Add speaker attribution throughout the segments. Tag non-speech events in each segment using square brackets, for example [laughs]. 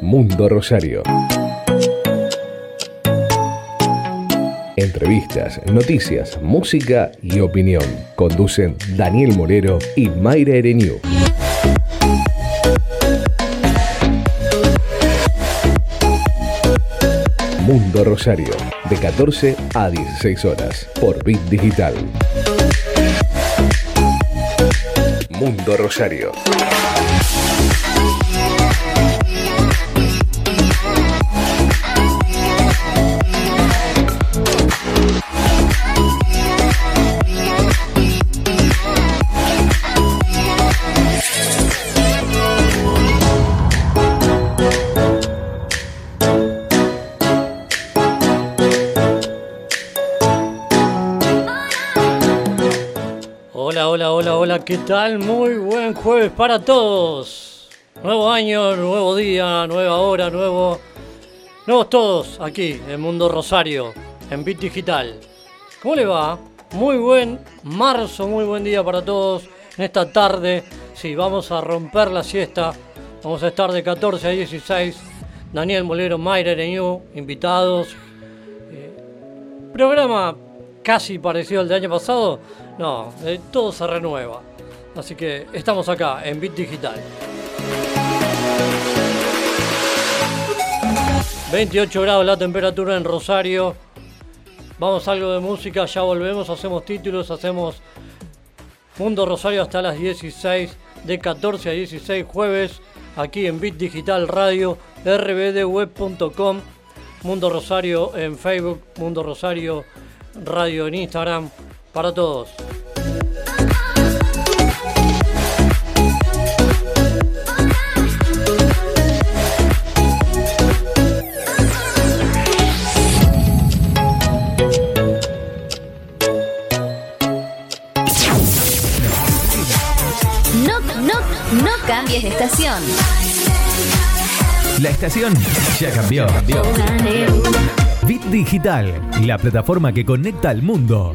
Speaker 1: Mundo Rosario. Entrevistas, noticias, música y opinión. Conducen Daniel Morero y Mayra Ereñu. Mundo Rosario, de 14 a 16 horas, por Bit Digital. Mundo Rosario.
Speaker 2: ¿Qué tal? Muy buen jueves para todos. Nuevo año, nuevo día, nueva hora, nuevo. Nuevos todos aquí en Mundo Rosario, en Bit Digital. ¿Cómo le va? Muy buen marzo, muy buen día para todos en esta tarde. Sí, vamos a romper la siesta. Vamos a estar de 14 a 16. Daniel Molero, Mayra Ereñú, invitados. Eh, programa casi parecido al del año pasado. No, eh, todo se renueva. Así que estamos acá en Bit Digital. 28 grados la temperatura en Rosario. Vamos a algo de música, ya volvemos, hacemos títulos, hacemos Mundo Rosario hasta las 16, de 14 a 16 jueves, aquí en Bit Digital Radio, rbdweb.com, Mundo Rosario en Facebook, Mundo Rosario Radio en Instagram, para todos.
Speaker 3: Cambies de estación.
Speaker 4: La estación ya cambió. Bit Digital, la plataforma que conecta al mundo.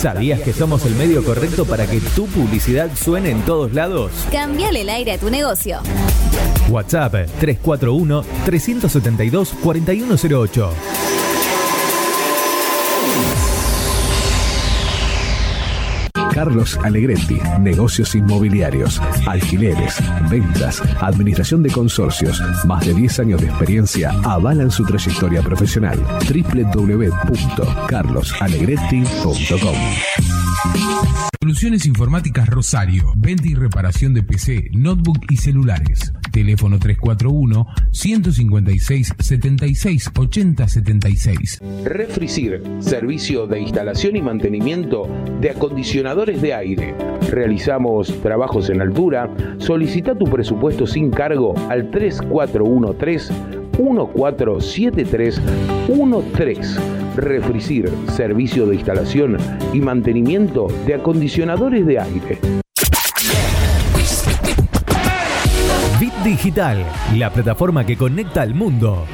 Speaker 4: ¿Sabías que somos el medio correcto para que tu publicidad suene en todos lados?
Speaker 3: Cambiale el aire a tu negocio.
Speaker 4: WhatsApp 341-372-4108.
Speaker 1: Carlos Alegretti, negocios inmobiliarios, alquileres, ventas, administración de consorcios, más de 10 años de experiencia avalan su trayectoria profesional. www.carlosalegretti.com
Speaker 5: Soluciones Informáticas Rosario, venta y reparación de PC, notebook y celulares. Teléfono 341 156 76 80 76.
Speaker 6: Refricir, servicio de instalación y mantenimiento de acondicionadores de aire. Realizamos trabajos en altura. Solicita tu presupuesto sin cargo al 3413 147313. Refricir, servicio de instalación y mantenimiento de acondicionadores de aire.
Speaker 4: Digital, la plataforma que conecta al mundo.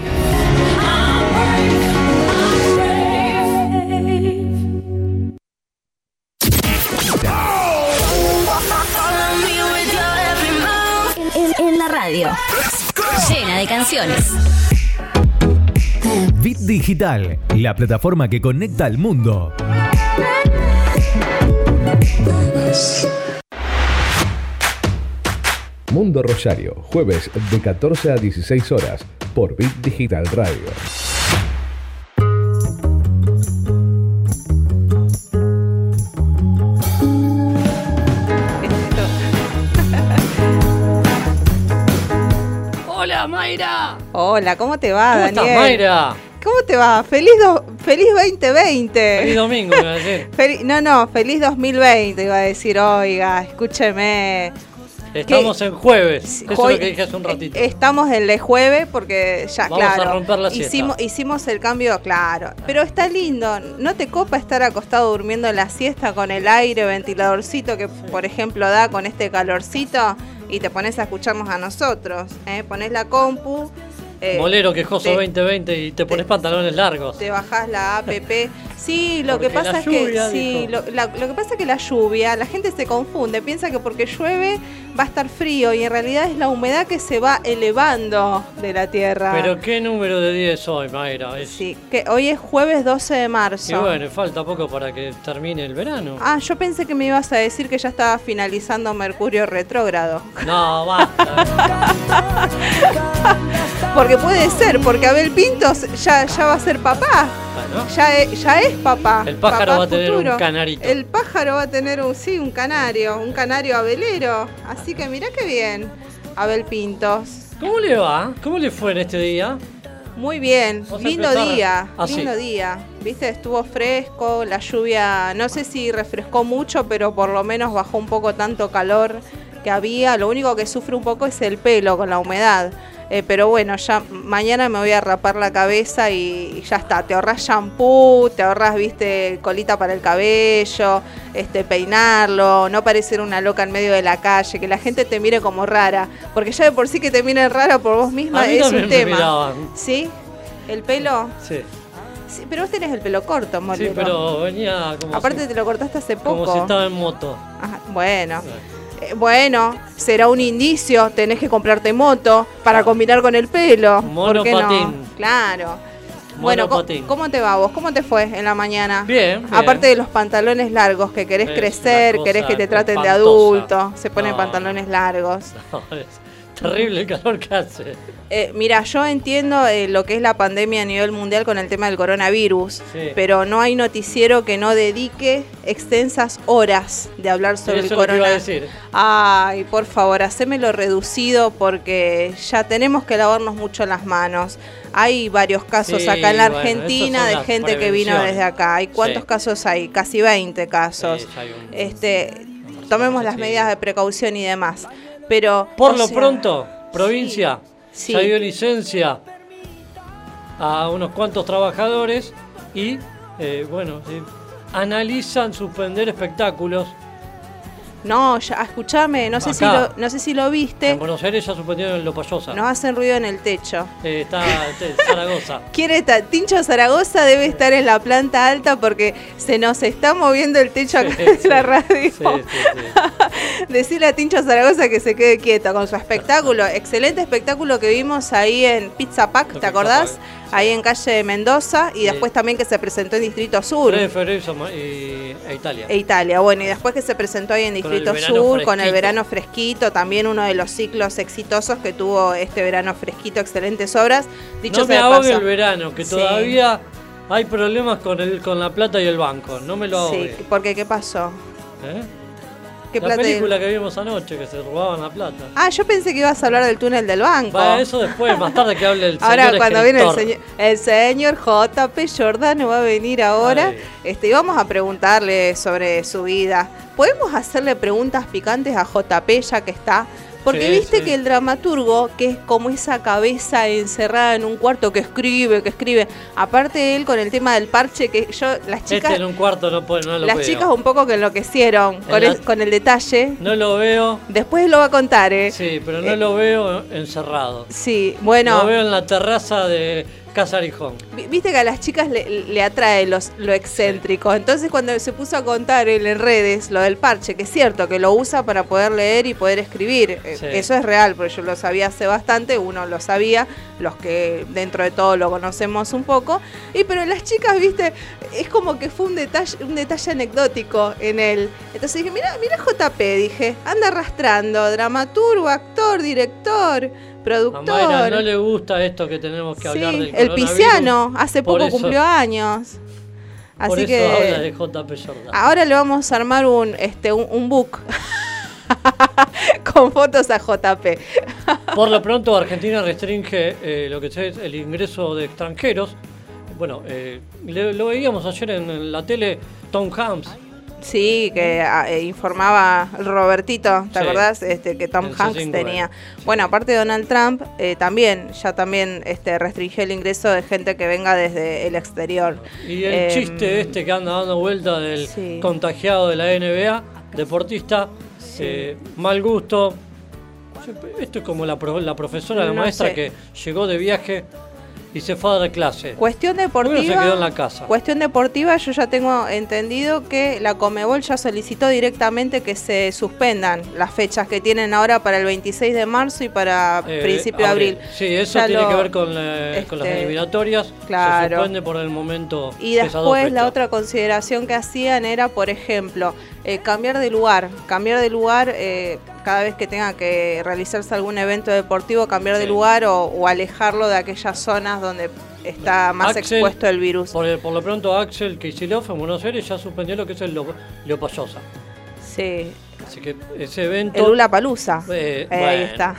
Speaker 3: En, en la radio. Llena de canciones.
Speaker 4: Bit Digital, la plataforma que conecta al mundo.
Speaker 1: Mundo Rosario, jueves de 14 a 16 horas por Bit Digital Radio. [laughs]
Speaker 2: ¡Hola, Mayra!
Speaker 7: Hola, ¿cómo te va,
Speaker 2: ¿Cómo
Speaker 7: Daniel?
Speaker 2: estás, Mayra?
Speaker 7: ¿Cómo te va? Feliz, do- feliz 2020.
Speaker 2: Feliz domingo, [laughs] me va a decir.
Speaker 7: Fel- no, no, feliz 2020 iba a decir, oiga, escúcheme.
Speaker 2: Estamos en jueves. Eso
Speaker 7: Hoy-
Speaker 2: es lo que dije hace un ratito.
Speaker 7: eh, Estamos en el jueves porque ya,
Speaker 2: Vamos a romper la siesta.
Speaker 7: hicimos, hicimos el cambio, claro. Pero está lindo. ¿No te copa estar acostado durmiendo en la siesta con el aire, ventiladorcito que, por ejemplo, da con este calorcito? Y te pones a escucharnos a nosotros. ¿eh? Pones la compu. eh,
Speaker 2: Molero quejoso
Speaker 7: te-
Speaker 2: 2020 y te pones pantalones largos.
Speaker 7: te bajás la app. Sí, lo
Speaker 2: Porque
Speaker 7: que pasa es que sí, lo, la- lo que pasa es que la lluvia, la gente se confunde, piensa que porque llueve va a estar frío y en realidad es la humedad que se va elevando de la tierra.
Speaker 2: Pero qué número de 10 hoy, Mayra. Es-
Speaker 7: sí, que hoy es jueves 12 de marzo.
Speaker 2: Y bueno, falta poco para que termine el verano.
Speaker 7: Ah, yo pensé que me ibas a decir que ya estaba finalizando Mercurio retrógrado.
Speaker 2: No, basta. [laughs]
Speaker 7: Porque puede ser, porque Abel Pintos ya, ya va a ser papá.
Speaker 2: Bueno,
Speaker 7: Ya es, ya es papá.
Speaker 2: El pájaro
Speaker 7: papá
Speaker 2: va a tener un canarito.
Speaker 7: El pájaro va a tener un, sí, un canario, un canario abelero. Así que mirá qué bien, Abel Pintos.
Speaker 2: ¿Cómo le va? ¿Cómo le fue en este día?
Speaker 7: Muy bien, lindo
Speaker 2: empezar.
Speaker 7: día,
Speaker 2: Ah, sí.
Speaker 7: lindo día. Viste, estuvo fresco, la lluvia, no sé si refrescó mucho, pero por lo menos bajó un poco tanto calor que había. Lo único que sufre un poco es el pelo con la humedad. Eh, pero bueno, ya mañana me voy a rapar la cabeza y, y ya está. Te ahorras shampoo, te ahorras, viste, colita para el cabello, este, peinarlo, no parecer una loca en medio de la calle, que la gente te mire como rara. Porque ya de por sí que te miren rara por vos misma
Speaker 2: A mí
Speaker 7: es un tema.
Speaker 2: miraban.
Speaker 7: ¿Sí? ¿El pelo?
Speaker 2: Sí,
Speaker 7: Sí, pero vos tenés el pelo corto,
Speaker 2: sí,
Speaker 7: Molero.
Speaker 2: pero venía como,
Speaker 7: Aparte
Speaker 2: si,
Speaker 7: te lo cortaste hace poco.
Speaker 2: como si estaba en moto.
Speaker 7: Ajá, bueno. Eh, bueno, será un indicio, tenés que comprarte moto para combinar con el pelo. ¿Por qué no?
Speaker 2: Monopatín.
Speaker 7: Claro. Bueno, ¿cómo, te va vos? ¿Cómo te fue en la mañana?
Speaker 2: Bien, bien.
Speaker 7: Aparte de los pantalones largos, que querés
Speaker 2: Es
Speaker 7: crecer, querés que te traten de adulto, se ponen
Speaker 2: No.
Speaker 7: pantalones largos. [laughs]
Speaker 2: No, es terrible el calor que hace.
Speaker 7: Eh, mira, yo entiendo eh, lo que es la pandemia a nivel mundial con el tema del coronavirus,
Speaker 2: Sí.
Speaker 7: pero no hay noticiero que no dedique extensas horas de hablar sobre
Speaker 2: Eso
Speaker 7: el coronavirus. Ay, por favor, hacémelo reducido porque ya tenemos que lavarnos mucho las manos. Hay varios casos
Speaker 2: Sí,
Speaker 7: acá en la
Speaker 2: bueno,
Speaker 7: Argentina de gente que vino desde acá. ¿Hay cuántos
Speaker 2: Sí.
Speaker 7: casos hay? Casi 20 casos.
Speaker 2: Un-
Speaker 7: Este, tomemos las medidas de precaución y demás. Pero
Speaker 2: Por lo
Speaker 7: sea,
Speaker 2: pronto, provincia,
Speaker 7: Sí.
Speaker 2: ya dio licencia a unos cuantos trabajadores y, eh, bueno, eh, analizan suspender espectáculos.
Speaker 7: No, ya, escúchame, no sé si lo, no sé si lo viste.
Speaker 2: En Buenos Aires ya suspendieron lo payosa.
Speaker 7: Nos hacen ruido en el techo.
Speaker 2: Eh, está este, Zaragoza. [laughs]
Speaker 7: Quiere estar, Tincho Zaragoza debe estar en la planta alta porque se nos está moviendo el techo acá
Speaker 2: Sí,
Speaker 7: en
Speaker 2: sí.
Speaker 7: la radio.
Speaker 2: Sí, sí, sí. [laughs]
Speaker 7: Decirle a Tincho Zaragoza que se quede quieto con su espectáculo. Excelente espectáculo que vimos ahí en Pizza Pack, ¿te acordás?
Speaker 2: Pack.
Speaker 7: Ahí en calle Mendoza y después también que se presentó en Distrito Sur.
Speaker 2: 3 de febrero y e Italia.
Speaker 7: E Italia, bueno, y después que se presentó ahí en Distrito Sur con el verano fresquito, también uno de los ciclos exitosos que tuvo este verano fresquito, excelentes obras. Dicho
Speaker 2: no me ahogue el verano, que
Speaker 7: Sí.
Speaker 2: todavía hay problemas con el con la plata y el banco. No me lo ahogue.
Speaker 7: Sí, porque ¿qué pasó?
Speaker 2: ¿Eh?
Speaker 7: ¿Qué
Speaker 2: la
Speaker 7: plata
Speaker 2: película que vimos anoche, que se robaban la plata.
Speaker 7: Ah, yo pensé que ibas a hablar del túnel del banco.
Speaker 2: Va, eso después, más tarde que hable el [laughs] señor
Speaker 7: Ahora cuando viene el señor, el señor JP Giordano va a venir ahora
Speaker 2: Ay.
Speaker 7: este, y vamos a preguntarle sobre su vida. ¿Podemos hacerle preguntas picantes a JP ya que está? Porque
Speaker 2: Sí,
Speaker 7: viste
Speaker 2: sí.
Speaker 7: que el dramaturgo, que es como esa cabeza encerrada en un cuarto que escribe, que escribe, aparte él con el tema del parche, que yo, las chicas,
Speaker 2: Este en un cuarto no, puede, no lo
Speaker 7: las chicas un poco que enloquecieron con,
Speaker 2: la-
Speaker 7: el, con el detalle.
Speaker 2: No lo veo,
Speaker 7: Después lo va a contar, ¿eh?
Speaker 2: sí, pero no
Speaker 7: Eh,
Speaker 2: lo veo encerrado.
Speaker 7: Sí, bueno.
Speaker 2: Lo veo en la terraza de Casa Arijón.
Speaker 7: Vi- Viste que a las chicas le, le atrae los, lo excéntrico. Entonces cuando se puso a contar él en redes lo del parche, que es cierto, que lo usa para poder leer y poder escribir. eh,
Speaker 2: Sí.
Speaker 7: Eso es real, porque yo lo sabía hace bastante, uno lo sabía, los que dentro de todo lo conocemos un poco. Y pero las chicas, viste, es como que fue un detalle, un detalle anecdótico en él. Entonces dije, mira, mira JP, dije, anda arrastrando, dramaturgo, actor, director,
Speaker 2: A
Speaker 7: productor.
Speaker 2: Mayra no le gusta esto que tenemos que hablar del
Speaker 7: el. Pisiano, hace
Speaker 2: Por
Speaker 7: poco
Speaker 2: eso-
Speaker 7: cumplió años.
Speaker 2: Por
Speaker 7: Así
Speaker 2: eso habla
Speaker 7: que
Speaker 2: de JP Jordan.
Speaker 7: ahora le vamos a armar un este un, un book [laughs] con fotos a JP.
Speaker 2: Por lo pronto, Argentina restringe eh, lo que es el ingreso de extranjeros. Bueno, eh, le- lo veíamos ayer en, en la tele, Tom Hanks.
Speaker 7: Sí, que ah, eh, informaba Robertito, ¿te
Speaker 2: Sí.
Speaker 7: acordás? Este, que Tom
Speaker 2: El
Speaker 7: Hanks
Speaker 2: C5,
Speaker 7: tenía.
Speaker 2: sí.
Speaker 7: Bueno, aparte de Donald Trump, eh, también, ya también este, restringió el ingreso de gente que venga desde el exterior.
Speaker 2: Y el
Speaker 7: Em,
Speaker 2: chiste este que anda dando vuelta del
Speaker 7: sí.
Speaker 2: contagiado de la NBA, deportista, eh, mal gusto. Esto es como la, pro- la profesora, la
Speaker 7: No
Speaker 2: maestra
Speaker 7: sé.
Speaker 2: que llegó de viaje y se fue a dar clase.
Speaker 7: Cuestión
Speaker 2: ¿Por qué no
Speaker 7: deportiva.
Speaker 2: se quedó en la casa?
Speaker 7: Cuestión deportiva, yo ya tengo entendido que la Comebol ya solicitó directamente que se suspendan las fechas que tienen ahora para el 26 de marzo y para
Speaker 2: Eh,
Speaker 7: principio de abril.
Speaker 2: Sí, eso
Speaker 7: Ya
Speaker 2: tiene
Speaker 7: lo-
Speaker 2: que ver con, la- con las
Speaker 7: este,
Speaker 2: eliminatorias. Se
Speaker 7: claro.
Speaker 2: suspende por el momento.
Speaker 7: Y después la otra consideración que hacían era, por ejemplo, eh, cambiar de lugar. Cambiar de lugar eh, cada vez que tenga que realizarse algún evento deportivo, cambiar de lugar o, o alejarlo de aquellas zonas donde está más
Speaker 2: Axel,
Speaker 7: expuesto el virus.
Speaker 2: Por, el- por lo pronto, Axel Kicillof en Buenos Aires ya suspendió lo que es el Lo- Leopollosa.
Speaker 7: Sí,
Speaker 2: Así que ese evento.
Speaker 7: el Lula Palusa.
Speaker 2: Eh,
Speaker 7: ahí está.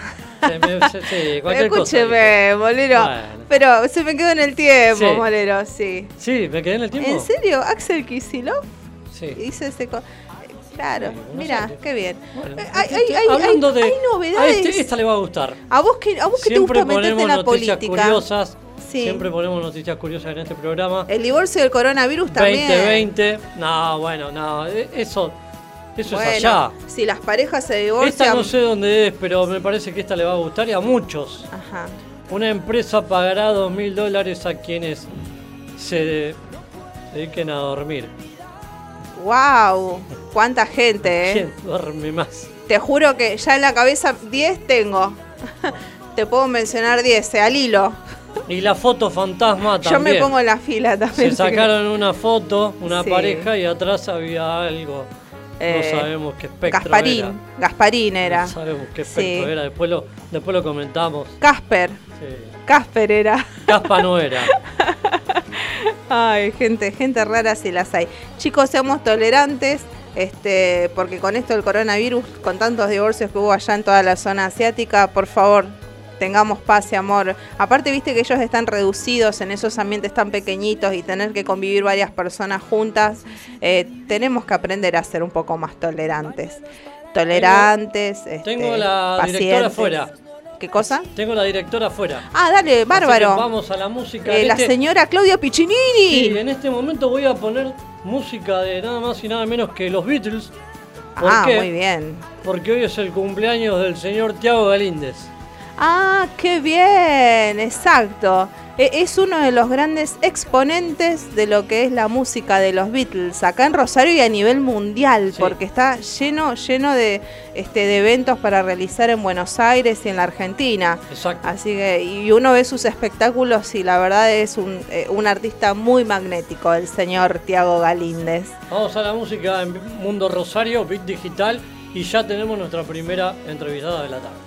Speaker 2: se me- se- sí, [laughs] cualquier cosa
Speaker 7: Escúcheme, Molero.
Speaker 2: Bueno.
Speaker 7: Pero se me quedó en el tiempo,
Speaker 2: Sí.
Speaker 7: Molero, sí.
Speaker 2: Sí, me quedé en el tiempo.
Speaker 7: ¿En serio? ¿Axel Kicillof?
Speaker 2: Sí.
Speaker 7: Hice ese. Claro, mira, qué bien.
Speaker 2: Bueno,
Speaker 7: Eh, hay, hay- hay-
Speaker 2: hablando de.
Speaker 7: hay
Speaker 2: a este- esta le va a gustar.
Speaker 7: A vos que, a vos que te gusta meterte en la
Speaker 2: noticias
Speaker 7: política.
Speaker 2: curiosas.
Speaker 7: Sí.
Speaker 2: Siempre ponemos noticias curiosas en este programa.
Speaker 7: El divorcio del coronavirus también.
Speaker 2: 2020. No, bueno, no. e- Eso, eso
Speaker 7: Bueno,
Speaker 2: es allá.
Speaker 7: Si las parejas se
Speaker 2: Esta
Speaker 7: divorcian.
Speaker 2: no sé dónde es, pero me parece que esta le va a gustar y a muchos.
Speaker 7: Ajá.
Speaker 2: Una empresa pagará dos mil dólares a quienes se dediquen a dormir.
Speaker 7: ¡Wow! ¿Cuánta gente, eh?
Speaker 2: ¿Quién duerme más?
Speaker 7: Te juro que ya en la cabeza 10 tengo. [laughs] Te puedo mencionar 10, eh, al hilo.
Speaker 2: Y la foto fantasma
Speaker 7: Yo
Speaker 2: también.
Speaker 7: me pongo en la fila también.
Speaker 2: Se sacaron una foto, una
Speaker 7: Sí.
Speaker 2: pareja, y atrás había algo.
Speaker 7: Eh,
Speaker 2: no sabemos qué espectro
Speaker 7: Gasparín.
Speaker 2: era.
Speaker 7: Gasparín era.
Speaker 2: No sabemos qué
Speaker 7: Sí.
Speaker 2: espectro era. Después lo, después lo comentamos.
Speaker 7: Casper.
Speaker 2: Sí.
Speaker 7: Casper era.
Speaker 2: Caspa no era. [laughs]
Speaker 7: Ay, gente, gente rara si las hay. Chicos, seamos tolerantes, este, porque con esto del coronavirus, con tantos divorcios que hubo allá en toda la zona asiática, por favor, tengamos paz y amor. Aparte, viste que ellos están reducidos en esos ambientes tan pequeñitos y tener que convivir varias personas juntas, eh, tenemos que aprender a ser un poco más tolerantes. Tolerantes, este,
Speaker 2: Tengo la directora
Speaker 7: pacientes.
Speaker 2: afuera.
Speaker 7: ¿Qué cosa?
Speaker 2: Tengo la directora afuera.
Speaker 7: Ah, dale, bárbaro.
Speaker 2: vamos a la música.
Speaker 7: Eh, la
Speaker 2: este-
Speaker 7: señora Claudia Piccinini.
Speaker 2: Sí, en este momento voy a poner música de nada más y nada menos que los Beatles. ¿Por
Speaker 7: ah,
Speaker 2: qué?
Speaker 7: muy bien.
Speaker 2: Porque hoy es el cumpleaños del señor Tiago Galíndez.
Speaker 7: Ah, qué bien, exacto. E- Es uno de los grandes exponentes de lo que es la música de los Beatles acá en Rosario y a nivel mundial,
Speaker 2: Sí.
Speaker 7: porque está lleno, lleno de, este, de eventos para realizar en Buenos Aires y en la Argentina.
Speaker 2: Exacto.
Speaker 7: Así que, y uno ve sus espectáculos y la verdad es un, eh, un artista muy magnético, el señor Tiago Galíndez.
Speaker 2: Vamos a la música en Mundo Rosario, Bit Digital, y ya tenemos nuestra primera entrevistada de la tarde.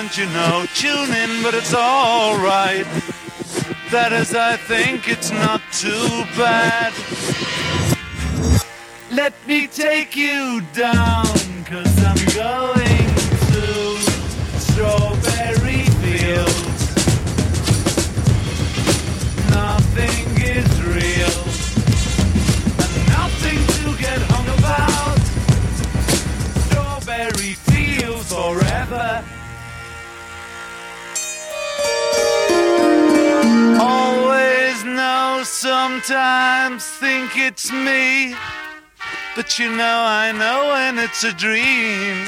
Speaker 8: Can't, you know, tune in, but it's alright. That is, I think it's not too bad. Let me take you down, cause I'm going sometimes think it's me. But you know, I know when it's a dream.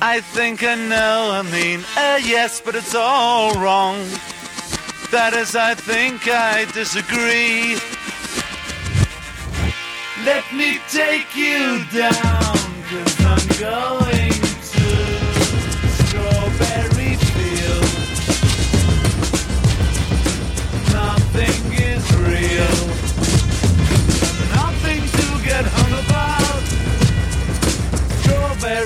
Speaker 8: I think I know, I mean, uh, yes, but it's all wrong. That is, I think I disagree. Let me take you down, cause I'm going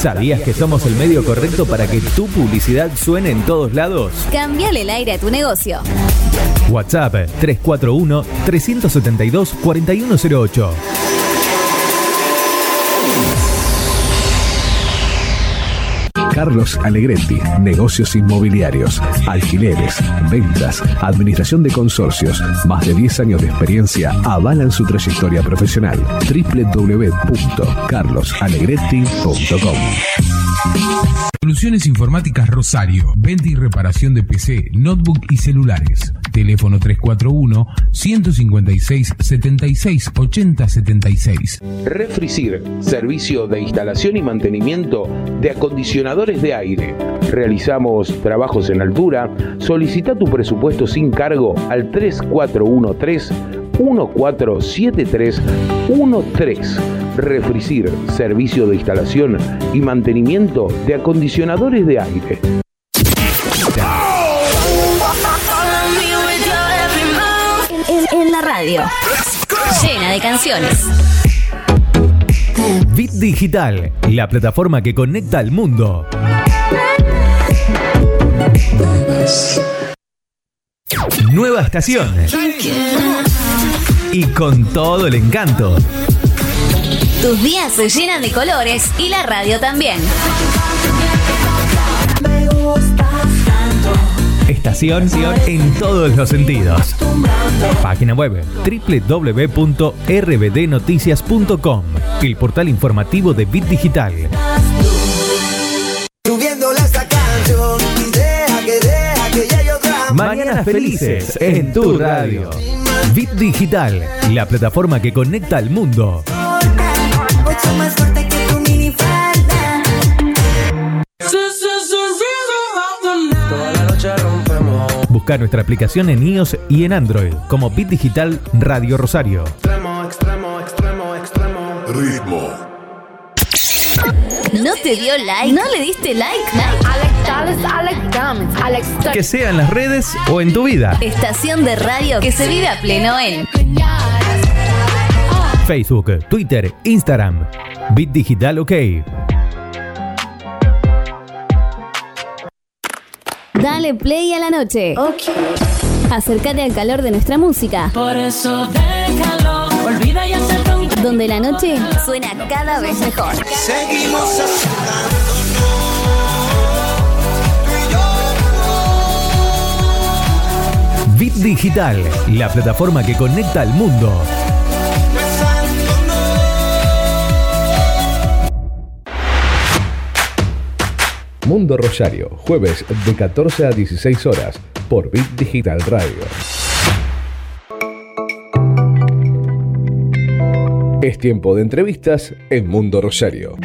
Speaker 4: ¿Sabías que somos el medio correcto para que tu publicidad suene en todos lados?
Speaker 3: Cambiale el aire a tu negocio.
Speaker 4: WhatsApp 341 372 4108.
Speaker 1: Carlos Alegretti, negocios inmobiliarios, alquileres, ventas, administración de consorcios, más de 10 años de experiencia avalan su trayectoria profesional. www.carlosalegretti.com
Speaker 5: Soluciones Informáticas Rosario. Venta y reparación de PC, notebook y celulares. Teléfono 341 156 76 80 76.
Speaker 6: Refricir, servicio de instalación y mantenimiento de acondicionadores de aire. Realizamos trabajos en altura. Solicita tu presupuesto sin cargo al 3413 147313. Refricir, servicio de instalación y mantenimiento de acondicionadores de aire.
Speaker 3: En, en la radio. Llena de canciones.
Speaker 4: Bit Digital, la plataforma que conecta al mundo. Nueva estación. Y con todo el encanto.
Speaker 3: Tus días se llenan de colores y la radio también.
Speaker 4: Estación en todos los sentidos. Página web www.rbdnoticias.com, el portal informativo de Bit Digital. Mañanas felices en tu radio. Bit Digital, la plataforma que conecta al mundo. Busca nuestra aplicación en iOS y en Android como Bit Digital Radio Rosario.
Speaker 9: Extremo, extremo, extremo, extremo.
Speaker 10: Ritmo.
Speaker 3: ¿No te dio like? ¿No le diste like?
Speaker 4: Que sea en las redes o en tu vida.
Speaker 3: Estación de radio que se vive a pleno en
Speaker 4: Facebook, Twitter, Instagram. Bit Digital OK.
Speaker 3: Dale play a la noche. Acércate al calor de nuestra música.
Speaker 11: Por eso déjalo, olvida y acepta un
Speaker 3: Donde la noche suena cada vez mejor.
Speaker 12: Seguimos
Speaker 4: Bit Digital, la plataforma que conecta al mundo.
Speaker 1: Mundo Rosario, jueves de 14 a 16 horas por Bit Digital Radio. Es tiempo de entrevistas en Mundo Rosario.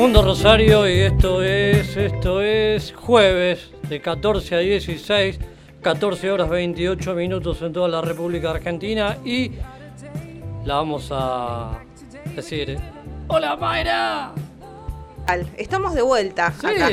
Speaker 2: Mundo Rosario y esto es, esto es jueves de 14 a 16, 14 horas 28 minutos en toda la República Argentina y la vamos a decir, hola Mayra.
Speaker 7: Estamos de vuelta
Speaker 2: Sí.
Speaker 7: acá.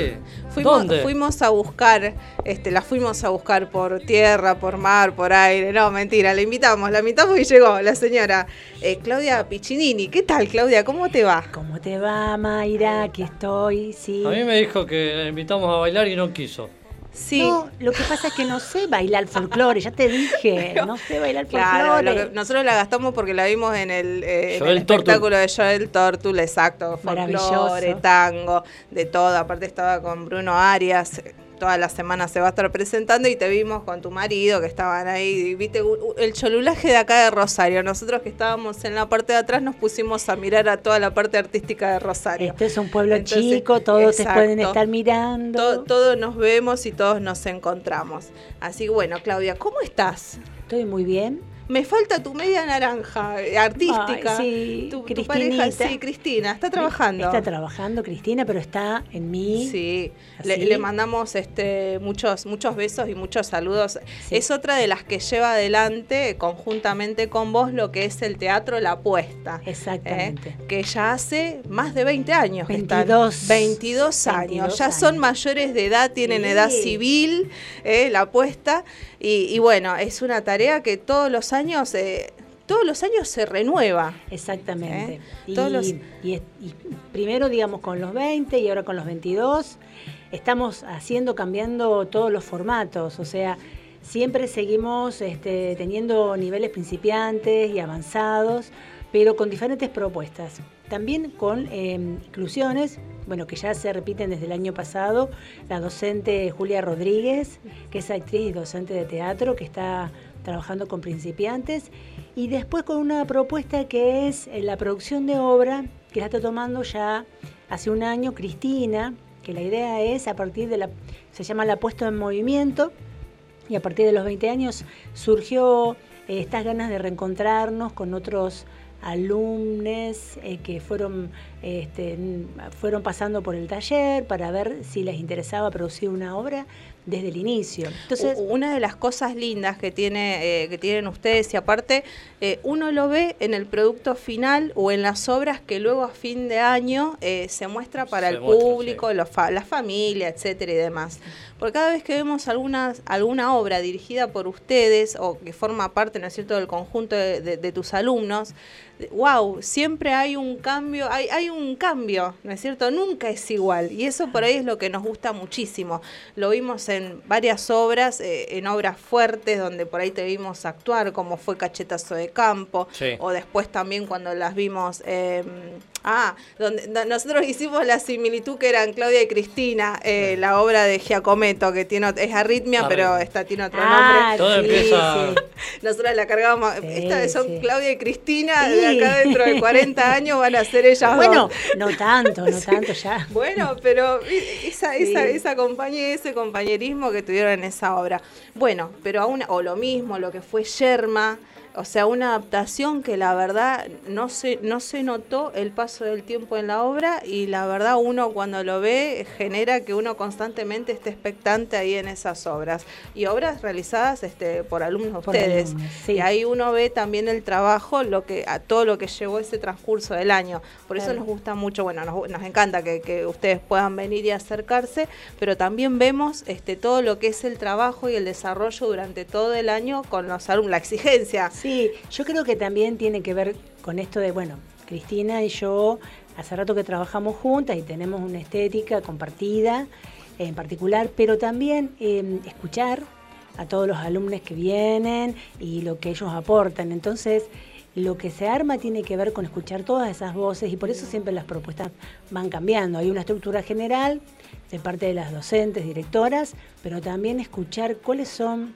Speaker 7: Fuimos,
Speaker 2: ¿Dónde?
Speaker 7: fuimos a buscar, este, la fuimos a buscar por tierra, por mar, por aire. No, mentira, la invitamos, la invitamos y llegó la señora eh, Claudia Piccinini. ¿Qué tal, Claudia? ¿Cómo te va?
Speaker 13: ¿Cómo te va, Mayra? Aquí estoy, sí.
Speaker 2: A mí me dijo que la invitamos a bailar y no quiso.
Speaker 7: Sí.
Speaker 13: No, lo que pasa es que no sé bailar folclore, ya te dije, no sé bailar
Speaker 7: Claro,
Speaker 13: folclore.
Speaker 7: lo que- nosotros la gastamos porque la vimos en el, eh, en el
Speaker 2: Tortul.
Speaker 7: espectáculo de Joel Tortul, exacto,
Speaker 13: Maravilloso.
Speaker 7: folclore, tango, de todo. Aparte estaba con Bruno Arias, eh, toda la semana se va a estar presentando y te vimos con tu marido que estaban ahí, viste el cholulaje de acá de Rosario. Nosotros que estábamos en la parte de atrás nos pusimos a mirar a toda la parte artística de Rosario.
Speaker 13: Este es un pueblo
Speaker 7: Entonces,
Speaker 13: chico, todos te
Speaker 7: exacto.
Speaker 13: pueden estar mirando.
Speaker 7: To- todos nos vemos y todos nos encontramos. Así que bueno, Claudia, ¿cómo estás?
Speaker 13: Estoy muy bien.
Speaker 7: Me falta tu media naranja eh, artística.
Speaker 13: Ay, sí,
Speaker 7: tu, tu pareja, sí, Cristina, está trabajando.
Speaker 13: Está trabajando Cristina, pero está en mí.
Speaker 7: Sí, le, le mandamos este, muchos, muchos besos y muchos saludos. Es otra de las que lleva adelante conjuntamente con vos lo que es el teatro La Apuesta.
Speaker 13: Exactamente.
Speaker 7: ¿eh? Que ya hace más de 20 años. que están.
Speaker 13: 22.
Speaker 7: 22 años.
Speaker 13: 22
Speaker 7: ya son mayores de edad, tienen
Speaker 13: Sí.
Speaker 7: edad civil, ¿eh? La Apuesta. Y, y bueno, es una tarea que todos los años... eh, todos los años se renueva.
Speaker 13: Exactamente.
Speaker 7: ¿eh?
Speaker 13: Y,
Speaker 7: Todos los-
Speaker 13: y es- y primero, digamos, con los 20 y ahora con los 22, estamos haciendo, cambiando todos los formatos. O sea, siempre seguimos este, teniendo niveles principiantes y avanzados, pero con diferentes propuestas. También con eh, inclusiones, bueno, que ya se repiten desde el año pasado. La docente Julia Rodríguez, que es actriz y docente de teatro, que está trabajando con principiantes. Y después con una propuesta que es eh, la producción de obra, que la está tomando ya hace un año Cristina, que la idea es a partir de la, se llama la puesta en movimiento, y a partir de los 20 años surgió eh, estas ganas de reencontrarnos con otros alumnos eh, que fueron, este, fueron pasando por el taller para ver si les interesaba producir una obra desde el inicio. Entonces,
Speaker 7: una de las cosas lindas que tiene eh, que tienen ustedes y aparte eh, uno lo ve en el producto final o en las obras que luego a fin de año eh, se muestra para
Speaker 2: Se
Speaker 7: el
Speaker 2: muestra,
Speaker 7: público, los fa- la familia, etcétera y demás. Porque cada vez que vemos alguna, alguna obra dirigida por ustedes o que forma parte, ¿no es cierto?, del conjunto de, de- de tus alumnos, wow, siempre hay un cambio, hay, hay un cambio, ¿no es cierto? Nunca es igual. Y eso por ahí es lo que nos gusta muchísimo. Lo vimos en varias obras, eh, en obras fuertes, donde por ahí te vimos actuar, como fue Cachetazo de Campo,
Speaker 2: Sí.
Speaker 7: o después también cuando las vimos. eh, Ah, donde no- nosotros [laughs] hicimos la similitud que eran Claudia y Cristina, eh, la obra de Giacometto, que tiene es Arritmia, pero
Speaker 2: Arritmia.
Speaker 7: esta tiene otro
Speaker 13: Ah,
Speaker 7: nombre.
Speaker 2: Todo
Speaker 13: sí,
Speaker 2: empieza-
Speaker 13: sí.
Speaker 7: Nosotros la cargábamos.
Speaker 13: Sí,
Speaker 7: Estas son
Speaker 13: sí.
Speaker 7: Claudia y Cristina,
Speaker 13: Sí.
Speaker 7: de acá dentro de 40 [laughs] años van a ser ellas
Speaker 13: bueno,
Speaker 7: dos.
Speaker 13: no tanto, no tanto ya.
Speaker 7: Bueno, pero vi- esa,
Speaker 13: Sí.
Speaker 7: esa, esa compañía, ese compañerismo que tuvieron en esa obra. Bueno, pero aún, o lo mismo, lo que fue Yerma, o sea, una adaptación que la verdad no se, no se notó el paso del tiempo en la obra y la verdad uno cuando lo ve genera que uno constantemente esté expectante ahí en esas obras. Y obras realizadas este, por alumnos
Speaker 13: Por
Speaker 7: ustedes.
Speaker 13: alumnos, sí.
Speaker 7: Y ahí uno ve también el trabajo, lo que a todo lo que llevó ese transcurso del año. Por eso
Speaker 13: Claro.
Speaker 7: nos gusta mucho, bueno, nos, nos encanta que, que ustedes puedan venir y acercarse, pero también vemos este todo lo que es el trabajo y el desarrollo durante todo el año con los alumnos, la exigencia.
Speaker 13: Sí, yo creo que también tiene que ver con esto de, bueno, Cristina y yo hace rato que trabajamos juntas y tenemos una estética compartida en particular, pero también eh, escuchar a todos los alumnos que vienen y lo que ellos aportan. Entonces, lo que se arma tiene que ver con escuchar todas esas voces y por eso siempre las propuestas van cambiando. Hay una estructura general de parte de las docentes, directoras, pero también escuchar cuáles son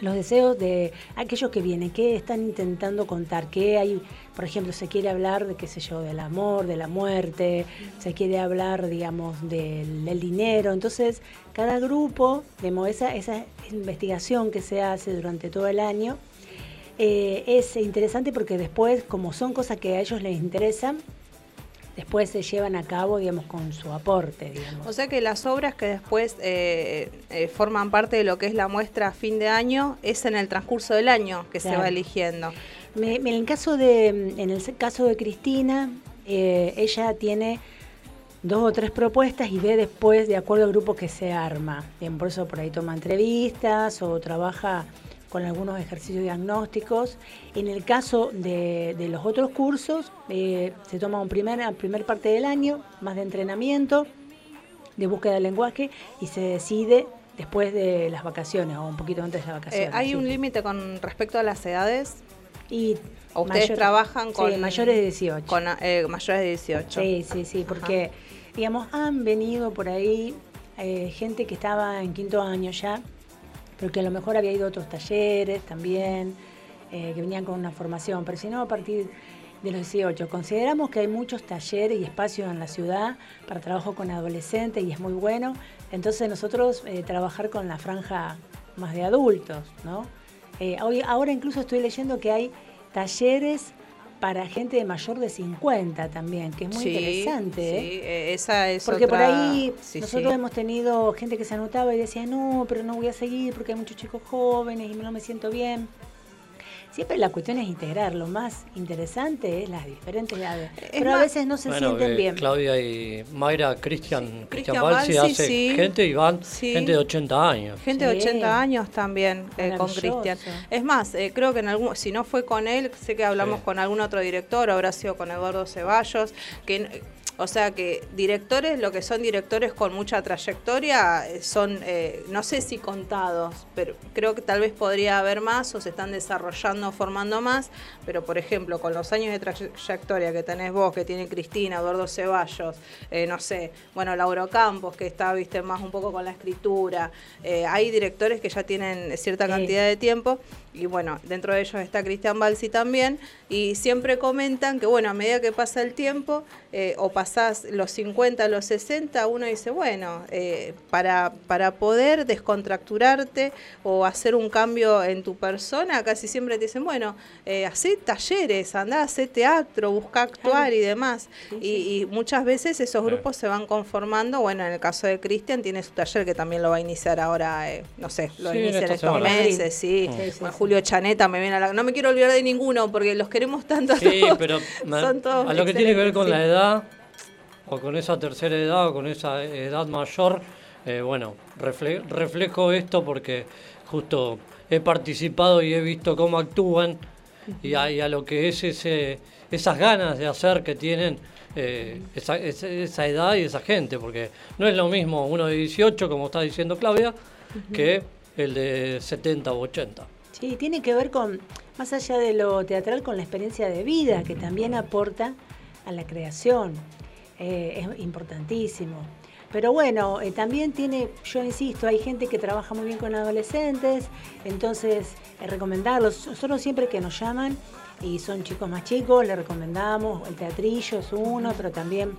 Speaker 13: los deseos de aquellos que vienen, qué están intentando contar, qué hay, por ejemplo, se quiere hablar de, qué sé yo, del amor, de la muerte, se quiere hablar, digamos, del, dinero. Entonces, cada grupo, digamos, esa, esa investigación que se hace durante todo el año, eh, es interesante porque después, como son cosas que a ellos les interesan, después se llevan a cabo, digamos, con su aporte, digamos.
Speaker 7: O sea que las obras que después eh, eh, forman parte de lo que es la muestra a fin de año es en el transcurso del año que se va eligiendo.
Speaker 13: Me- en el caso de, en el caso de Cristina, eh, ella tiene dos o tres propuestas y ve después de acuerdo al grupo que se arma. Bien, por eso por ahí toma entrevistas o trabaja con algunos ejercicios diagnósticos. En el caso de, de los otros cursos, eh, se toma un primer, parte del año, más de entrenamiento, de búsqueda del lenguaje, y se decide después de las vacaciones o un poquito antes de las
Speaker 7: Eh,
Speaker 13: vacaciones.
Speaker 7: ¿Hay
Speaker 13: sí.
Speaker 7: un límite con respecto a las edades?
Speaker 13: Y
Speaker 7: ¿O ustedes
Speaker 13: mayor-
Speaker 7: trabajan
Speaker 13: sí,
Speaker 7: con
Speaker 13: mayores de 18.
Speaker 7: Con eh, mayores de 18.
Speaker 13: Sí, sí, sí, porque, digamos, han venido por ahí eh, gente que estaba en quinto año ya, pero que a lo mejor había ido otros talleres también, eh, que venían con una formación, pero si no, a partir de los 18. Consideramos que hay muchos talleres y espacios en la ciudad para trabajo con adolescentes y es muy bueno. Entonces nosotros eh, trabajar con la franja más de adultos, ¿no? Eh, hoy, ahora incluso estoy leyendo que hay talleres para gente de mayor de 50 también, que es muy
Speaker 7: Sí,
Speaker 13: interesante.
Speaker 7: sí,
Speaker 13: ¿eh?
Speaker 7: eh, esa es
Speaker 13: Porque por ahí
Speaker 7: sí,
Speaker 13: nosotros
Speaker 7: sí.
Speaker 13: hemos tenido gente que se anotaba y decía, no, pero no voy a seguir porque hay muchos chicos jóvenes y no me siento bien. Siempre la cuestión es integrar, lo más interesante es las diferentes edades. Pero a veces no se
Speaker 2: Bueno,
Speaker 13: sienten
Speaker 2: que
Speaker 13: bien.
Speaker 2: Claudia y Mayra, Cristian, Cristian
Speaker 7: Cristian
Speaker 2: Balsi
Speaker 7: Balsi,
Speaker 2: hace
Speaker 7: sí.
Speaker 2: gente y van
Speaker 7: Sí.
Speaker 2: gente de 80 años.
Speaker 7: Gente de
Speaker 13: Sí.
Speaker 7: 80 años también eh, con. Cristian. Es más, eh, creo que en algún, si no fue con él, sé que hablamos
Speaker 2: Sí.
Speaker 7: con algún otro director, habrá sido con Eduardo Ceballos, que eh, o sea que directores, lo que son directores con mucha trayectoria, eh, son, eh, no sé si contados, pero creo que tal vez podría haber más o se están desarrollando, formando más, pero por ejemplo, con los años de trayectoria que tenés vos, que tiene Cristina, Eduardo Ceballos, eh, no sé, bueno, Lauro Campos, que está, viste, más un poco con la escritura, eh, hay directores que ya tienen cierta
Speaker 13: Sí.
Speaker 7: cantidad de tiempo, y bueno, dentro de ellos está Cristian Balsi también, y siempre comentan que, bueno, a medida que pasa el tiempo, eh, o pasás los 50, los 60, uno dice, bueno, eh, para, para poder descontracturarte o hacer un cambio en tu persona, casi siempre te dicen, bueno, eh, hacé talleres, andá, hacé teatro, busca actuar y demás. y, y muchas veces esos grupos se van conformando, bueno, en el caso de Cristian tiene su taller que también lo va a iniciar ahora, eh, no sé, lo
Speaker 2: Sí,
Speaker 7: inicia en estos
Speaker 2: semana.
Speaker 7: meses, sí. Julio Chaneta me viene a la... No me quiero olvidar de ninguno porque los queremos tanto a
Speaker 2: Sí,
Speaker 7: todos.
Speaker 2: pero [laughs] me-
Speaker 7: Son todos
Speaker 2: a lo que tiene que ver con la edad, o con esa tercera edad, o con esa edad mayor, eh, bueno, refle- reflejo esto porque justo he participado y he visto cómo actúan y a, y a lo que es ese, esas ganas de hacer que tienen eh, esa, esa- esa edad y esa gente, porque no es lo mismo uno de 18, como está diciendo Claudia, que el de 70 u 80.
Speaker 13: Sí, tiene que ver con, más allá de lo teatral, con la experiencia de vida que también aporta a la creación. Eh, es importantísimo. Pero bueno, eh, también tiene, yo insisto, hay gente que trabaja muy bien con adolescentes, entonces eh, recomendarlos. Nosotros siempre que nos llaman y son chicos más chicos, les recomendamos, el teatrillo es uno, pero también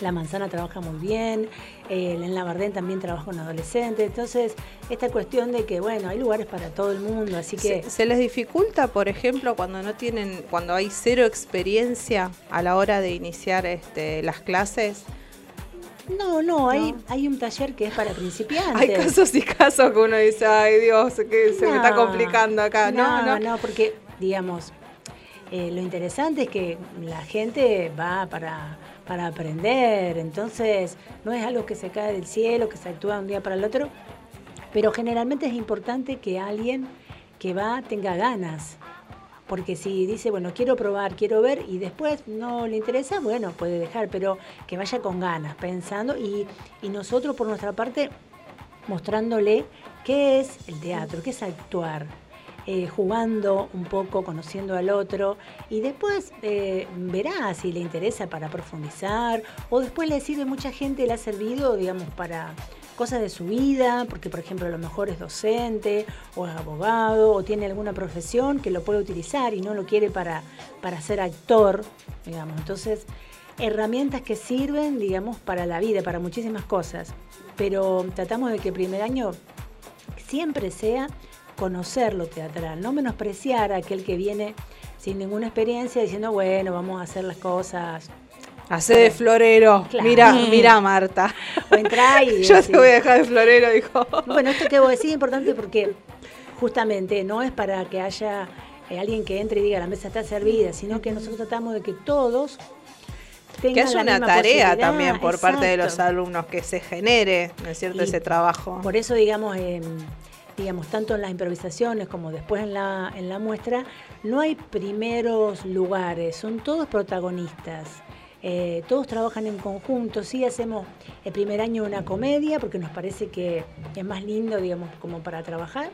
Speaker 13: la manzana trabaja muy bien, eh, en la Bardén también trabaja con adolescentes, entonces esta cuestión de que, bueno, hay lugares para todo el mundo, así que...
Speaker 7: ¿Se, se les dificulta, por ejemplo, cuando no tienen, cuando hay cero experiencia a la hora de iniciar este, las clases?
Speaker 13: No, no, hay, hay un taller que es para [laughs] principiantes.
Speaker 7: Hay casos y casos que uno dice, ay Dios, que se me está complicando acá. No, no,
Speaker 13: no, porque, digamos, eh, lo interesante es que la gente va para, para aprender, entonces no es algo que se cae del cielo, que se actúa de un día para el otro, pero generalmente es importante que alguien que va tenga ganas. Porque si dice, bueno, quiero probar, quiero ver y después no le interesa, bueno, puede dejar, pero que vaya con ganas, pensando y, y nosotros por nuestra parte mostrándole qué es el teatro, qué es actuar, eh, jugando un poco, conociendo al otro y después eh, verá si le interesa para profundizar o después le sirve mucha gente, le ha servido, digamos, para cosas de su vida, porque por ejemplo a lo mejor es docente o es abogado o tiene alguna profesión que lo puede utilizar y no lo quiere para, para ser actor, digamos. Entonces, herramientas que sirven, digamos, para la vida, para muchísimas cosas. Pero tratamos de que el primer año siempre sea conocer lo teatral, no menospreciar a aquel que viene sin ninguna experiencia diciendo, bueno, vamos a hacer las cosas.
Speaker 7: Hacé de florero.
Speaker 13: Claro.
Speaker 7: Mira,
Speaker 13: Mm.
Speaker 7: mira Marta.
Speaker 13: O entrá y [laughs]
Speaker 7: Yo te voy a dejar de florero, dijo.
Speaker 13: Bueno, esto que vos decís es importante porque justamente no es para que haya eh, alguien que entre y diga la mesa está servida, sino que nosotros tratamos de que todos tengan
Speaker 7: Que
Speaker 13: la
Speaker 7: una tarea también por parte de los alumnos, que se genere, ¿no es cierto?,
Speaker 13: Y
Speaker 7: ese trabajo.
Speaker 13: Por eso, digamos, em, digamos, tanto en las improvisaciones como después en la, en la muestra, no hay primeros lugares, son todos protagonistas. Eh, todos trabajan en conjunto, sí hacemos el primer año una comedia porque nos parece que es más lindo, digamos, como para trabajar.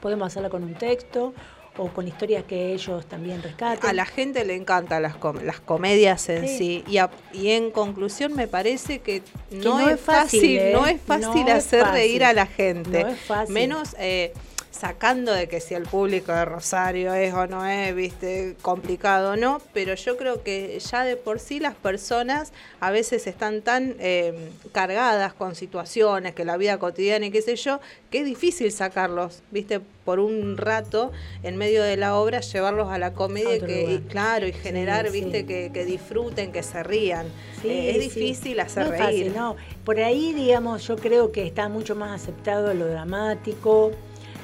Speaker 13: Podemos hacerla con un texto o con historias que ellos también rescaten.
Speaker 7: A la gente le encantan las, com- las comedias en sí.
Speaker 13: Sí.
Speaker 7: Y, a- y en conclusión me parece que no,
Speaker 13: no
Speaker 7: es
Speaker 13: fácil, ¿eh?
Speaker 7: no es fácil
Speaker 13: No es
Speaker 7: hacer
Speaker 13: fácil.
Speaker 7: reír a la gente.
Speaker 13: No es fácil.
Speaker 7: Menos, eh, sacando de que si el público de Rosario es o no es, viste, complicado o no, pero yo creo que ya de por sí las personas a veces están tan eh, cargadas con situaciones, que la vida cotidiana y qué sé yo, que es difícil sacarlos, viste, por un rato en medio de la obra, llevarlos a la comedia
Speaker 13: otro
Speaker 7: que, y claro, y generar,
Speaker 13: sí.
Speaker 7: viste, que, que disfruten, que se rían.
Speaker 13: Sí,
Speaker 7: Eh, es difícil hacer
Speaker 13: no
Speaker 7: reír.
Speaker 13: fácil, no. Por ahí, digamos, yo creo que está mucho más aceptado lo dramático,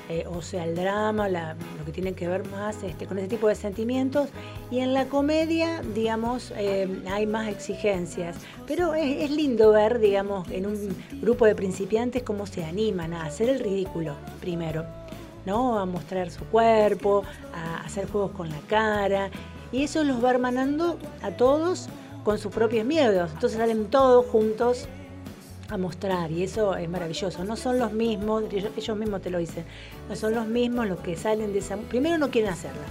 Speaker 13: eh, o sea, el drama, la- lo que tiene que ver más este, con ese tipo de sentimientos. Y en la comedia, digamos, eh, hay más exigencias. Pero es, es lindo ver, digamos, en un grupo de principiantes cómo se animan a hacer el ridículo primero. ¿no? A mostrar su cuerpo, a hacer juegos con la cara. Y eso los va hermanando a todos con sus propios miedos. Entonces salen todos juntos a mostrar y eso es maravilloso. No son los mismos, ellos, ellos mismos te lo dicen, no son los mismos los que salen de esa... Primero no quieren hacerla.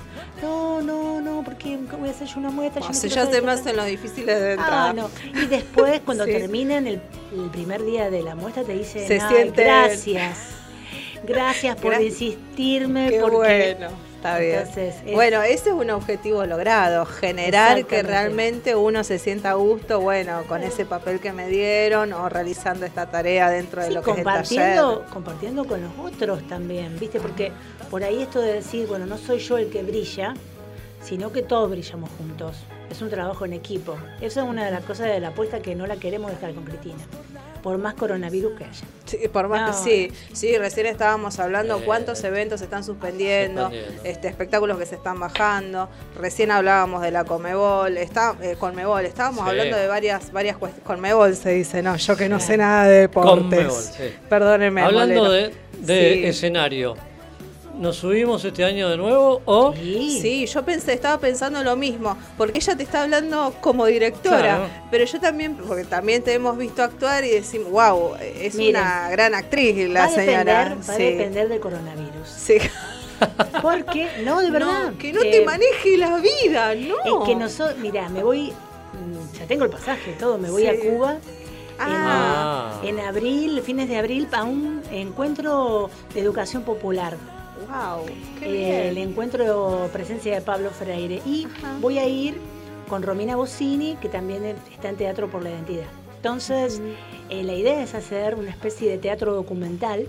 Speaker 13: No, no, no, porque voy a hacer yo una muestra. yo
Speaker 7: O
Speaker 13: no
Speaker 7: sea,
Speaker 13: quiero
Speaker 7: ya se me
Speaker 13: tal".
Speaker 7: hacen los difíciles de
Speaker 13: Ah,
Speaker 7: entrar.
Speaker 13: no. Y después, cuando [laughs]
Speaker 7: Sí.
Speaker 13: terminan el, el primer día de la muestra, te dicen,
Speaker 7: Se
Speaker 13: "Ay,
Speaker 7: sienten-
Speaker 13: gracias. Gracias por
Speaker 7: Gra-
Speaker 13: insistirme.
Speaker 7: Qué
Speaker 13: porque...
Speaker 7: bueno, está bien.
Speaker 13: Entonces, es-
Speaker 7: Bueno, ese es un objetivo logrado, generar que realmente uno se sienta a gusto, bueno, con ese papel que me dieron o realizando esta tarea dentro de
Speaker 13: Sí,
Speaker 7: lo que es el
Speaker 13: compartiendo,
Speaker 7: taller.
Speaker 13: compartiendo con los otros también, ¿viste? Porque por ahí esto de decir, bueno, no soy yo el que brilla, sino que todos brillamos juntos. Es un trabajo en equipo. Esa es una de las cosas de la apuesta que no la queremos dejar con Cristina. Por más coronavirus que haya.
Speaker 7: Sí, por más
Speaker 13: No.
Speaker 7: que sí, sí, recién estábamos hablando cuántos eventos se están suspendiendo,
Speaker 2: Suspendiendo.
Speaker 7: este espectáculos que se están bajando. Recién hablábamos de la Comebol, está eh, Conmebol, estábamos
Speaker 2: Sí.
Speaker 7: hablando de varias varias cuestiones. Conmebol se dice, no, yo que no sé nada de deportes.
Speaker 2: Conmebol, sí.
Speaker 7: Perdónenme.
Speaker 2: Hablando
Speaker 7: molero.
Speaker 2: de, de
Speaker 7: Sí.
Speaker 2: escenario, ¿nos subimos este año de nuevo o
Speaker 7: Sí, yo pensé, estaba pensando lo mismo, porque ella te está hablando como directora,
Speaker 2: Claro.
Speaker 7: pero yo también, porque también te hemos visto actuar y decimos, wow, es
Speaker 13: Miren,
Speaker 7: una gran actriz la
Speaker 13: va a
Speaker 7: señora.
Speaker 13: depender, va a
Speaker 7: Sí.
Speaker 13: depender del coronavirus.
Speaker 7: Sí. [laughs]
Speaker 13: Porque, no, de verdad.
Speaker 7: que no te
Speaker 13: eh,
Speaker 7: maneje la vida, no.
Speaker 13: Es que nosotros, mira, me voy, mm, ya tengo el pasaje, todo, me voy
Speaker 7: Sí.
Speaker 13: a Cuba.
Speaker 7: Ah.
Speaker 13: En, en abril, fines de abril, a un encuentro de educación popular.
Speaker 7: Wow, qué
Speaker 13: Eh, el
Speaker 7: bien.
Speaker 13: encuentro presencia de Pablo Freire. Y voy a ir con Romina Bossini, que también está en Teatro por la Identidad. Entonces, eh, la idea es hacer una especie de teatro documental,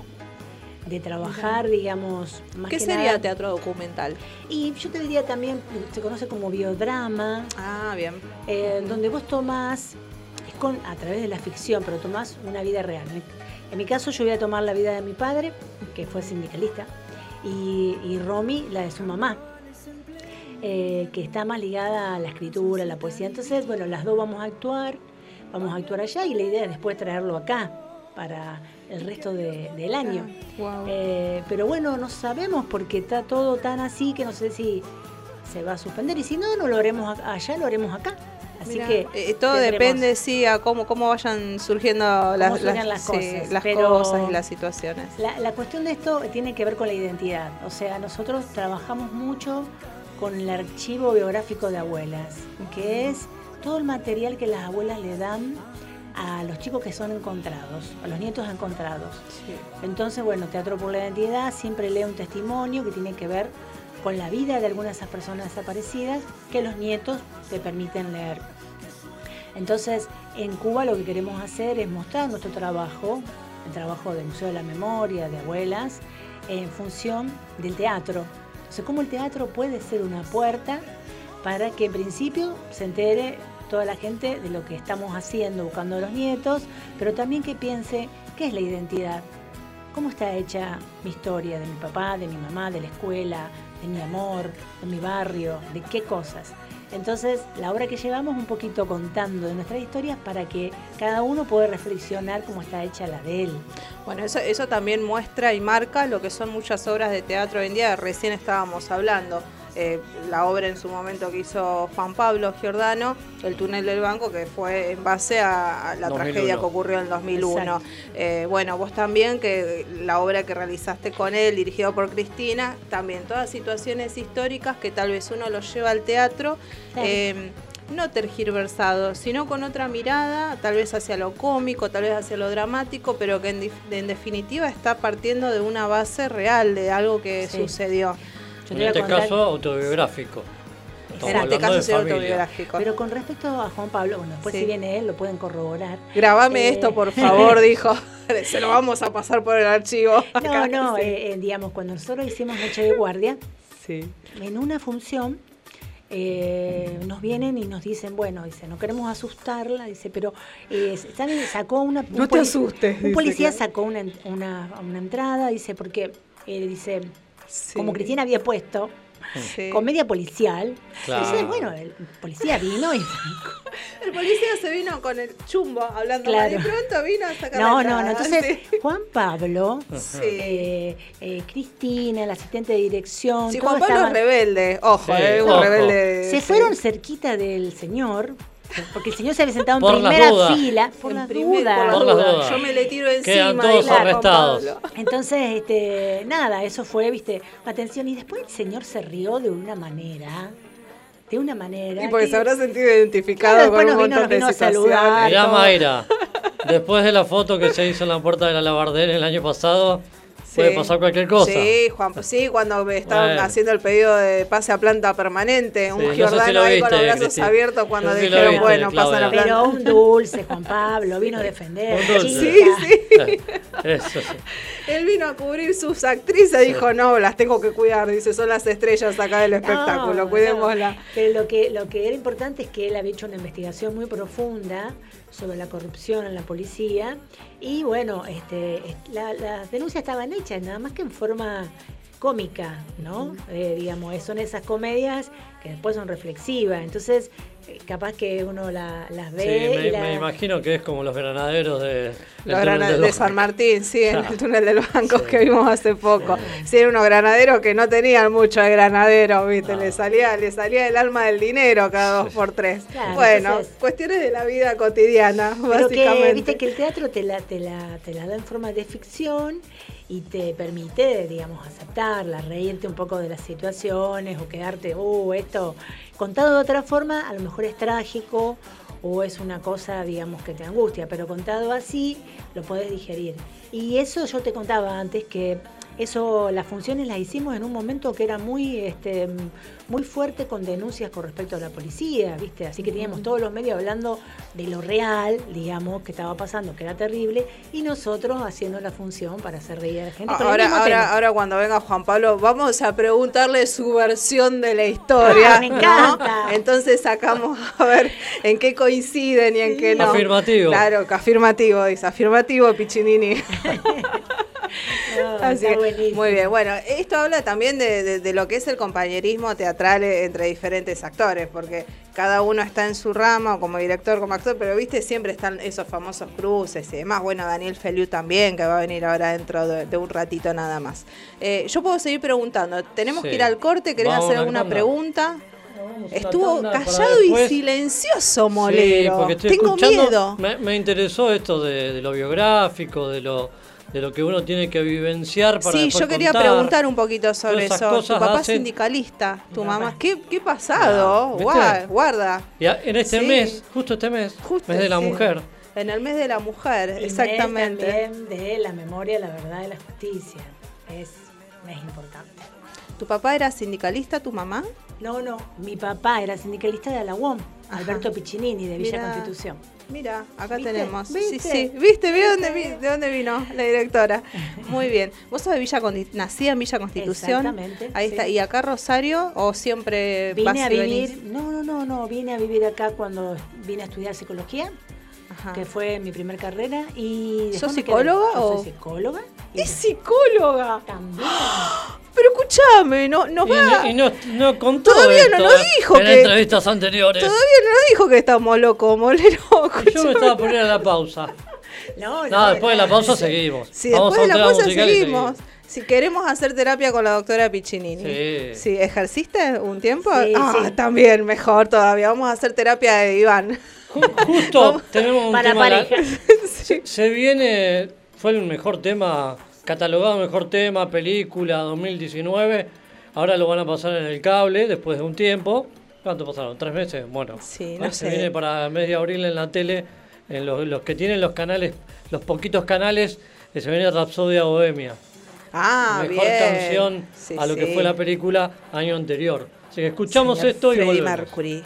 Speaker 13: de trabajar, digamos, más
Speaker 7: ¿Qué
Speaker 13: que
Speaker 7: sería
Speaker 13: nada-
Speaker 7: teatro documental?
Speaker 13: Y yo te diría también, se conoce como biodrama,
Speaker 7: Ah, bien.
Speaker 13: eh, donde vos tomás, es con, a través de la ficción, pero tomás una vida real. En mi caso yo voy a tomar la vida de mi padre, que fue sindicalista, y, y Romy, la de su mamá, eh, que está más ligada a la escritura, a la poesía. Entonces, bueno, las dos vamos a actuar, vamos a actuar allá y la idea es después traerlo acá para el resto de- del año. Eh, pero bueno, no sabemos porque está todo tan así que no sé si se va a suspender y si no, no lo haremos allá, lo haremos acá. Así
Speaker 7: Mirá,
Speaker 13: que
Speaker 7: eh, todo
Speaker 13: tendremos-
Speaker 7: depende, sí, a cómo, cómo vayan surgiendo las,
Speaker 13: las
Speaker 7: sí,
Speaker 13: cosas,
Speaker 7: las cosas y las situaciones.
Speaker 13: La, la cuestión de esto tiene que ver con la identidad. O sea, nosotros trabajamos mucho con el archivo biográfico de abuelas, que es todo el material que las abuelas le dan a los chicos que son encontrados, a los nietos encontrados. Entonces, bueno, Teatro por la Identidad siempre lee un testimonio que tiene que ver con la vida de algunas de esas personas desaparecidas que los nietos te permiten leer. Entonces, en Cuba lo que queremos hacer es mostrar nuestro trabajo, el trabajo del Museo de la Memoria, de abuelas, en función del teatro. Entonces, cómo el teatro puede ser una puerta para que en principio se entere toda la gente de lo que estamos haciendo, buscando a los nietos, pero también que piense qué es la identidad, cómo está hecha mi historia de mi papá, de mi mamá, de la escuela, de mi amor, de mi barrio, de qué cosas. Entonces, la obra que llevamos un poquito contando de nuestras historias para que cada uno pueda reflexionar cómo está hecha la de él.
Speaker 7: Bueno, eso, eso también muestra y marca lo que son muchas obras de teatro hoy en día. Recién estábamos hablando. Eh, la obra en su momento que hizo Juan Pablo Giordano, El túnel del banco, que fue en base a, a la
Speaker 2: 2001.
Speaker 7: tragedia que ocurrió en el 2001.
Speaker 13: Exacto.
Speaker 7: Eh, bueno, vos también, que la obra que realizaste con él, dirigido por Cristina, también todas situaciones históricas que tal vez uno los lleva al teatro.
Speaker 13: Claro.
Speaker 7: eh, no tergiversado, sino con otra mirada, tal vez hacia lo cómico, tal vez hacia lo dramático, pero que en, definitiva está partiendo de una base real, de algo que
Speaker 13: Sí.
Speaker 7: sucedió.
Speaker 2: En este caso, autobiográfico. Estamos
Speaker 7: En este caso
Speaker 2: familia.
Speaker 7: autobiográfico.
Speaker 13: Pero con respecto a Juan Pablo, bueno, después
Speaker 7: Sí.
Speaker 13: si viene él lo pueden corroborar.
Speaker 7: Grabame
Speaker 13: Eh,
Speaker 7: esto, por [laughs] favor, dijo. [laughs] Se lo vamos a pasar por el archivo. [laughs]
Speaker 13: No,
Speaker 7: Acá,
Speaker 13: no,
Speaker 7: sí.
Speaker 13: eh, eh, digamos, cuando nosotros hicimos Noche de Guardia,
Speaker 7: Sí.
Speaker 13: en una función eh, nos vienen y nos dicen, bueno, dice, no queremos asustarla, dice, pero eh, ¿saben? sacó una... un
Speaker 7: No te asustes,
Speaker 13: Un
Speaker 7: dice,
Speaker 13: policía
Speaker 7: claro.
Speaker 13: sacó una, una, una entrada, dice, porque, eh, dice, como Cristina había puesto,
Speaker 7: Sí.
Speaker 13: comedia policial,
Speaker 7: Claro.
Speaker 13: entonces, bueno, el policía vino y... [laughs]
Speaker 7: El policía se vino con el chumbo hablando
Speaker 13: Claro.
Speaker 7: mal y pronto vino a sacar
Speaker 13: No,
Speaker 7: la
Speaker 13: no, no. Entonces,
Speaker 7: sí.
Speaker 13: Juan Pablo,
Speaker 7: Sí.
Speaker 13: eh, eh, Cristina, el asistente de dirección.
Speaker 7: Sí, Juan Pablo es rebelde, ojo,
Speaker 2: Sí,
Speaker 7: es un
Speaker 2: ojo.
Speaker 7: rebelde.
Speaker 13: Se
Speaker 7: sí.
Speaker 13: fueron cerquita del señor, porque el señor se había sentado en
Speaker 2: Por
Speaker 13: primera fila. Por
Speaker 7: En
Speaker 13: las
Speaker 7: primer-
Speaker 13: dudas.
Speaker 7: por las
Speaker 2: Por las
Speaker 7: dudas.
Speaker 2: dudas.
Speaker 7: Yo me le tiro encima.
Speaker 2: Quedan todos
Speaker 7: Juan
Speaker 2: arrestados.
Speaker 13: Entonces, este, nada, eso fue, viste, la atención. Y después el señor se rió de una manera, de una manera.
Speaker 7: Y porque
Speaker 13: que-
Speaker 7: se habrá sentido identificado
Speaker 13: Claro,
Speaker 7: con un
Speaker 13: vino-
Speaker 7: montón de
Speaker 13: vino a
Speaker 7: situaciones.
Speaker 13: saludar.
Speaker 2: Mirá. Mayra, después de la foto que se hizo en la puerta de la Labardén el año pasado, puede pasar cualquier cosa.
Speaker 7: Sí, Juan, sí, cuando me estaban
Speaker 2: Bueno.
Speaker 7: haciendo el pedido de pase a planta permanente, un
Speaker 2: no sé si
Speaker 7: Giordano ahí con los brazos
Speaker 2: Cristina.
Speaker 7: abiertos cuando
Speaker 2: No sé si lo
Speaker 7: dijeron,
Speaker 2: viste,
Speaker 7: bueno,
Speaker 2: Claudia.
Speaker 7: pasan a planta.
Speaker 13: Pero un dulce, Juan Pablo, vino a defender.
Speaker 2: Un dulce.
Speaker 13: chica.
Speaker 7: Sí, sí. [laughs]
Speaker 2: Eso sí.
Speaker 7: Él vino a cubrir sus actrices y dijo, no, las tengo que cuidar, dice, son las estrellas acá del espectáculo,
Speaker 13: No,
Speaker 7: cuidémosla.
Speaker 13: no. Pero lo que, lo que era importante es que él había hecho una investigación muy profunda sobre la corrupción en la policía y bueno, este, est- la- las denuncias estaban hechas, nada más que en forma cómica, ¿no? Eh, digamos, son esas comedias que después son reflexivas, entonces eh, capaz que uno la- las
Speaker 2: Sí,
Speaker 13: ve
Speaker 2: me,
Speaker 13: y la-
Speaker 2: me imagino que es como los granaderos de, del
Speaker 7: Los
Speaker 2: túnel
Speaker 7: grana-
Speaker 2: del
Speaker 7: de. San Martín, sí, en el túnel de los bancos que vimos hace poco. Sí, eran unos granaderos que no tenían mucho de granaderos, ¿viste? Le salía, le salía el alma del dinero cada dos por tres.
Speaker 13: Claro,
Speaker 7: bueno,
Speaker 13: entonces-
Speaker 7: cuestiones de la vida cotidiana,
Speaker 13: Pero que,
Speaker 7: básicamente.
Speaker 13: viste que el teatro te la, te, la, te la da en forma de ficción y te permite, digamos, aceptarla, reírte un poco de las situaciones o quedarte, uh, esto, contado de otra forma, a lo mejor es trágico o es una cosa, digamos, que te angustia, pero contado así lo podés digerir. Y eso yo te contaba antes que eso, las funciones las hicimos en un momento que era muy, este, muy fuerte con denuncias con respecto a la policía, ¿viste? Así que teníamos todos los medios hablando de lo real, digamos, que estaba pasando, que era terrible, y nosotros haciendo la función para hacer reír a la gente.
Speaker 7: Ahora, ahora, ahora cuando venga Juan Pablo, vamos a preguntarle su versión de la historia.
Speaker 13: Ah, me
Speaker 7: ¿no?
Speaker 13: encanta.
Speaker 7: Entonces sacamos a ver en qué coinciden y en qué no.
Speaker 2: Afirmativo.
Speaker 7: Claro, que afirmativo, dice, afirmativo Piccinini. [laughs]
Speaker 13: No,
Speaker 7: Así
Speaker 13: está
Speaker 7: que,
Speaker 13: buenísimo.
Speaker 7: muy bien, bueno, esto habla también de, de- de lo que es el compañerismo teatral eh, entre diferentes actores, porque cada uno está en su rama, como director, como actor, pero viste, siempre están esos famosos cruces y demás. Bueno, Daniel Feliu también, que va a venir ahora dentro de, de un ratito nada más. Eh, yo puedo seguir preguntando, tenemos
Speaker 2: Sí.
Speaker 7: que ir al corte, ¿querés
Speaker 2: Vamos
Speaker 7: hacer alguna pregunta? Estuvo callado y silencioso,
Speaker 2: Sí,
Speaker 7: Molero.
Speaker 2: porque estoy
Speaker 7: Tengo
Speaker 2: escuchando,
Speaker 7: miedo.
Speaker 2: Me, me interesó esto de, de lo biográfico, de lo, de lo que uno tiene que vivenciar para
Speaker 7: Sí, yo quería
Speaker 2: contar.
Speaker 7: preguntar un poquito sobre eso. Tu papá es
Speaker 2: hacen-
Speaker 7: sindicalista, tu mamá. ¿Qué, qué pasado?
Speaker 2: ¿viste?
Speaker 7: Gua- Guarda.
Speaker 2: Y a- en este
Speaker 7: Sí.
Speaker 2: mes, justo este mes,
Speaker 7: Justo,
Speaker 2: mes de la
Speaker 7: sí.
Speaker 2: mujer.
Speaker 7: En el mes de la mujer,
Speaker 13: Y mes
Speaker 7: exactamente.
Speaker 13: también de la memoria, la verdad y la justicia. Es, es importante.
Speaker 7: ¿Tu papá era sindicalista, tu mamá?
Speaker 13: No, no, mi papá era sindicalista de la UOM,
Speaker 7: Ajá.
Speaker 13: Alberto Piccinini, de Villa
Speaker 7: Mirá.
Speaker 13: Constitución.
Speaker 7: Mira, acá
Speaker 13: ¿Viste?
Speaker 7: tenemos.
Speaker 13: ¿Viste?
Speaker 7: Sí, sí. ¿Viste? ¿Viste dónde, vi- de dónde vino la directora? Muy bien. ¿Vos sos de Villa Condi- nacida en Villa Constitución?
Speaker 13: Exactamente,
Speaker 7: Ahí
Speaker 13: sí.
Speaker 7: está. ¿Y acá Rosario o siempre vas
Speaker 13: Vine a
Speaker 7: y venís?
Speaker 13: vivir, no, no, no, no, vine a vivir acá cuando vine a estudiar psicología,
Speaker 7: Ajá.
Speaker 13: que fue mi primer carrera. y después
Speaker 7: ¿Sos
Speaker 13: quedé-
Speaker 7: psicóloga o-
Speaker 13: Soy psicóloga. y
Speaker 7: ¡Es psicóloga!
Speaker 13: También. [gasps]
Speaker 7: Pero escuchame, no, nos
Speaker 2: Y,
Speaker 7: va.
Speaker 2: no- y no, no contó
Speaker 7: Todavía no lo dijo
Speaker 2: en
Speaker 7: que-
Speaker 2: entrevistas anteriores.
Speaker 7: Todavía no dijo que estamos locos, Molero.
Speaker 2: Y yo me estaba poniendo a la pausa. [laughs]
Speaker 13: No,
Speaker 2: No, después de la pausa seguimos.
Speaker 7: Sí,
Speaker 2: Vamos
Speaker 7: después de la pausa
Speaker 2: y
Speaker 7: seguimos. Si queremos hacer terapia con la doctora Piccinini.
Speaker 2: Sí.
Speaker 7: Sí, ¿ejerciste un tiempo?
Speaker 13: Sí,
Speaker 7: ah,
Speaker 13: sí.
Speaker 7: también, mejor todavía. Vamos a hacer terapia de Iván.
Speaker 2: Ju- Justo tenemos un
Speaker 13: Para
Speaker 2: tema. la- [laughs] se, viene, fue el mejor tema, catalogado mejor tema, película 2019. Ahora lo van a pasar en el cable después de un tiempo. ¿Cuánto pasaron? ¿Tres meses? Bueno,
Speaker 7: Sí, no
Speaker 2: se
Speaker 7: sé.
Speaker 2: viene para mes de abril en la tele, en los, los que tienen los canales, los poquitos canales, que se viene Rapsodia Bohemia.
Speaker 7: Ah,
Speaker 2: Mejor
Speaker 7: bien.
Speaker 2: canción
Speaker 7: Sí,
Speaker 2: a lo que fue la película año anterior. Así que escuchamos
Speaker 7: Señor
Speaker 2: esto y
Speaker 7: Freddie
Speaker 2: volvemos.
Speaker 7: Mercury.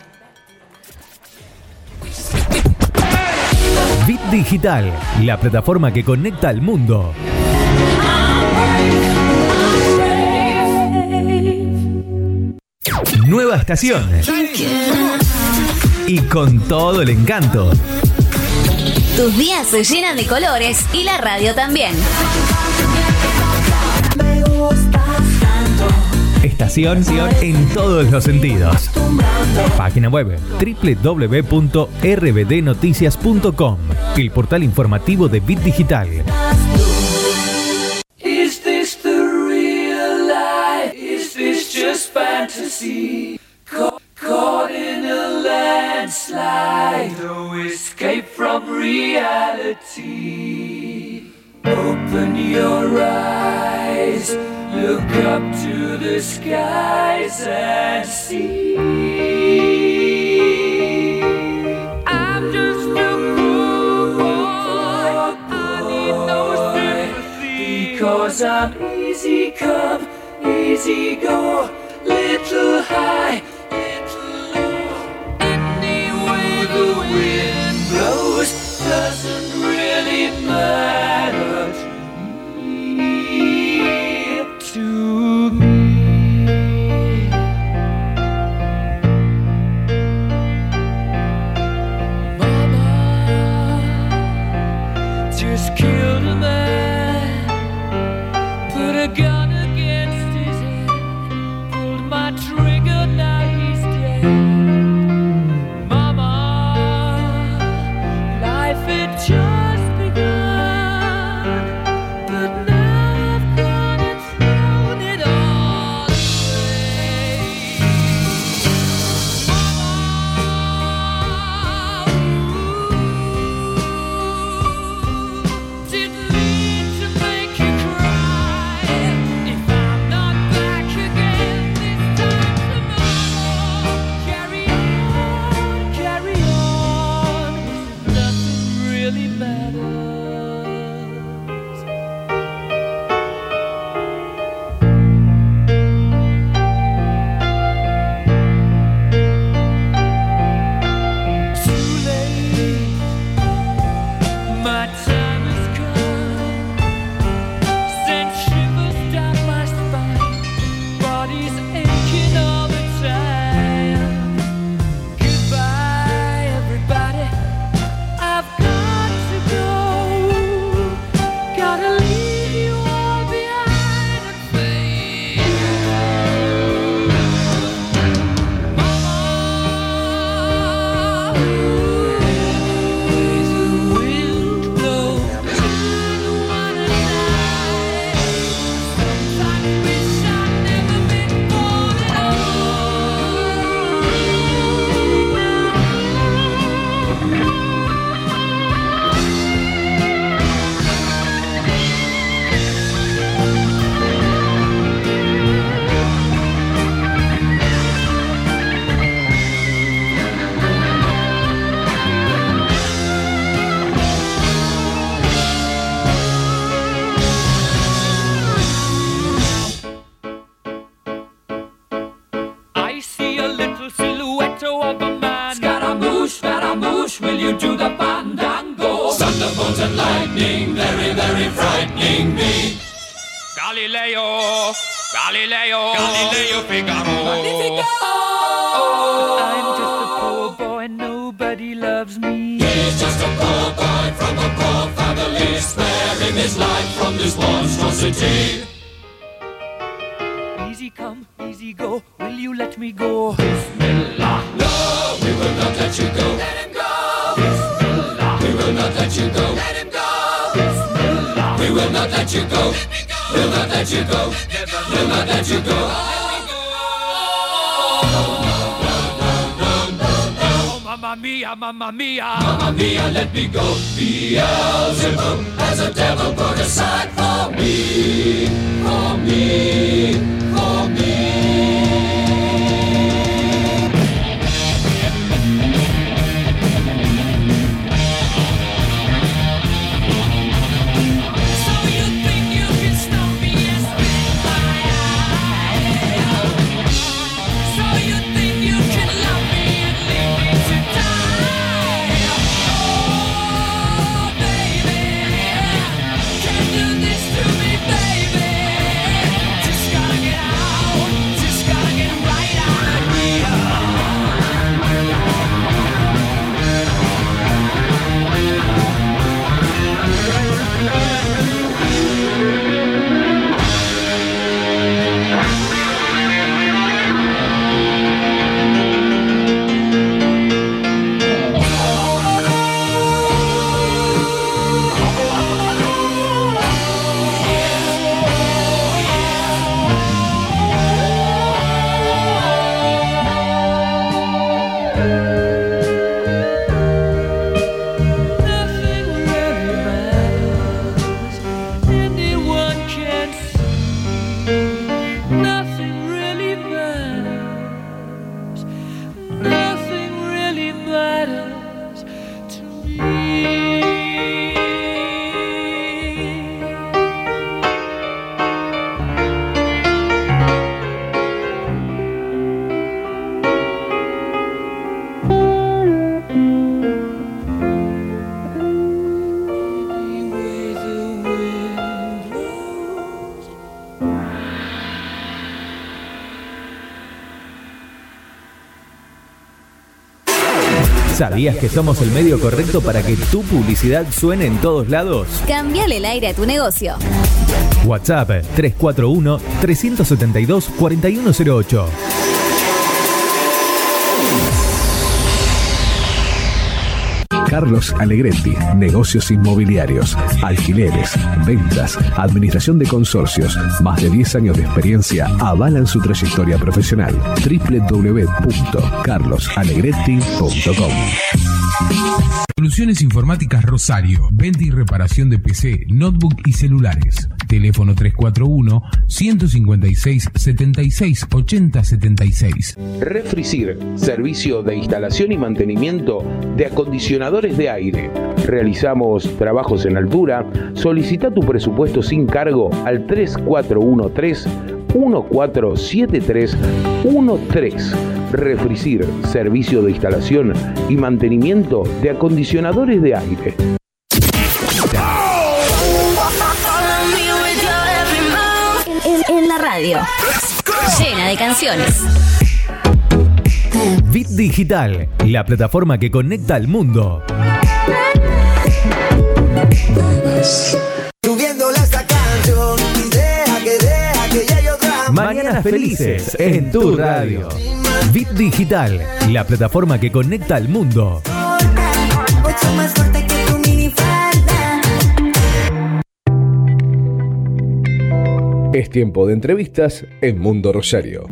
Speaker 4: Bit Digital, la plataforma que conecta al mundo. Nueva estación. Y con todo el encanto.
Speaker 3: Tus días se llenan de colores y la radio también.
Speaker 4: Estación en todos los sentidos. Página web www.rbdnoticias.com, el portal informativo de Bit Digital.
Speaker 11: Is this the real life? Is this just fantasy? Ca- caught in a landslide, no escape from reality. Open your eyes, look up to the skies and see. I'm just a poor boy. I need no sympathy. Because I'm easy come, easy go, little high, little low. Any the wind blows doesn't
Speaker 4: ¿Sabías que somos el medio correcto para que tu publicidad suene en todos lados?
Speaker 3: Cambiale el aire a tu negocio.
Speaker 4: WhatsApp 341-372-4108.
Speaker 1: Carlos Alegretti, negocios inmobiliarios, alquileres, ventas, administración de consorcios, más de 10 años de experiencia avalan su trayectoria profesional. www.carlosalegretti.com
Speaker 5: Soluciones Informáticas Rosario. Venta y reparación de PC, notebook y celulares. Teléfono 341 156 76 80 76.
Speaker 6: Refricir, servicio de instalación y mantenimiento de acondicionadores de aire. Realizamos trabajos en altura. Solicita tu presupuesto sin cargo al 3413 147313. Refricir, servicio de instalación y mantenimiento de acondicionadores de aire.
Speaker 3: Radio. Llena de canciones.
Speaker 4: Bit Digital, la plataforma que conecta al mundo.
Speaker 12: Subiéndole a esta canción y deja que deja que llegue otra
Speaker 4: Mañanas felices en tu radio. Bit Digital, la plataforma que conecta al mundo.
Speaker 12: Mucho más fuerte que
Speaker 1: Es tiempo de entrevistas en Mundo Rosario.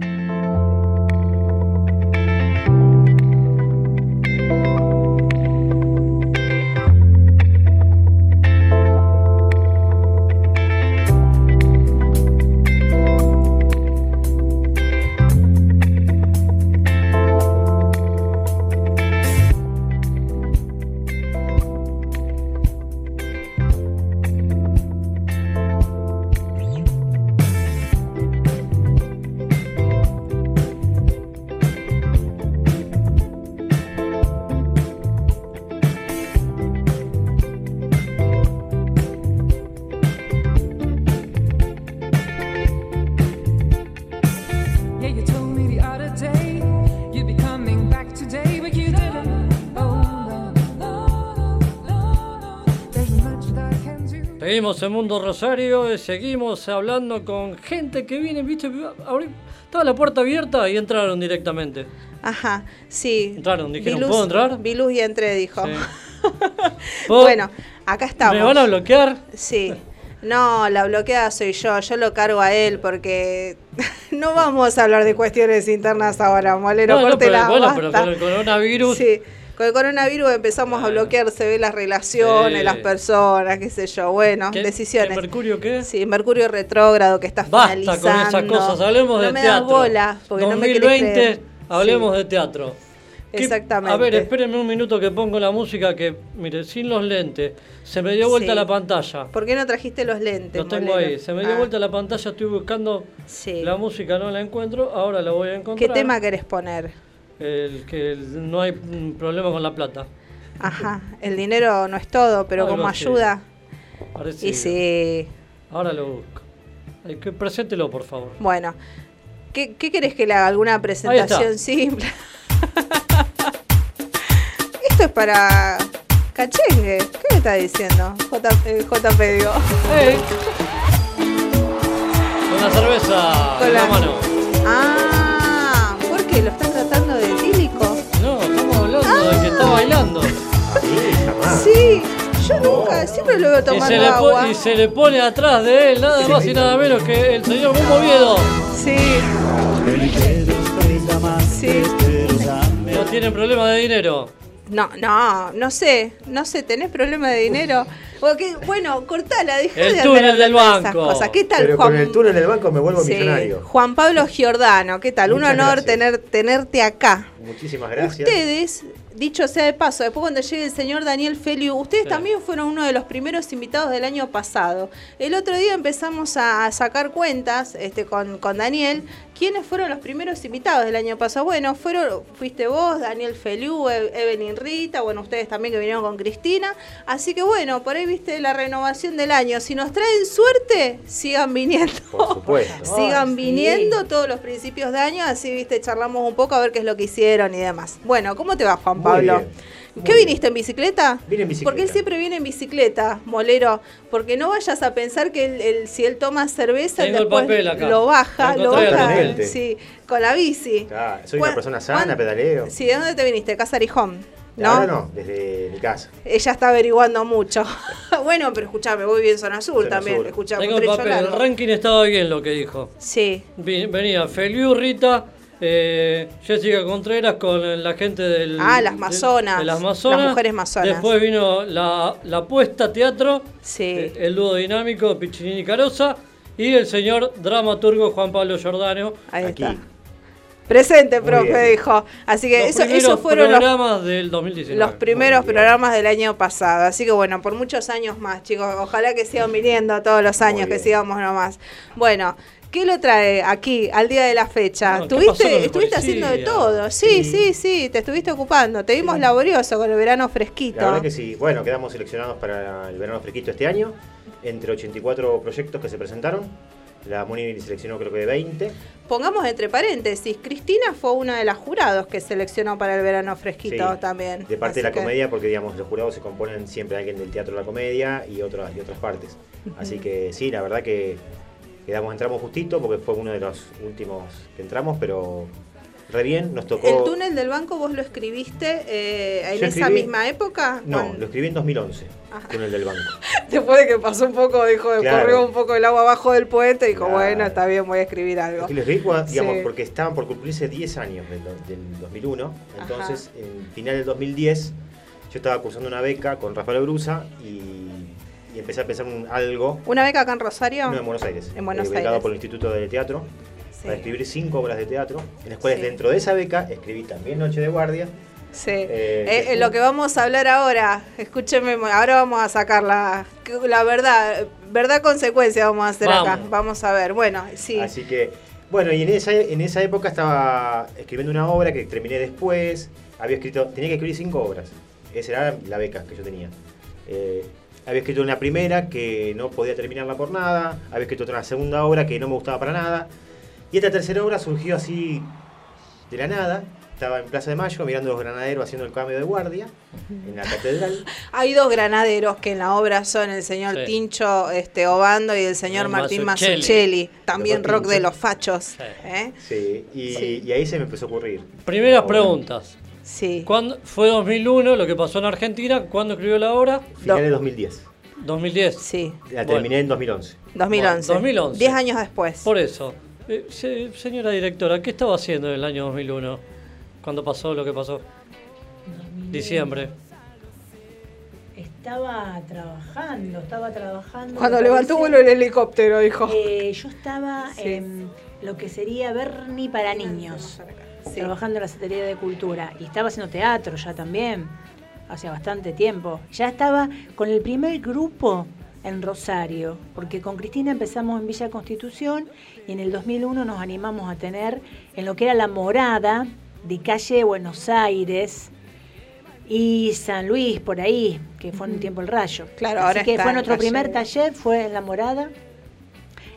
Speaker 2: Seguimos en Mundo Rosario, y seguimos hablando con gente que viene, viste, estaba la puerta abierta y entraron directamente.
Speaker 7: Ajá, sí.
Speaker 2: Entraron, dijeron, ¿puedo entrar?
Speaker 7: Vi luz y entré, dijo. [laughs]
Speaker 2: ¿Puedo-
Speaker 7: bueno, acá estamos.
Speaker 2: ¿Me van a bloquear?
Speaker 7: Sí. No, la bloqueada soy yo, yo lo cargo a él porque [laughs] no vamos a hablar de cuestiones internas ahora, Molero,
Speaker 2: No, no, pero, bueno, pero con el coronavirus.
Speaker 7: Sí, con el coronavirus empezamos a bloquear, se ve las relaciones,
Speaker 2: Sí.
Speaker 7: las personas, qué sé yo, bueno,
Speaker 2: ¿Qué-
Speaker 7: decisiones.
Speaker 2: qué Mercurio qué?
Speaker 7: Sí, Mercurio retrógrado que está
Speaker 2: Basta
Speaker 7: finalizando.
Speaker 2: con esas cosas, hablemos
Speaker 7: no
Speaker 2: de
Speaker 7: me
Speaker 2: teatro.
Speaker 7: das bola, porque no me querés
Speaker 2: 2020,
Speaker 7: creer.
Speaker 2: hablemos de teatro. ¿Qué-
Speaker 7: Exactamente.
Speaker 2: A ver, espérenme un minuto que pongo la música que, mire, sin los lentes, se me dio vuelta
Speaker 7: Sí.
Speaker 2: la pantalla.
Speaker 7: ¿Por qué no trajiste los lentes?
Speaker 2: Lo tengo
Speaker 7: Molero?
Speaker 2: ahí, se me dio
Speaker 7: Ah,
Speaker 2: vuelta la pantalla, estoy buscando
Speaker 7: Sí.
Speaker 2: la música, no la encuentro, ahora la voy a
Speaker 7: ¿Qué
Speaker 2: encontrar.
Speaker 7: tema querés poner?
Speaker 2: El que no hay problema con la plata.
Speaker 7: Ajá, el dinero no es todo, pero
Speaker 2: Algo
Speaker 7: como ayuda.
Speaker 2: Parecido.
Speaker 7: Y sí.
Speaker 2: Ahora lo busco. Que preséntelo, por favor.
Speaker 7: Bueno, ¿qué, qué querés que le haga? ¿Alguna presentación simple? [laughs] Esto es para cachengue. ¿Qué me está diciendo? J, eh, JP, digo.
Speaker 2: Con la cerveza
Speaker 7: Con
Speaker 2: en la
Speaker 7: la-
Speaker 2: mano.
Speaker 7: Ah, ¿por qué? ¿Lo están Sí, yo nunca, siempre lo veo
Speaker 2: Y
Speaker 7: tomando
Speaker 2: se, le po-
Speaker 7: agua.
Speaker 2: y se le pone atrás de él nada más y nada menos que el señor Bumbo Oviedo.
Speaker 7: Sí. Sí.
Speaker 2: No tienen problema de dinero.
Speaker 7: No, no, no sé, no sé, ¿tenés problema de dinero? O que- bueno, cortala, dejá
Speaker 2: El
Speaker 7: de
Speaker 2: túnel del
Speaker 7: hablando de esas
Speaker 2: banco.
Speaker 7: cosas. ¿Qué tal,
Speaker 14: Pero
Speaker 7: Juan?
Speaker 14: con el túnel del banco me vuelvo
Speaker 7: Sí,
Speaker 14: millonario.
Speaker 7: Juan Pablo Giordano, ¿qué tal? Un
Speaker 14: Muchas
Speaker 7: honor
Speaker 14: gracias.
Speaker 7: tener, tenerte acá.
Speaker 14: Muchísimas gracias.
Speaker 7: Ustedes, dicho sea de paso, después cuando llegue el señor Daniel Feliu, ustedes también fueron uno de los primeros invitados del año pasado. El otro día empezamos a, a sacar cuentas este, con, con Daniel. ¿Quiénes fueron los primeros invitados del año pasado? Bueno, fueron, fuiste vos, Daniel Feliu, E- Evelyn Rita, bueno, ustedes también que vinieron con Cristina. Así que bueno, por ahí viste la renovación del año. Si nos traen suerte, sigan viniendo.
Speaker 14: Por supuesto. [laughs]
Speaker 7: Sigan
Speaker 13: sí.
Speaker 7: viniendo todos los principios de año, así viste, charlamos un poco a ver qué es lo que hicieron y demás. Bueno, ¿cómo te va, Juan
Speaker 14: Muy
Speaker 7: Pablo?
Speaker 14: bien.
Speaker 7: ¿Qué viniste en bicicleta?
Speaker 14: Vine en bicicleta.
Speaker 7: Porque él siempre viene en bicicleta, molero. Porque no vayas a pensar que él- él- si él toma cerveza,
Speaker 2: Tengo el
Speaker 7: después
Speaker 2: papel acá.
Speaker 7: lo baja,
Speaker 2: Lo
Speaker 7: baja. Sí, con la bici.
Speaker 14: Ah, soy
Speaker 7: ¿Cuán-
Speaker 14: una persona sana, pedaleo.
Speaker 7: Sí, ¿de dónde te viniste? Casarijón. ¿No?
Speaker 14: Ahora no, desde mi casa.
Speaker 7: Ella está averiguando mucho. [laughs] bueno, pero escuchame, voy bien zona sur
Speaker 14: Zona
Speaker 7: también.
Speaker 14: sur.
Speaker 7: Escuchame,
Speaker 2: Tengo
Speaker 7: un
Speaker 2: el papel. El ranking estaba bien lo que dijo.
Speaker 7: Sí.
Speaker 2: Venía Feliu, Rita, eh, Jessica Contreras con la gente del.
Speaker 7: Ah, las
Speaker 2: de-
Speaker 7: mazonas.
Speaker 2: De, las mazonas.
Speaker 7: Las mujeres mazonas.
Speaker 2: Después vino la, la puesta teatro.
Speaker 7: Sí.
Speaker 2: eh, El dúo dinámico Piccinini Carosa. Y el señor dramaturgo Juan Pablo Giordano.
Speaker 7: Ahí está. Presente,
Speaker 2: Muy
Speaker 7: profe,
Speaker 2: bien.
Speaker 7: dijo. Así que
Speaker 2: Los
Speaker 7: eso, esos fueron los,
Speaker 2: programas del 2019.
Speaker 7: los primeros programas del año pasado. Así que bueno, por muchos años más, chicos. Ojalá que sigan viniendo todos los años, que sigamos nomás. Bueno. ¿Qué lo trae aquí al día de la fecha?
Speaker 2: No, ¿qué pasó con
Speaker 7: ¿Tuviste,
Speaker 2: el
Speaker 7: estuviste
Speaker 2: policía?
Speaker 7: haciendo de todo. Sí, sí, sí, te estuviste ocupando. Te vimos laborioso con el verano fresquito.
Speaker 14: La verdad que sí. Bueno, quedamos seleccionados para el verano fresquito este año, entre 84 proyectos que se presentaron. La Moni seleccionó creo que de 20.
Speaker 7: Pongamos entre paréntesis, Cristina fue una de las jurados que seleccionó para el verano fresquito
Speaker 14: Sí,
Speaker 7: también.
Speaker 14: De parte
Speaker 7: Así
Speaker 14: de la
Speaker 7: que-
Speaker 14: comedia, porque digamos, los jurados se componen siempre alguien del teatro de la comedia y otras, y otras partes. Así que sí, la verdad que quedamos, entramos justito porque fue uno de los últimos que entramos, pero re bien, nos tocó.
Speaker 7: ¿El túnel del banco vos lo escribiste eh, en esa misma época?
Speaker 14: No, lo escribí en 2011, túnel del banco. [laughs]
Speaker 7: Después de que pasó un poco, dijo,
Speaker 14: Claro.
Speaker 7: corrió un poco el agua abajo del puente, dijo,
Speaker 14: Claro.
Speaker 7: bueno, está bien, voy a escribir algo.
Speaker 14: Y lo escribí, cua- digamos,
Speaker 7: Sí.
Speaker 14: porque estaban por cumplirse 10 años del, del 2001. Entonces, en final del 2010, yo estaba cursando una beca con Rafael Brusa y empecé a pensar en algo.
Speaker 7: ¿Una beca acá en Rosario?
Speaker 14: No, en Buenos Aires.
Speaker 7: En Buenos
Speaker 14: eh, becado
Speaker 7: Aires.
Speaker 14: por el Instituto de Teatro.
Speaker 7: Sí.
Speaker 14: Para escribir cinco obras de teatro, en las cuales
Speaker 7: Sí.
Speaker 14: dentro de esa beca escribí también Noche de Guardia.
Speaker 7: Sí.
Speaker 14: Eh,
Speaker 7: Eh,
Speaker 14: que-
Speaker 7: lo que vamos a hablar ahora, escúcheme, ahora vamos a sacar la, la verdad, verdad consecuencia vamos a hacer acá.
Speaker 14: Vamos.
Speaker 7: Vamos a ver, bueno, sí.
Speaker 14: Así que, bueno, y en esa, en esa época estaba escribiendo una obra que terminé después. Había escrito, tenía que escribir cinco obras. Esa era la beca que yo tenía. Eh, había escrito una primera que no podía terminarla por nada. Había escrito otra segunda obra que no me gustaba para nada. Y esta tercera obra surgió así de la nada. Estaba en Plaza de Mayo mirando a los granaderos haciendo el cambio de guardia en la catedral. [laughs]
Speaker 7: Hay dos granaderos que en la obra son el señor
Speaker 14: Sí.
Speaker 7: Tincho este, Obando y el señor
Speaker 14: El
Speaker 7: Martín
Speaker 14: Mazzucchelli.
Speaker 7: También rock de los fachos. ¿eh?
Speaker 14: Sí, y,
Speaker 7: Sí.
Speaker 14: y ahí se me empezó a ocurrir.
Speaker 2: Primeras preguntas.
Speaker 7: Sí.
Speaker 2: ¿Cuándo, fue 2001 lo que pasó en Argentina? ¿Cuándo escribió la obra?
Speaker 14: Finales de 2010.
Speaker 2: 2010.
Speaker 7: Sí.
Speaker 14: La terminé en 2011.
Speaker 7: 2011.
Speaker 2: Bueno, 2011.
Speaker 7: Diez años después.
Speaker 2: Por eso. Eh, se- señora directora, ¿qué estaba haciendo en el año 2001? Cuando pasó lo que pasó. Diciembre.
Speaker 13: Estaba trabajando, estaba trabajando.
Speaker 7: Cuando levantó
Speaker 13: parece.
Speaker 7: vuelo el helicóptero, dijo.
Speaker 13: Eh, yo estaba
Speaker 7: Sí.
Speaker 13: en lo que sería Berni para niños, trabajando en la Secretaría de Cultura. Y estaba haciendo teatro ya también, hace bastante tiempo. Ya estaba con el primer grupo en Rosario, porque con Cristina empezamos en Villa Constitución y en el 2001 nos animamos a tener en lo que era la morada de calle Buenos Aires y San Luis por ahí, que fue en un tiempo el rayo.
Speaker 7: Claro,
Speaker 13: Así
Speaker 7: ahora
Speaker 13: que fue nuestro primer taller, fue en la morada,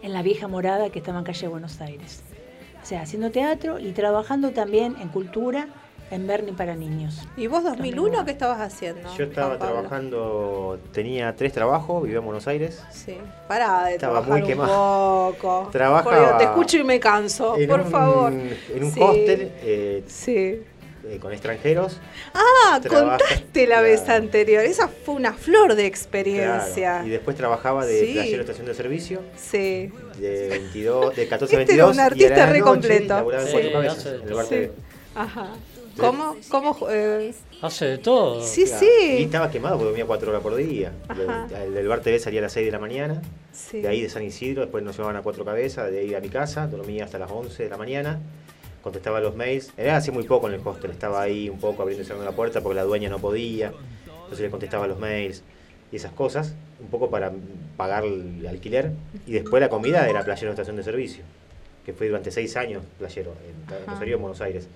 Speaker 13: en la vieja morada que estaba en calle Buenos Aires. O sea, haciendo teatro y trabajando también en cultura en Berni para niños.
Speaker 7: ¿Y vos 2001 qué estabas haciendo?
Speaker 14: Yo estaba trabajando, tenía tres trabajos, vivía en Buenos Aires.
Speaker 7: Sí. Pará de
Speaker 14: Estaba
Speaker 7: trabajar
Speaker 14: muy
Speaker 7: un
Speaker 14: quemado.
Speaker 7: poco.
Speaker 14: Trabajaba-
Speaker 7: te escucho y me canso, por
Speaker 14: un-
Speaker 7: favor.
Speaker 14: En un
Speaker 7: Sí.
Speaker 14: hostel eh,
Speaker 7: Sí.
Speaker 14: Eh, con extranjeros.
Speaker 7: Ah,
Speaker 14: Trabaja-
Speaker 7: contaste la vez anterior. Esa fue una flor de experiencia.
Speaker 14: Claro, Y después trabajaba de
Speaker 7: Sí.
Speaker 14: playero estación de servicio.
Speaker 7: Sí.
Speaker 14: De 22, de 14 a
Speaker 7: Este era
Speaker 14: 22.
Speaker 7: un artista
Speaker 14: la
Speaker 7: re completo.
Speaker 14: cuatro.
Speaker 7: Ajá. ¿Cómo? ¿Cómo? eh,
Speaker 2: Hace de todo.
Speaker 7: Sí,
Speaker 14: Claro.
Speaker 7: sí.
Speaker 14: Y estaba quemado porque dormía 4 horas por día. El, el del bar TV salía a las 6 de la mañana.
Speaker 7: Sí.
Speaker 14: De ahí de San Isidro, después nos llevaban a cuatro cabezas, de ahí a mi casa, dormía hasta las 11 de la mañana, contestaba los mails. Era hace muy poco en el hostel, estaba ahí un poco abriendo y cerrando la puerta porque la dueña no podía. Entonces le contestaba los mails y esas cosas, un poco para pagar el alquiler. Y después la comida era playero en estación de servicio, que fue durante seis años playero en. Rosario, en Buenos Aires.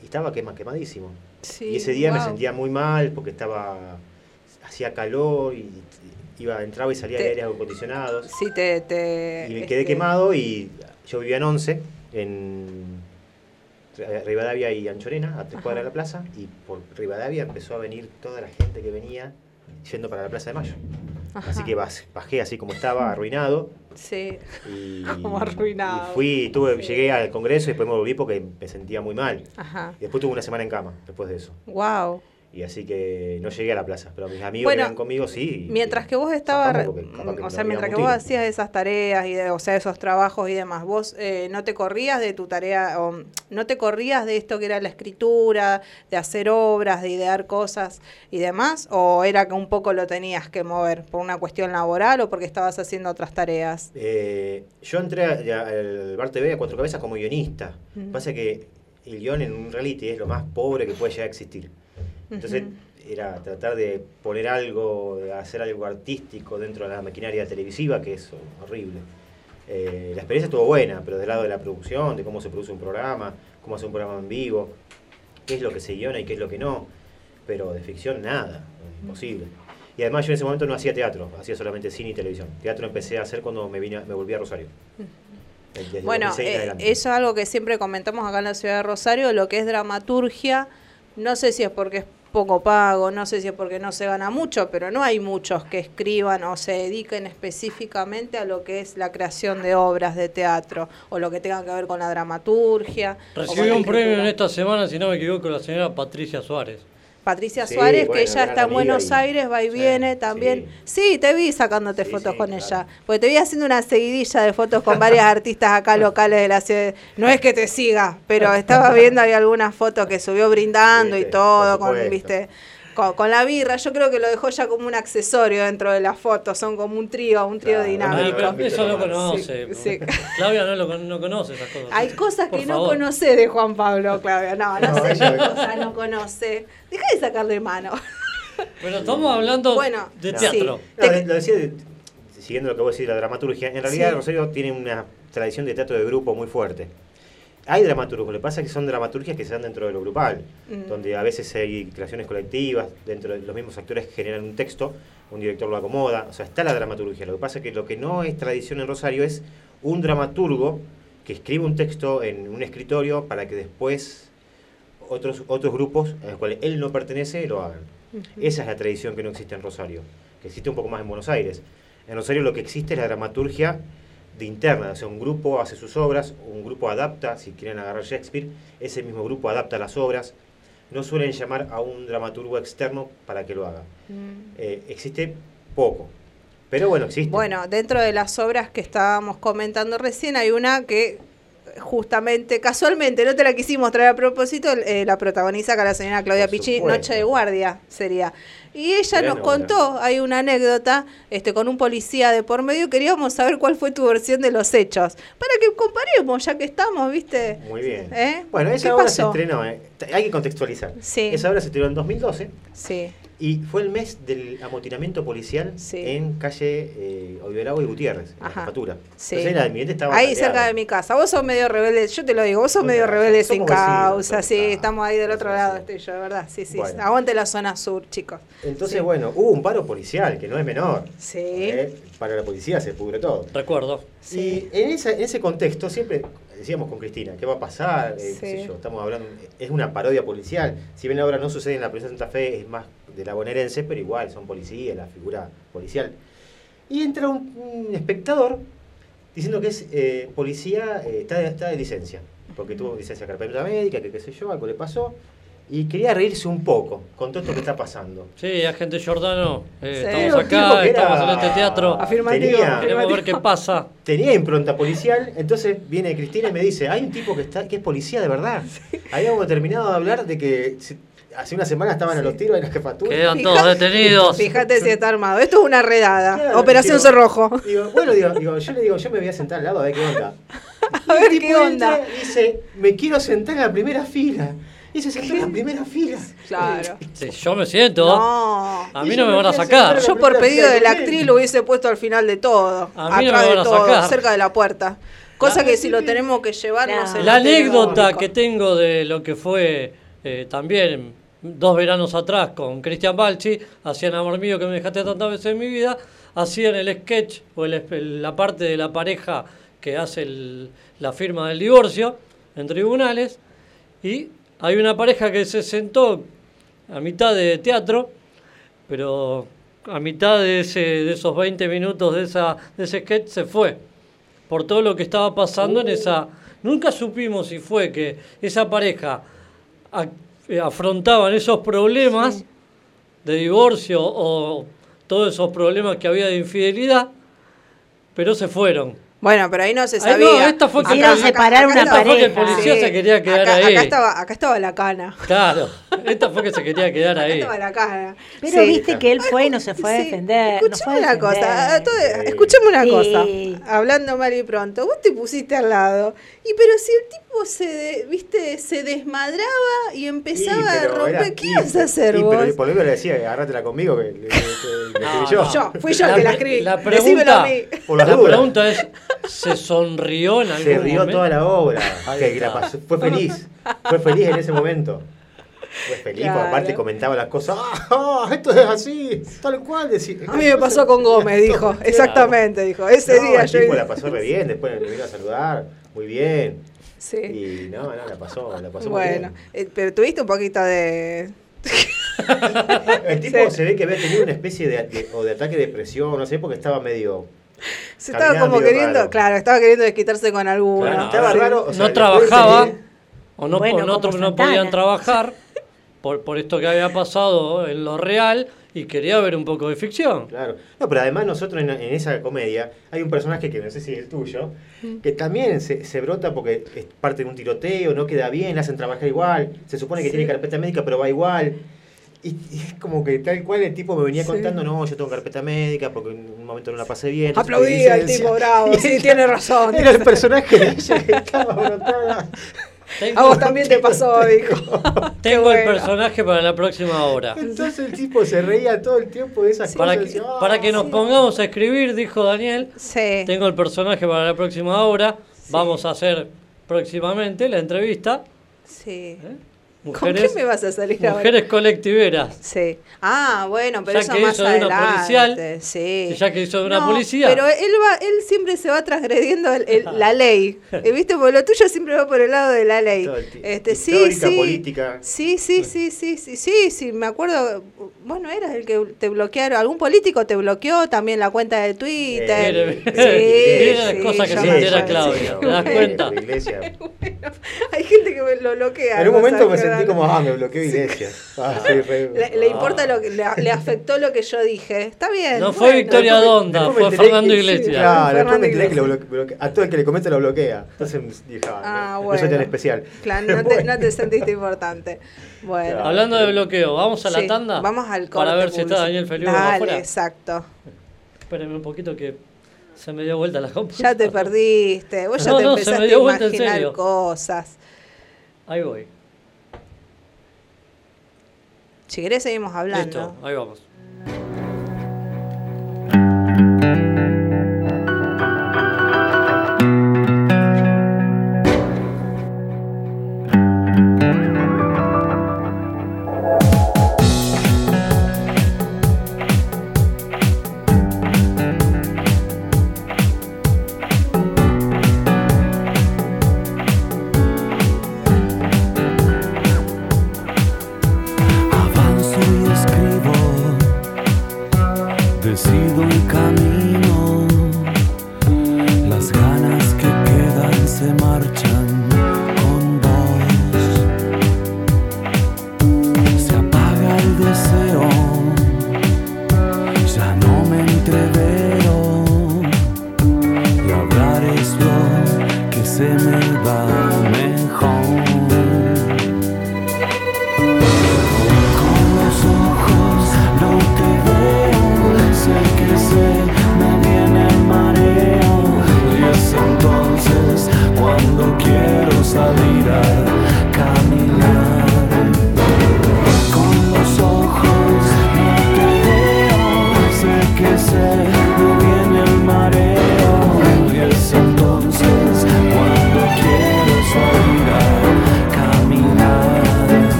Speaker 14: Y estaba quema, quemadísimo.
Speaker 7: Sí,
Speaker 14: y ese día me sentía muy mal porque estaba hacía calor y iba entraba y salía
Speaker 7: Te-
Speaker 14: de aires acondicionados.
Speaker 7: Sí, te. te
Speaker 14: Y me quedé
Speaker 7: este,
Speaker 14: quemado y yo vivía en Once, en Rivadavia y Anchorena, a tres cuadras de la plaza, y por Rivadavia empezó a venir toda la gente que venía yendo para la Plaza de Mayo.
Speaker 7: Ajá.
Speaker 14: Así que bajé así como estaba, arruinado.
Speaker 7: Sí.
Speaker 14: Y, [laughs]
Speaker 7: Como arruinado.
Speaker 14: y fui, tuve, llegué al Congreso y después me volví porque me sentía muy mal.
Speaker 7: Ajá.
Speaker 14: Y después tuve una semana en cama, después de eso.
Speaker 7: Wow.
Speaker 14: Y así que no llegué a la plaza, pero mis amigos
Speaker 7: Bueno,
Speaker 14: que eran conmigo sí.
Speaker 7: Mientras que vos estabas,
Speaker 14: que
Speaker 7: o sea, mientras que vos hacías esas tareas y de- o sea, esos trabajos y demás, vos eh, no te corrías de tu tarea, o no te corrías de esto que era la escritura, de hacer obras, de idear cosas y demás, o era que un poco lo tenías que mover por una cuestión laboral o porque estabas haciendo otras tareas.
Speaker 14: Eh, yo entré al Bar TV a cuatro cabezas como guionista.
Speaker 7: Mm.
Speaker 14: Pasa que el guion en un reality es lo más pobre que puede llegar a existir. Entonces era tratar de poner algo, de hacer algo artístico dentro de la maquinaria televisiva, que es horrible. Eh, la experiencia estuvo buena, pero del lado de la producción, de cómo se produce un programa, cómo hace un programa en vivo, qué es lo que se guiona y qué es lo que no. Pero de ficción nada, imposible. Y además yo en ese momento no hacía teatro, hacía solamente cine y televisión. Teatro empecé a hacer cuando me, vine, me volví a Rosario. Desde
Speaker 7: Bueno,
Speaker 14: 2006 en
Speaker 7: eh, eso es algo que siempre comentamos acá en la ciudad de Rosario, lo que es dramaturgia, no sé si es porque es poco pago, no sé si es porque no se gana mucho, pero no hay muchos que escriban o se dediquen específicamente a lo que es la creación de obras de teatro o lo que tenga que ver con la dramaturgia.
Speaker 2: Recibió un premio en esta semana, si no me equivoco, la señora Patricia Suárez.
Speaker 7: Patricia
Speaker 2: Sí,
Speaker 7: Suárez,
Speaker 2: bueno,
Speaker 7: que ella está en Buenos Aires, va y viene también. Sí. te vi sacándote fotos con ella. Porque te vi haciendo una seguidilla de fotos con varias [laughs] artistas acá locales de la ciudad. No es que te siga, pero estaba [laughs] viendo ahí algunas fotos que subió brindando y todo, con, viste, con, con la birra. Yo creo que lo dejó ya como un accesorio dentro de las fotos. Son como un trío, un trío dinámico.
Speaker 2: Pero eso no conoce.
Speaker 7: Sí, sí. [laughs]
Speaker 2: Claudia no, lo, con- no conoce esas cosas.
Speaker 7: Hay cosas
Speaker 2: Por
Speaker 7: que no conoce de Juan Pablo, Claudia. No, no,
Speaker 2: No,
Speaker 7: sé qué cosas no conoce. Deja de sacarle mano. [laughs]
Speaker 2: Pero estamos hablando
Speaker 7: Bueno,
Speaker 2: de teatro.
Speaker 14: No, lo decía de- siguiendo lo que vos decís de la dramaturgia. En realidad
Speaker 2: Sí.
Speaker 14: Rosario tiene una tradición de teatro de grupo muy fuerte. Hay dramaturgos, lo que pasa es que son dramaturgias que se dan dentro de lo grupal,
Speaker 7: Mm.
Speaker 14: donde a veces hay creaciones colectivas, dentro de los mismos actores generan un texto, un director lo acomoda, o sea, está la dramaturgia. Lo que pasa es que lo que no es tradición en Rosario es un dramaturgo que escribe un texto en un escritorio para que después otros, otros grupos a los cuales él no pertenece lo hagan. Esa es la tradición que no existe en Rosario, que existe un poco más en Buenos Aires. En Rosario lo que existe es la dramaturgia de interna, o sea, un grupo hace sus obras, un grupo adapta, si quieren agarrar Shakespeare, ese mismo grupo adapta las obras, no suelen llamar a un dramaturgo externo para que lo haga. Eh, existe poco, pero bueno, existe.
Speaker 7: Bueno, dentro de las obras que estábamos comentando recién, hay una que justamente, casualmente, no te la quisimos traer a propósito, eh, la protagoniza acá la señora Claudia Pichi. Noche de Guardia sería. Y ella nos contó, hay una anécdota este, con un policía de por medio, queríamos saber cuál fue tu versión de los hechos, para que comparemos, ya que estamos, ¿viste?
Speaker 14: Muy bien.
Speaker 7: ¿Eh?
Speaker 14: Bueno,
Speaker 7: ¿Qué
Speaker 14: esa obra se estrenó, eh, hay que contextualizar.
Speaker 7: Sí.
Speaker 14: Esa obra se estrenó en 2012
Speaker 7: Sí.
Speaker 14: Y fue el mes del amotinamiento policial en calle eh, Oliverago y Gutiérrez, en la jefatura.
Speaker 7: Sí.
Speaker 14: Entonces estaba
Speaker 7: Ahí cerca de mi casa. Vos sos medio rebelde, yo te lo digo, vos sos medio rebelde sin causa, sí, estamos ahí del otro lado, estoy yo, de verdad, sí, sí.
Speaker 14: Bueno.
Speaker 7: Aguante la zona sur, chicos.
Speaker 14: Entonces, bueno, hubo un paro policial, que no es menor.
Speaker 7: Sí.
Speaker 14: Eh, Para la policía se pudre todo.
Speaker 2: Recuerdo.
Speaker 14: Y en, esa- en ese contexto siempre decíamos con Cristina, ¿qué va a pasar? Eh, qué sé
Speaker 7: Sí.
Speaker 14: yo, estamos hablando, es una parodia policial. Si bien la obra no sucede en la provincia de Santa Fe, es más de la bonaerense, pero igual son policías, la figura policial. Y entra un, un espectador diciendo que es eh, policía, eh, está, está de licencia, porque tuvo licencia carpeta médica, que qué sé yo, algo le pasó, y quería reírse un poco con todo esto que está pasando.
Speaker 2: Sí, agente Giordano, eh,
Speaker 14: Sí.
Speaker 2: estamos acá, estamos en este teatro.
Speaker 14: Tenía-
Speaker 2: Queremos ver qué pasa.
Speaker 14: Tenía impronta policial, entonces viene Cristina y me dice, hay un tipo que está que es policía de verdad. Habíamos terminado de hablar de que se- hace una semana estaban a los tiros en la jefatura.
Speaker 2: Quedan todos detenidos.
Speaker 7: Fíjate si está armado. Esto es una redada.
Speaker 14: Claro,
Speaker 7: Operación
Speaker 14: digo-
Speaker 7: Cerrojo.
Speaker 14: Digo, bueno, digo, digo, yo le digo, yo me voy a sentar al lado a ver qué onda. [laughs]
Speaker 7: A ver qué onda.
Speaker 14: Dice, me quiero sentar en la primera fila. Y se sentó en la primera fila.
Speaker 7: Claro.
Speaker 2: Sí, yo me siento.
Speaker 7: No.
Speaker 2: A mí no me van a sacar.
Speaker 7: Yo por pedido de la actriz lo hubiese puesto al final de todo.
Speaker 2: A mí no
Speaker 7: atrás
Speaker 2: me van
Speaker 7: de
Speaker 2: a
Speaker 7: todo,
Speaker 2: sacar.
Speaker 7: cerca de la puerta. Cosa que si lo tenemos que llevar, no, sé.
Speaker 2: La
Speaker 7: no tenemos
Speaker 2: anécdota
Speaker 7: rico.
Speaker 2: que tengo de lo que fue eh, también dos veranos atrás con Cristian Balchi, hacían Amor Mío que me dejaste tantas veces en mi vida, hacían el sketch o el- el- la parte de la pareja que hace el- la firma del divorcio en tribunales Y hay una pareja que se sentó a mitad de teatro, pero a mitad de, ese, de esos 20 minutos de, esa, de ese sketch se fue. Por todo lo que estaba pasando en esa... Nunca supimos si fue que esa pareja a- eh, afrontaban esos problemas de divorcio o todos esos problemas que había de infidelidad, pero se fueron.
Speaker 7: Bueno, pero ahí no se
Speaker 2: Ay,
Speaker 7: sabía.
Speaker 2: no, esta fue que-
Speaker 7: Acá-
Speaker 2: Quisieron
Speaker 7: acá-
Speaker 13: separar
Speaker 7: acá
Speaker 13: una
Speaker 2: Esta fue que el
Speaker 13: pareja.
Speaker 2: policía
Speaker 7: Sí.
Speaker 2: se quería quedar
Speaker 7: acá,
Speaker 2: ahí.
Speaker 7: acá estaba, acá estaba la cana.
Speaker 2: Claro, esta fue que se quería quedar
Speaker 7: Acá
Speaker 2: ahí.
Speaker 7: estaba la cana.
Speaker 13: Pero
Speaker 7: Sí.
Speaker 13: viste que él fue y no se fue a defender.
Speaker 7: Escuchame una cosa, todo- escuchame una
Speaker 13: Sí.
Speaker 7: cosa. Hablando mal y pronto, vos te pusiste al lado. Y pero si el tipo se, de- viste, se desmadraba y empezaba
Speaker 14: Sí,
Speaker 7: a romper,
Speaker 14: era-
Speaker 7: ¿qué
Speaker 14: sí,
Speaker 7: ibas a hacer
Speaker 14: sí,
Speaker 7: vos?
Speaker 14: Pero por lo menos le decía, agárratela conmigo, que le,
Speaker 2: No,
Speaker 14: escribí yo.
Speaker 7: Yo, fui yo
Speaker 2: La
Speaker 7: que la escribí.
Speaker 2: La
Speaker 7: Decímelo a
Speaker 2: pregunta, la pregunta es, ¿se sonrió en algún
Speaker 14: Se rió
Speaker 2: momento?
Speaker 14: toda la obra.
Speaker 2: Ahí
Speaker 14: que la
Speaker 2: está.
Speaker 14: pasó- fue feliz. Fue feliz en ese momento. Fue feliz, porque
Speaker 7: Claro.
Speaker 14: aparte comentaba las cosas. ¡Ah, ah, esto es así! Tal cual. decía-
Speaker 7: A mí me pasó con Gómez, dijo. Exactamente, dijo. Ese
Speaker 14: No,
Speaker 7: día
Speaker 14: el
Speaker 7: yo.
Speaker 14: tipo la pasó re bien, después me vino a saludar. Muy bien.
Speaker 7: Sí.
Speaker 14: Y no, no, la pasó, la pasó muy
Speaker 7: Bueno,
Speaker 14: bien.
Speaker 7: eh, pero tuviste un poquito de. [laughs]
Speaker 14: El tipo
Speaker 7: Sí.
Speaker 14: se ve que había tenido una especie de, de- o de ataque de depresión, no sé, porque estaba medio.
Speaker 7: Se estaba como queriendo,
Speaker 14: raro.
Speaker 7: claro, estaba queriendo desquitarse con alguno.
Speaker 14: Claro, estaba
Speaker 7: Sí.
Speaker 14: raro. o sea,
Speaker 2: no trabajaba o no,
Speaker 13: Bueno,
Speaker 2: o no, podían trabajar [laughs] por, por esto que había pasado en lo real y quería ver un poco de ficción.
Speaker 14: Claro. No, pero además nosotros en, en esa comedia hay un personaje que no sé si es el tuyo, que también se, se brota porque es parte de un tiroteo, no queda bien, le hacen trabajar igual, se supone que
Speaker 7: Sí.
Speaker 14: tiene carpeta médica, pero va igual. Y, y es como que tal cual el tipo me venía
Speaker 7: Sí.
Speaker 14: contando, no, yo tengo carpeta médica porque en un momento no la pasé bien.
Speaker 7: Aplaudía el tipo bravo, [laughs] sí,
Speaker 14: ella-
Speaker 7: tiene razón.
Speaker 14: Era el personaje de ella que estaba brotada.
Speaker 7: A vos también te pasó, dijo. [laughs]
Speaker 2: Tengo el
Speaker 7: bueno.
Speaker 2: personaje para la próxima hora.
Speaker 14: Entonces el tipo se reía todo el tiempo de esas
Speaker 2: Para
Speaker 14: cosas.
Speaker 2: que,
Speaker 14: decía, "Ah".
Speaker 2: para que nos pongamos a escribir, dijo Daniel,
Speaker 7: Sí.
Speaker 2: tengo el personaje para la próxima hora. Vamos a hacer próximamente la entrevista.
Speaker 7: Sí. ¿Con
Speaker 2: Mujeres,
Speaker 7: qué me vas a salir ahora?
Speaker 2: mujeres colectiveras.
Speaker 7: Sí. Ah, bueno, pero
Speaker 2: Ya
Speaker 7: eso
Speaker 2: que
Speaker 7: más
Speaker 2: hizo de una
Speaker 7: adelante.
Speaker 2: policial,
Speaker 7: sí.
Speaker 2: ya que hizo de una
Speaker 7: No,
Speaker 2: policía.
Speaker 7: Pero él va, él siempre se va transgrediendo el- el- la ley. [laughs] Eh, ¿Viste? Porque lo tuyo siempre va por el lado de la ley. Este, sí, sí.
Speaker 14: política.
Speaker 7: Sí, sí, sí, sí, sí, sí, sí, me acuerdo. Bueno, eras el que te bloquearon. Algún político te bloqueó también la cuenta de Twitter.
Speaker 2: Mire,
Speaker 7: Sí,
Speaker 2: mire las
Speaker 7: sí,
Speaker 2: cosas que se
Speaker 7: me
Speaker 2: entera
Speaker 7: acuerdo,
Speaker 2: Claudia.
Speaker 7: sí.
Speaker 2: ¿Te das cuenta?
Speaker 14: La iglesia. [laughs]
Speaker 7: Hay gente que me lo bloquea.
Speaker 14: En un momento me. Sentí como, ah, me bloqueó Iglesia. [laughs] Ah, sí, re-
Speaker 7: Le, le
Speaker 14: ah.
Speaker 7: importa lo que le, le afectó lo que yo dije. Está bien.
Speaker 2: No fue
Speaker 7: bueno.
Speaker 2: Victoria Donda, fue Fernando Iglesias.
Speaker 14: Claro, después
Speaker 7: Fernando
Speaker 14: me enteré que lo
Speaker 7: Iglesias.
Speaker 14: bloque- bloque- a todo el que le comenta lo bloquea. Entonces dije, ah, no, no
Speaker 7: bueno.
Speaker 14: soy tan especial.
Speaker 7: Claro, [laughs] no, te, no te sentiste importante. Bueno.
Speaker 14: Claro.
Speaker 2: Hablando de bloqueo, ¿vamos a la
Speaker 7: Sí,
Speaker 2: tanda?
Speaker 7: Vamos al corte
Speaker 2: Para ver si está. Daniel Feliu afuera.
Speaker 7: exacto.
Speaker 2: Espérenme un poquito que se me dio vuelta la computadora.
Speaker 7: Ya te [laughs] perdiste. Vos ya
Speaker 2: No,
Speaker 7: te
Speaker 2: no, se me
Speaker 7: empezaste
Speaker 2: dio
Speaker 7: a imaginar cosas.
Speaker 2: Ahí voy.
Speaker 7: Si querés seguimos hablando.
Speaker 2: Listo, ahí vamos.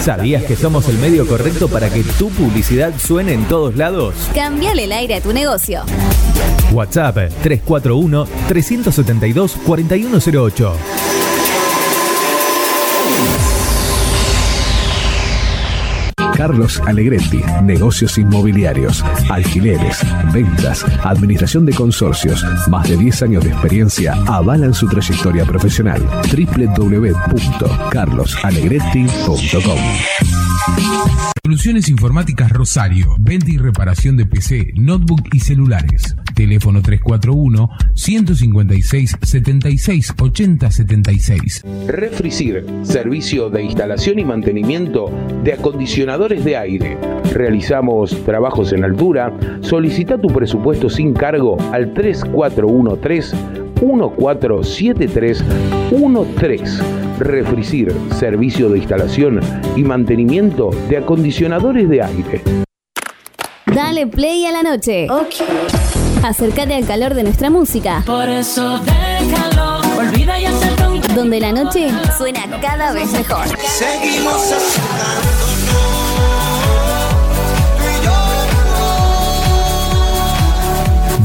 Speaker 4: ¿Sabías que somos el medio correcto para que tu publicidad suene en todos lados?
Speaker 3: Cambiale el aire a tu negocio.
Speaker 4: WhatsApp 341-372-4108.
Speaker 1: Carlos Alegretti, negocios inmobiliarios, alquileres, ventas, administración de consorcios, más de 10 años de experiencia avalan su trayectoria profesional. www.carlosalegretti.com
Speaker 5: Soluciones Informáticas Rosario. Venta y reparación de PC, notebook y celulares. Teléfono 341-156-76-80-76.
Speaker 6: Refricir, servicio de instalación y mantenimiento de acondicionadores de aire. Realizamos trabajos en altura. Solicita tu presupuesto sin cargo al 3413 147313. Refricir, servicio de instalación y mantenimiento de acondicionadores de aire.
Speaker 3: Dale play a la noche. Acércate al calor de nuestra música.
Speaker 11: Por eso déjalo, olvida y acepta un
Speaker 3: Donde la noche suena cada vez mejor.
Speaker 12: Seguimos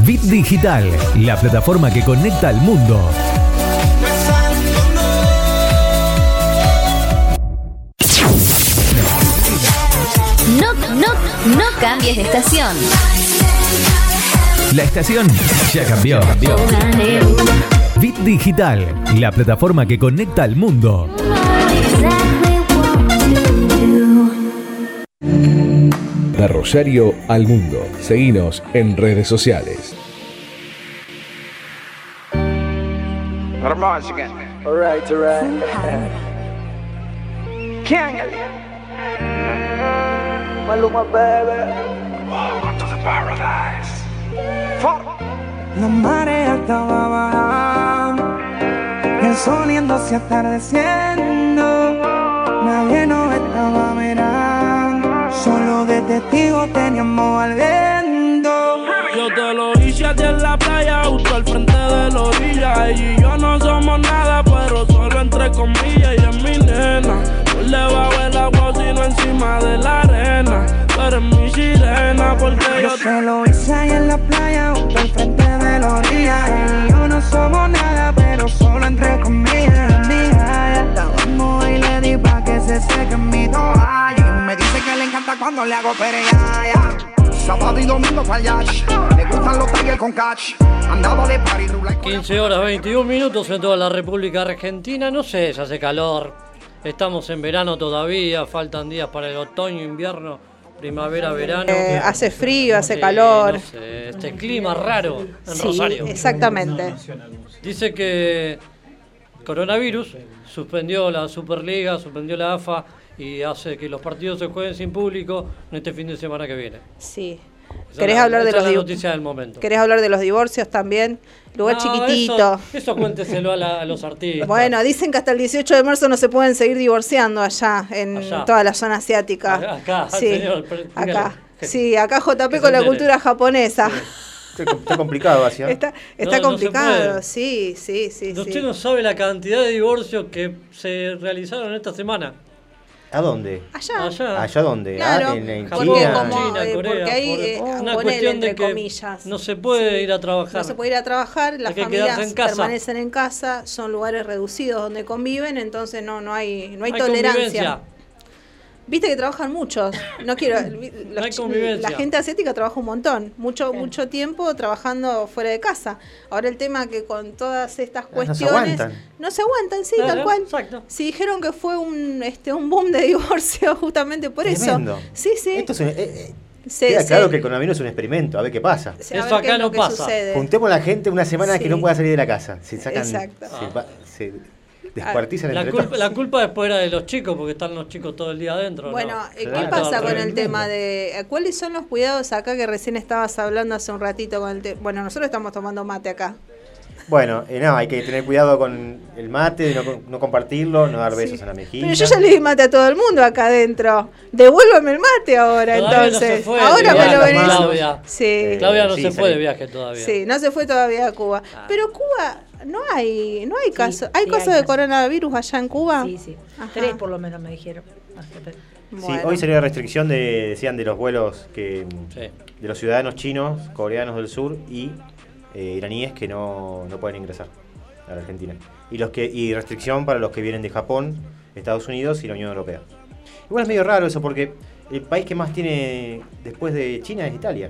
Speaker 4: Bit Digital, la plataforma que conecta al mundo.
Speaker 3: No, no, no cambies de estación.
Speaker 4: La estación ya cambió. Bit Digital, la plataforma que conecta al mundo.
Speaker 1: De Rosario al mundo. Seguinos en redes sociales.
Speaker 9: Maluma, baby. Welcome to the paradise.
Speaker 15: La marea estaba bajando, el sol yéndose atardeciendo. Nadie nos estaba mirando, solo de teníamos al viento.
Speaker 16: Yo te lo hice a ti en la playa, justo al frente de la orilla. Y yo no somos nada, pero solo entre comillas. Ella es mi nena, no debajo del agua, sino encima de la arena. Tú eres mi sirena, porque yo
Speaker 15: Yo se lo hice ahí en la playa, justo al frente de la orilla. Y yo no somos nada, pero solo entre comillas. Mía, estábamos y le di pa' que se seque mi toalla. Y me dice que le encanta cuando le hago pereaya. Sábado y domingo para yash. Le gustan los tigres con catch. Andaba de party, rula
Speaker 2: 15 horas 21 minutos en toda la República Argentina. No sé, ya hace calor. Estamos en verano todavía. Faltan días para el otoño, invierno, primavera, verano.
Speaker 7: Eh, hace frío, hace
Speaker 2: Sí,
Speaker 7: calor.
Speaker 2: no sé, este clima raro en
Speaker 7: Sí,
Speaker 2: Rosario.
Speaker 7: exactamente.
Speaker 2: Dice que coronavirus suspendió la Superliga, suspendió la AFA y hace que los partidos se jueguen sin público en este fin de semana que viene.
Speaker 7: Sí.
Speaker 2: Esa
Speaker 7: ¿Querés
Speaker 2: la-
Speaker 7: hablar de los
Speaker 2: es la
Speaker 7: div-
Speaker 2: noticia del momento.
Speaker 7: ¿Querés hablar de los divorcios también? Lugar
Speaker 2: No,
Speaker 7: chiquitito.
Speaker 2: Eso, eso cuénteselo a, la- a los artistas.
Speaker 7: Bueno, dicen que hasta el 18 de marzo no se pueden seguir divorciando allá, en
Speaker 2: Allá.
Speaker 7: toda la zona asiática.
Speaker 2: Acá, acá,
Speaker 7: sí,
Speaker 2: señor,
Speaker 7: acá. [laughs] Sí, acá JP con la cultura japonesa.
Speaker 14: Está, está complicado, Asia.
Speaker 7: Está, está
Speaker 2: No, no
Speaker 7: complicado, sí, sí, sí.
Speaker 2: Usted
Speaker 7: sí.
Speaker 2: no sabe la cantidad de divorcios que se realizaron esta semana.
Speaker 14: ¿A dónde?
Speaker 7: Allá.
Speaker 2: Allá.
Speaker 14: ¿Allá dónde?
Speaker 7: Claro,
Speaker 14: Ah, en, en
Speaker 7: porque
Speaker 14: China.
Speaker 7: como-
Speaker 2: China,
Speaker 7: eh,
Speaker 2: Corea,
Speaker 7: porque ahí,
Speaker 2: por-
Speaker 7: eh,
Speaker 2: una
Speaker 7: ponele
Speaker 2: cuestión de
Speaker 7: entre
Speaker 2: que
Speaker 7: comillas.
Speaker 2: no se puede ir a trabajar.
Speaker 7: No se puede ir a trabajar, las
Speaker 2: Hay que quedarse
Speaker 7: familias
Speaker 2: en casa.
Speaker 7: permanecen en casa, son lugares reducidos donde conviven, entonces no, no hay, no hay,
Speaker 2: Hay
Speaker 7: tolerancia. Viste que trabajan muchos. No quiero. [coughs] los
Speaker 2: convivencia.
Speaker 7: la gente asiática trabaja un montón, mucho mucho tiempo trabajando fuera de casa. Ahora el tema que con todas estas
Speaker 14: Ah, no se
Speaker 7: cuestiones
Speaker 14: aguantan.
Speaker 7: no se aguantan, sí, tal cual.
Speaker 2: exacto.
Speaker 7: Si dijeron que fue un este un boom de [laughs] divorcio justamente por
Speaker 14: Tremendo.
Speaker 7: eso. Sí, sí.
Speaker 14: Esto es un- eh, eh, queda
Speaker 7: se-
Speaker 14: claro que el coronavirus es un experimento, a ver qué pasa.
Speaker 7: se- a ver qué es lo que sucede.
Speaker 14: Juntemos a la gente una semana que
Speaker 7: Sí.
Speaker 14: no pueda salir de la casa. Se sacan,
Speaker 7: Exacto.
Speaker 14: se, va- se descuartizan
Speaker 2: La
Speaker 14: entre
Speaker 2: culpa,
Speaker 14: todos.
Speaker 2: la culpa después era de los chicos, porque están los chicos todo el día adentro.
Speaker 7: Bueno,
Speaker 2: ¿no?
Speaker 7: eh, ¿qué
Speaker 14: Claro.
Speaker 7: pasa con el tema de eh, cuáles son los cuidados acá que recién estabas hablando hace un ratito con el tema? Bueno, nosotros estamos tomando mate acá.
Speaker 14: Bueno, eh, no, hay que tener cuidado con el mate, no, no compartirlo, no dar besos en la mejilla.
Speaker 7: Pero yo ya le di mate a todo el mundo acá adentro. Devuélvame el mate ahora,
Speaker 2: Todavía no
Speaker 7: entonces.
Speaker 2: se fue de
Speaker 7: ahora me lo venís.
Speaker 2: Claudia.
Speaker 7: Sí.
Speaker 2: Claudia no
Speaker 14: Sí,
Speaker 2: se fue de viaje todavía.
Speaker 7: Sí, no se fue todavía a Cuba.
Speaker 2: Ah.
Speaker 7: Pero Cuba no hay, no hay casos. ¿Hay
Speaker 13: sí,
Speaker 7: casos
Speaker 13: hay
Speaker 7: de coronavirus allá en Cuba?
Speaker 13: Sí, sí.
Speaker 7: Ajá.
Speaker 13: Tres por lo menos me dijeron.
Speaker 14: Sí,
Speaker 7: Bueno.
Speaker 14: hoy salió la restricción de, decían, de los vuelos que
Speaker 2: Sí.
Speaker 14: de los ciudadanos chinos, coreanos del sur y eh, iraníes que no, no pueden ingresar a la Argentina. Y los que y restricción para los que vienen de Japón, Estados Unidos y la Unión Europea. Igual es medio raro eso porque el país que más tiene después de China es Italia,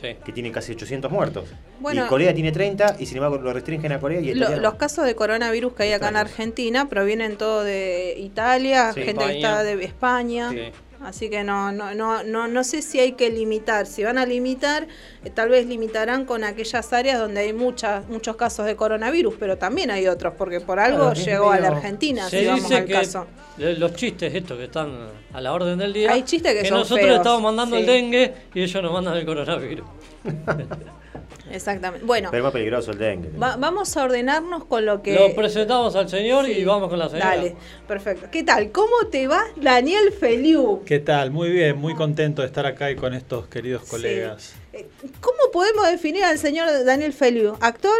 Speaker 2: Sí.
Speaker 14: que tiene casi 800 muertos.
Speaker 7: Bueno.
Speaker 14: y Corea tiene 30 y sin embargo lo restringen a Corea y
Speaker 7: Lo- los casos de coronavirus que hay acá en Argentina provienen todo de Italia,
Speaker 14: Sí.
Speaker 7: gente que está de España.
Speaker 2: Sí.
Speaker 7: Así que no, no, no, no, no sé si hay que limitar. Si van a limitar, eh, tal vez limitarán con aquellas áreas donde hay muchas, muchos casos de coronavirus, pero también hay otros, porque por algo
Speaker 14: Claro,
Speaker 7: llegó a la Argentina,
Speaker 2: Se
Speaker 7: si vamos
Speaker 2: dice
Speaker 7: al
Speaker 2: que
Speaker 7: caso.
Speaker 2: los chistes estos que están a la orden del día.
Speaker 7: Hay chistes que son
Speaker 2: nosotros
Speaker 7: feos,
Speaker 2: estamos mandando
Speaker 7: sí.
Speaker 2: el dengue y ellos nos mandan el coronavirus. [laughs]
Speaker 7: Exactamente. Bueno,
Speaker 14: Pero es más peligroso el dengue.
Speaker 7: va- vamos a ordenarnos con lo que...
Speaker 2: Lo presentamos al señor y vamos con la señora.
Speaker 7: Dale, perfecto. ¿Qué tal? ¿Cómo te va, Daniel Feliu?
Speaker 17: ¿Qué tal? Muy bien, muy contento de estar acá y con estos queridos colegas.
Speaker 7: ¿Cómo podemos definir al señor Daniel Feliu? ¿Actor?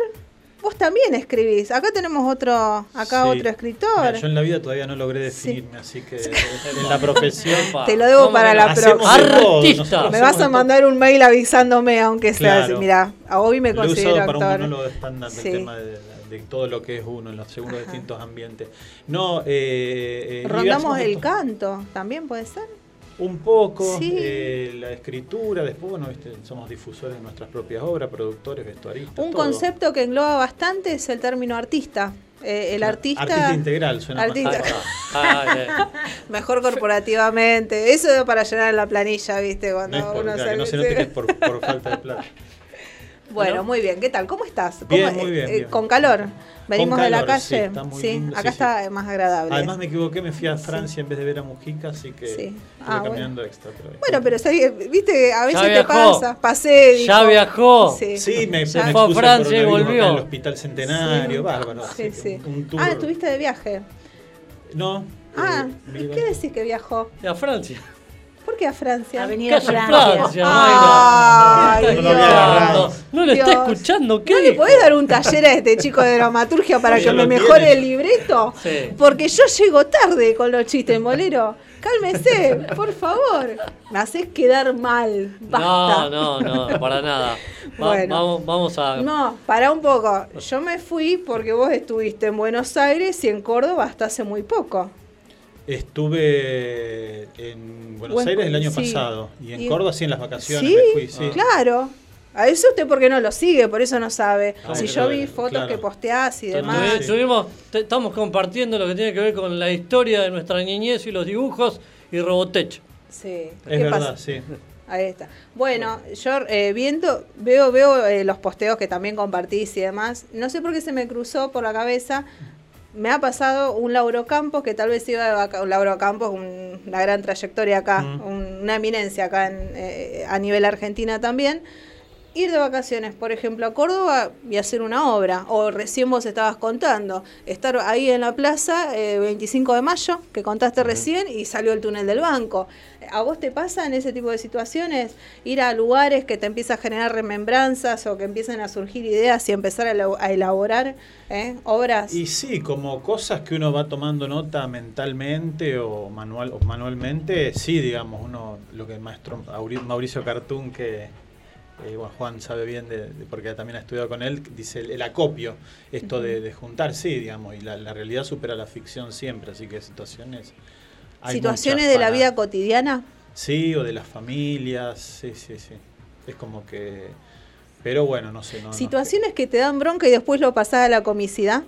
Speaker 7: Vos también escribís. Acá tenemos otro, acá
Speaker 17: Sí.
Speaker 7: otro escritor.
Speaker 17: Mira, yo en la vida todavía no logré definirme, así que en la profesión. [laughs]
Speaker 7: Te lo debo para la próxima. Me vas a mandar un mail avisándome, aunque sea.
Speaker 17: Claro.
Speaker 7: Mira, hoy me
Speaker 17: Lo he
Speaker 7: considero
Speaker 17: para un
Speaker 7: actor.
Speaker 17: monólogo de estándar del
Speaker 7: Sí.
Speaker 17: tema de, de todo lo que es uno en los segundos distintos ambientes. No, eh, eh,
Speaker 7: Rondamos el canto, también puede ser.
Speaker 17: Un poco,
Speaker 7: Sí.
Speaker 17: eh, la escritura, después, bueno, viste, somos difusores de nuestras propias obras, productores, vestuaristas.
Speaker 7: Un
Speaker 17: todo.
Speaker 7: concepto que engloba bastante es el término artista. Eh, el artista.
Speaker 17: Artista integral, suena más
Speaker 7: Artista.
Speaker 17: fácil.
Speaker 2: Ah, eh. [laughs]
Speaker 7: Mejor corporativamente. Eso es para llenar en la planilla, ¿viste? Cuando
Speaker 17: No es por-
Speaker 7: uno
Speaker 17: claro, que no se
Speaker 7: sale-
Speaker 17: note que es por, por falta de plata. [laughs]
Speaker 7: Bueno, muy bien. ¿Qué tal? ¿Cómo estás?
Speaker 17: Bien,
Speaker 7: ¿Cómo-
Speaker 17: muy bien,
Speaker 7: eh,
Speaker 17: bien.
Speaker 7: Con calor. Venimos
Speaker 17: Con
Speaker 7: de la
Speaker 17: calor, sí,
Speaker 7: calle.
Speaker 17: está muy lindo,
Speaker 7: acá
Speaker 17: sí,
Speaker 7: está más agradable.
Speaker 17: Además me equivoqué, me fui a Francia en vez de ver a Mujica, así que
Speaker 7: Sí.
Speaker 17: estuve
Speaker 7: Ah, bueno.
Speaker 17: caminando extra. Pero
Speaker 7: Bueno, pero ¿sabes? viste, a veces te pasa. Pasé, dijo.
Speaker 2: Ya viajó.
Speaker 7: Sí,
Speaker 17: Sí, me,
Speaker 7: Ya
Speaker 17: me
Speaker 2: fue a Francia y
Speaker 17: coronavirus acá
Speaker 2: volvió.
Speaker 17: En el Hospital Centenario,
Speaker 7: Sí.
Speaker 17: bárbaro.
Speaker 7: Sí, sí.
Speaker 17: Un tour.
Speaker 7: Ah, estuviste de viaje.
Speaker 17: No.
Speaker 7: Ah,
Speaker 17: me
Speaker 7: ¿y
Speaker 17: iba-
Speaker 7: qué decís que viajó?
Speaker 2: A Francia.
Speaker 7: ¿Por qué a Francia?
Speaker 13: Avenida
Speaker 2: Casi
Speaker 13: Francia.
Speaker 2: Francia,
Speaker 7: Ay,
Speaker 14: lo agarrado.
Speaker 7: Dios.
Speaker 2: No le está
Speaker 7: Dios.
Speaker 2: escuchando, ¿qué
Speaker 7: ¿No le podés dar un taller a este chico de dramaturgia para
Speaker 17: Sí,
Speaker 7: que me
Speaker 17: lo
Speaker 7: mejore
Speaker 17: tiene.
Speaker 7: el libreto?
Speaker 2: Sí.
Speaker 7: Porque yo llego tarde con los chistes, molero. Cálmese, por favor. Me haces quedar mal. Basta.
Speaker 2: No, no, no, para nada. Va-
Speaker 7: Bueno.
Speaker 2: vamos, vamos a.
Speaker 7: No, para un poco. Yo me fui porque vos estuviste en Buenos Aires y en Córdoba hasta hace muy poco.
Speaker 17: Estuve en Buenos
Speaker 7: Buen-
Speaker 17: Aires el año
Speaker 7: sí.
Speaker 17: pasado y en
Speaker 7: Y-
Speaker 17: Córdoba sí en las vacaciones
Speaker 7: ¿Sí?
Speaker 17: me fui, sí.
Speaker 7: Claro. A eso usted porque no lo sigue, por eso no sabe.
Speaker 17: Ah,
Speaker 7: si yo vi fotos
Speaker 17: claro.
Speaker 7: que posteás y demás.
Speaker 2: Te- estamos compartiendo lo que tiene que ver con la historia de nuestra niñez y los dibujos y Robotech.
Speaker 7: Sí.
Speaker 17: Es
Speaker 7: ¿Qué
Speaker 17: verdad,
Speaker 7: pasa?
Speaker 17: sí.
Speaker 7: Ahí está. Bueno, yo eh, viendo, veo, veo eh, los posteos que también compartís y demás. No sé por qué se me cruzó por la cabeza. Me ha pasado un Lauro Campos, que tal vez iba de vaca- un Lauro Campos, un- una gran trayectoria acá,
Speaker 17: Mm.
Speaker 7: un- una eminencia acá en, eh, a nivel Argentina también. Ir de vacaciones, por ejemplo, a Córdoba y hacer una obra, o recién vos estabas contando, estar ahí en la plaza eh, 25 de mayo, que contaste recién, y salió el túnel del banco. ¿A vos te pasa en ese tipo de situaciones ir a lugares que te empieza a generar remembranzas o que empiezan a surgir ideas y empezar a, elaborar eh, obras?
Speaker 17: Y sí, como cosas que uno va tomando nota mentalmente o manual o manualmente, sí, digamos, uno, lo que el maestro Auri- Mauricio Cartún, que eh, bueno, Juan sabe bien, de, de- porque también ha estudiado con él, dice el, el acopio, esto de, de juntar, sí, digamos, y la, la realidad supera la ficción siempre, así que situaciones... hay
Speaker 7: Situaciones de la vida cotidiana.
Speaker 17: Sí, o de las familias, sí, sí, sí. Es como que... Pero bueno, no sé, no, no.
Speaker 7: Situaciones que te dan bronca y después lo pasás a la comicidad.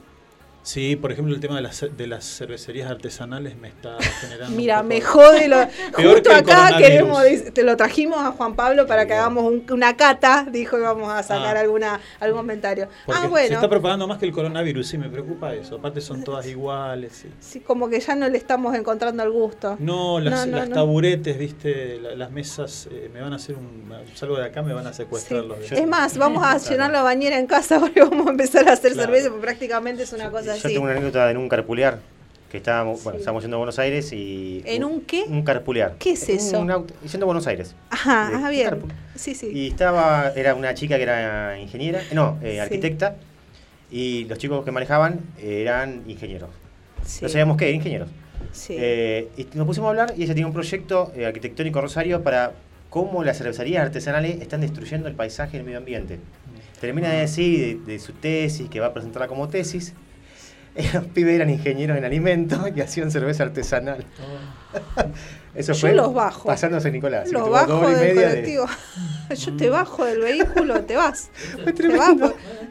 Speaker 17: Sí, por ejemplo, el tema de las, de las cervecerías artesanales me está [laughs] generando.
Speaker 7: Mira, me jode lo. [laughs] Justo
Speaker 17: que
Speaker 7: acá queremos, te lo trajimos a Juan Pablo para que hagamos un- una cata, dijo que vamos a sacar
Speaker 17: Ah.
Speaker 7: alguna algún comentario. Ah,
Speaker 17: se
Speaker 7: bueno,
Speaker 17: está propagando más que el coronavirus, sí, me preocupa eso. Aparte son todas iguales. sí.
Speaker 7: sí, como que ya no le estamos encontrando el gusto.
Speaker 17: No, las,
Speaker 7: No, no,
Speaker 17: las taburetes, viste, la- las mesas, eh, me van a hacer un... Salgo de acá, me van a secuestrar los de-
Speaker 7: Es más, vamos a [laughs] llenar la bañera en casa porque vamos a empezar a hacer
Speaker 14: Claro.
Speaker 7: cerveza, porque prácticamente es una cosa
Speaker 14: Yo tengo una anécdota en un carpulear, que estábamos, bueno, estábamos yendo a Buenos Aires y...
Speaker 7: ¿En un qué?
Speaker 14: Un carpulear.
Speaker 7: ¿Qué es eso?
Speaker 14: Un auto, yendo a Buenos Aires.
Speaker 7: Ajá,
Speaker 14: De-
Speaker 7: ah,
Speaker 14: de
Speaker 7: bien.
Speaker 14: carpool.
Speaker 7: Sí, sí.
Speaker 14: Y estaba, era una chica que era ingeniera, no, eh,
Speaker 7: Sí.
Speaker 14: arquitecta, y los chicos que manejaban eran ingenieros.
Speaker 7: Sí.
Speaker 14: No sabíamos qué, ingenieros.
Speaker 7: Sí.
Speaker 14: Eh, y nos pusimos a hablar y ella tenía un proyecto eh, arquitectónico Rosario para cómo las cervecerías artesanales están destruyendo el paisaje y el medio ambiente. Termina de decir de, de su tesis, que va a presentarla como tesis. [laughs] Los pibes eran ingenieros en alimentos y hacían cerveza artesanal. [laughs] Eso
Speaker 7: Yo
Speaker 14: fue
Speaker 7: los bajo.
Speaker 14: pasándose Nicolás.
Speaker 7: Los bajo del
Speaker 14: de-
Speaker 7: colectivo. [laughs] Yo te bajo del vehículo, te vas. Te vas.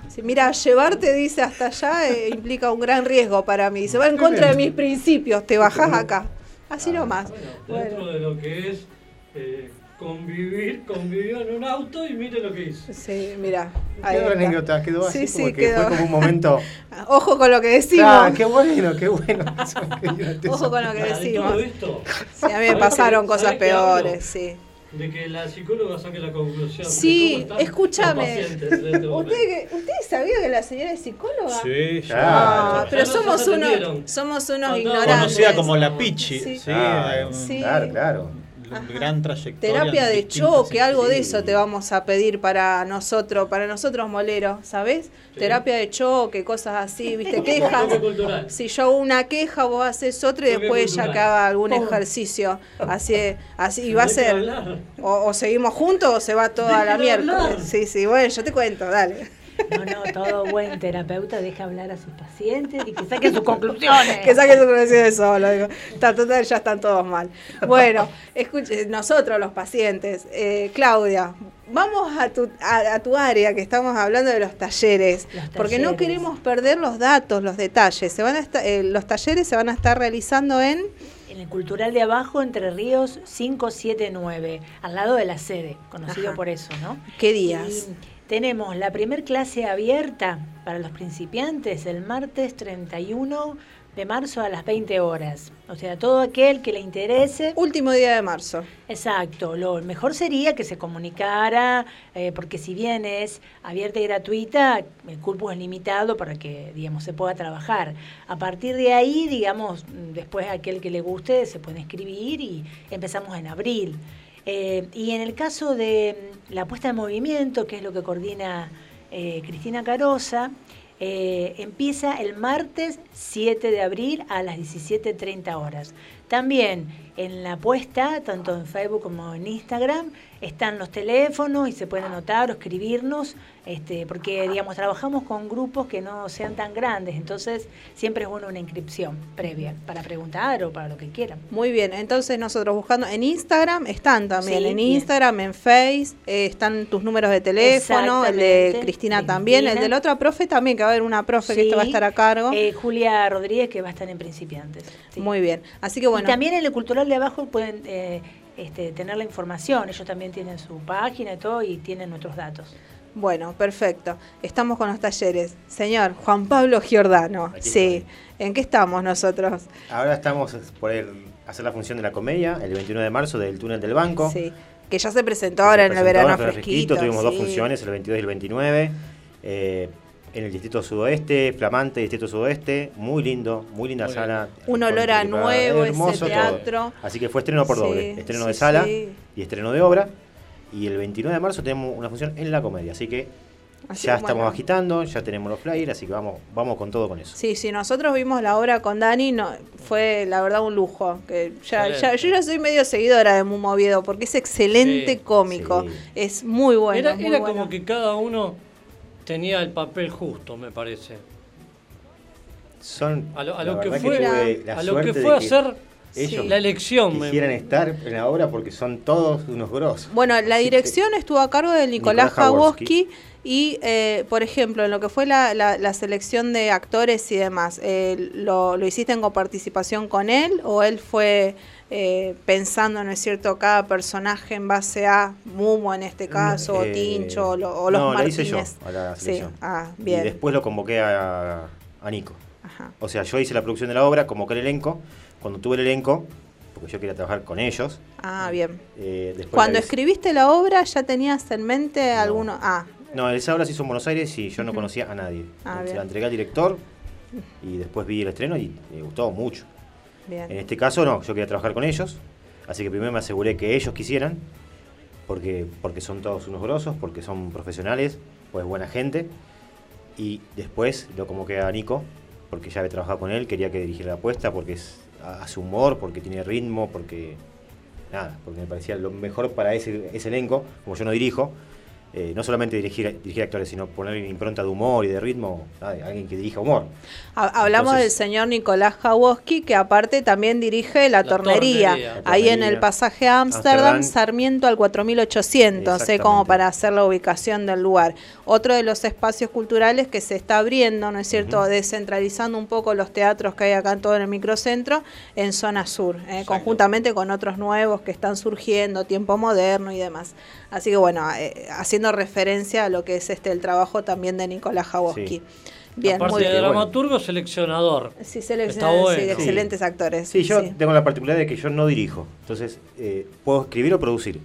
Speaker 7: Sí, mira, llevarte, dice, hasta allá eh, implica un gran riesgo para mí. Se va en contra de mis principios, te bajás acá. Así nomás.
Speaker 2: Dentro de lo que es eh, convivir, convivió en un auto y mire lo que hizo.
Speaker 7: Sí, mira.
Speaker 14: Quedó anécdota, quedó así
Speaker 7: Sí,
Speaker 14: como
Speaker 7: sí,
Speaker 14: que
Speaker 7: quedó.
Speaker 14: fue como un momento. [laughs]
Speaker 7: Ojo con lo que decimos.
Speaker 14: Ah, qué bueno, qué bueno. [laughs]
Speaker 7: Ojo con lo que
Speaker 2: Ah,
Speaker 7: decimos.
Speaker 2: todo esto.
Speaker 7: Sí, a mí me
Speaker 2: ¿Sabés
Speaker 7: pasaron
Speaker 2: que-
Speaker 7: cosas peores, sí.
Speaker 2: De que la psicóloga saque la conclusión.
Speaker 7: Sí, escúchame.
Speaker 2: este.
Speaker 7: ¿Usted, ¿Usted sabía que la señora es psicóloga?
Speaker 17: Sí, ya.
Speaker 7: Ah,
Speaker 17: ya.
Speaker 7: pero
Speaker 17: Ya
Speaker 7: somos
Speaker 17: nos
Speaker 7: unos, somos unos
Speaker 17: Conocida
Speaker 7: ignorantes.
Speaker 17: como la Pichi.
Speaker 7: Sí.
Speaker 17: Sí,
Speaker 14: Ah,
Speaker 17: un-
Speaker 7: Sí.
Speaker 14: Claro, claro.
Speaker 17: Gran trayectoria.
Speaker 7: Terapia de choque, algo de eso te vamos a pedir para nosotros, para nosotros moleros, ¿sabes? Terapia de choque, cosas así, ¿viste? [laughs] Quejas. Si yo hago una queja, vos haces otra y después ella
Speaker 2: cultural.
Speaker 7: que haga algún ejercicio. [laughs] Así, así y va a ser. O, o seguimos juntos o se va toda la
Speaker 2: hablar.
Speaker 7: Sí, sí, bueno, yo te cuento, dale.
Speaker 13: No, no, todo buen terapeuta deja hablar a sus pacientes y que saquen sus conclusiones.
Speaker 7: que saquen sus conclusiones solo. Digo. Total, ya están todos mal. Bueno, escuche, nosotros los pacientes, eh, Claudia, vamos a tu, a, a tu área que estamos hablando de los talleres, porque no
Speaker 13: talleres.
Speaker 7: queremos perder los datos, los detalles. Se van a eh, los talleres se van a estar realizando en...
Speaker 13: En el Cultural de Abajo, Entre Ríos 579, al lado de la sede, conocido
Speaker 7: Ajá.
Speaker 13: por eso, ¿no?
Speaker 7: ¿Qué días?
Speaker 13: Y tenemos la primer clase abierta para los principiantes el martes 31 de marzo a las 20 horas. O sea, todo aquel que le interese.
Speaker 7: Último día de marzo.
Speaker 13: Exacto. Lo mejor sería que se comunicara, eh, porque si bien es abierta y gratuita, el cupo es limitado para que, digamos, se pueda trabajar. A partir de ahí, digamos, después aquel que le guste se puede escribir y empezamos en abril. Eh, y en el caso de mm, la puesta en movimiento, que es lo que coordina eh, Cristina Carosa, eh, empieza el martes 7 de abril a las 17.30 horas. También en la puesta, tanto en Facebook como en Instagram, están los teléfonos y se pueden anotar o escribirnos, este, porque digamos trabajamos con grupos que no sean tan grandes, entonces siempre es bueno una inscripción previa para preguntar o para lo que quieran.
Speaker 7: Muy bien, entonces nosotros buscando en Instagram, están también,
Speaker 13: Sí,
Speaker 7: en
Speaker 13: bien.
Speaker 7: Instagram, en Face, eh, están tus números de teléfono, el de Cristina también, el de la otra profe también, que va a haber una profe que te va a estar a cargo.
Speaker 13: eh, Julia Rodríguez, que va a estar en Principiantes. sí.
Speaker 7: Muy bien, así que bueno.
Speaker 13: Y también en el cultural de abajo pueden eh, este, tener la información. Ellos también tienen su página y todo y tienen nuestros datos.
Speaker 7: Bueno, perfecto. Estamos con los talleres. Señor Juan Pablo Giordano,
Speaker 14: Aquí
Speaker 7: sí. ¿En qué estamos nosotros?
Speaker 14: Ahora estamos por el- hacer la función de la comedia, el 21 de marzo del túnel del banco.
Speaker 7: Sí. que ya se presentó ahora en el
Speaker 14: Presentó
Speaker 7: verano
Speaker 14: en el
Speaker 7: fresquito.
Speaker 14: Tuvimos dos funciones, el 22 y el 29. eh, en el Distrito Sudoeste, flamante Distrito Sudoeste, muy lindo, muy linda
Speaker 7: Muy
Speaker 14: sala.
Speaker 7: Un olor a nuevo, ese
Speaker 14: hermoso todo.
Speaker 7: teatro.
Speaker 14: Así que fue estreno por
Speaker 7: Sí,
Speaker 14: doble, estreno
Speaker 7: sí,
Speaker 14: de sala
Speaker 7: sí.
Speaker 14: y estreno de obra. Y el 29 de marzo tenemos una función en la comedia, así que
Speaker 7: Así
Speaker 14: ya estamos
Speaker 7: bueno.
Speaker 14: agitando, ya tenemos los flyers, así que vamos, vamos con todo con eso.
Speaker 7: Sí, sí, nosotros vimos la obra con Dani, no, fue la verdad un lujo. Que ya, yo ya soy medio seguidora de Mumo Oviedo porque es excelente
Speaker 2: Sí,
Speaker 7: cómico, es muy bueno.
Speaker 2: era
Speaker 7: muy
Speaker 2: era
Speaker 7: bueno.
Speaker 2: como que cada uno tenía el papel justo, me parece.
Speaker 14: Son
Speaker 2: A lo, a
Speaker 14: la
Speaker 2: lo que fue,
Speaker 14: tuve la
Speaker 2: a lo que fue a hacer
Speaker 14: ellos
Speaker 2: la elección. me-
Speaker 14: quisieran estar en la obra porque son todos unos grosos.
Speaker 7: Bueno, la dirección estuvo a cargo de Nicolás.
Speaker 14: Jaworski
Speaker 7: y, eh, por ejemplo, en lo que fue la, la- la selección de actores y demás, eh, lo, ¿lo hiciste en coparticipación con él o él fue eh, pensando, ¿no es cierto?, cada personaje en base a Mumo en este caso, o
Speaker 14: Eh,
Speaker 7: Tincho, o, lo- o los
Speaker 14: no, la hice yo a la
Speaker 7: Sí, ah,
Speaker 14: Y
Speaker 7: bien.
Speaker 14: después lo convoqué a, a Nico.
Speaker 7: Ajá.
Speaker 14: O sea, yo hice la producción de la obra, convoqué el elenco. Cuando tuve el elenco, porque yo quería trabajar con ellos,
Speaker 7: Ah, bien.
Speaker 14: eh,
Speaker 7: Cuando escribiste la obra, ¿ya tenías en mente alguno? Ah,
Speaker 14: No, esa obra se hizo en Buenos Aires y yo no conocía a nadie.
Speaker 7: Ah,
Speaker 14: Se
Speaker 7: bien.
Speaker 14: la entregué al director y después vi el estreno y me gustó mucho.
Speaker 7: Bien.
Speaker 14: En este caso no, yo quería trabajar con ellos, así que primero me aseguré que ellos quisieran, porque, porque son todos unos grosos, porque son profesionales, pues buena gente, y después lo convoqué a Nico, porque ya había trabajado con él, quería que dirigiera la apuesta, porque es, hace humor, porque tiene ritmo, porque nada, porque me parecía lo mejor para ese, ese elenco, como yo no dirijo, eh, no solamente dirigir, dirigir actores, sino poner impronta de humor y de ritmo, alguien que dirija humor.
Speaker 7: Ha- Hablamos
Speaker 14: Entonces-
Speaker 7: del señor Nicolás Jawoski, que aparte también dirige la, tornería, ahí en el pasaje a Ámsterdam,
Speaker 14: Amsterdam.
Speaker 7: Sarmiento al 4800, eh, como para hacer la ubicación del lugar. Otro de los espacios culturales que se está abriendo, ¿no es cierto?, descentralizando un poco los teatros que hay acá en todo el microcentro, en zona sur, eh, conjuntamente con otros nuevos que están surgiendo, tiempo moderno y demás. Así que bueno, eh, haciendo referencia a lo que es este el trabajo también de Nicolás Jawoski.
Speaker 2: Sí.
Speaker 7: Bien,
Speaker 2: Aparte
Speaker 7: muy
Speaker 2: de
Speaker 7: bien.
Speaker 2: dramaturgo, seleccionador.
Speaker 7: Sí, selecciona-
Speaker 2: Está bueno.
Speaker 7: sí, de excelentes actores.
Speaker 14: Sí, yo tengo la particularidad de que yo no dirijo. Entonces, eh, puedo escribir o producir,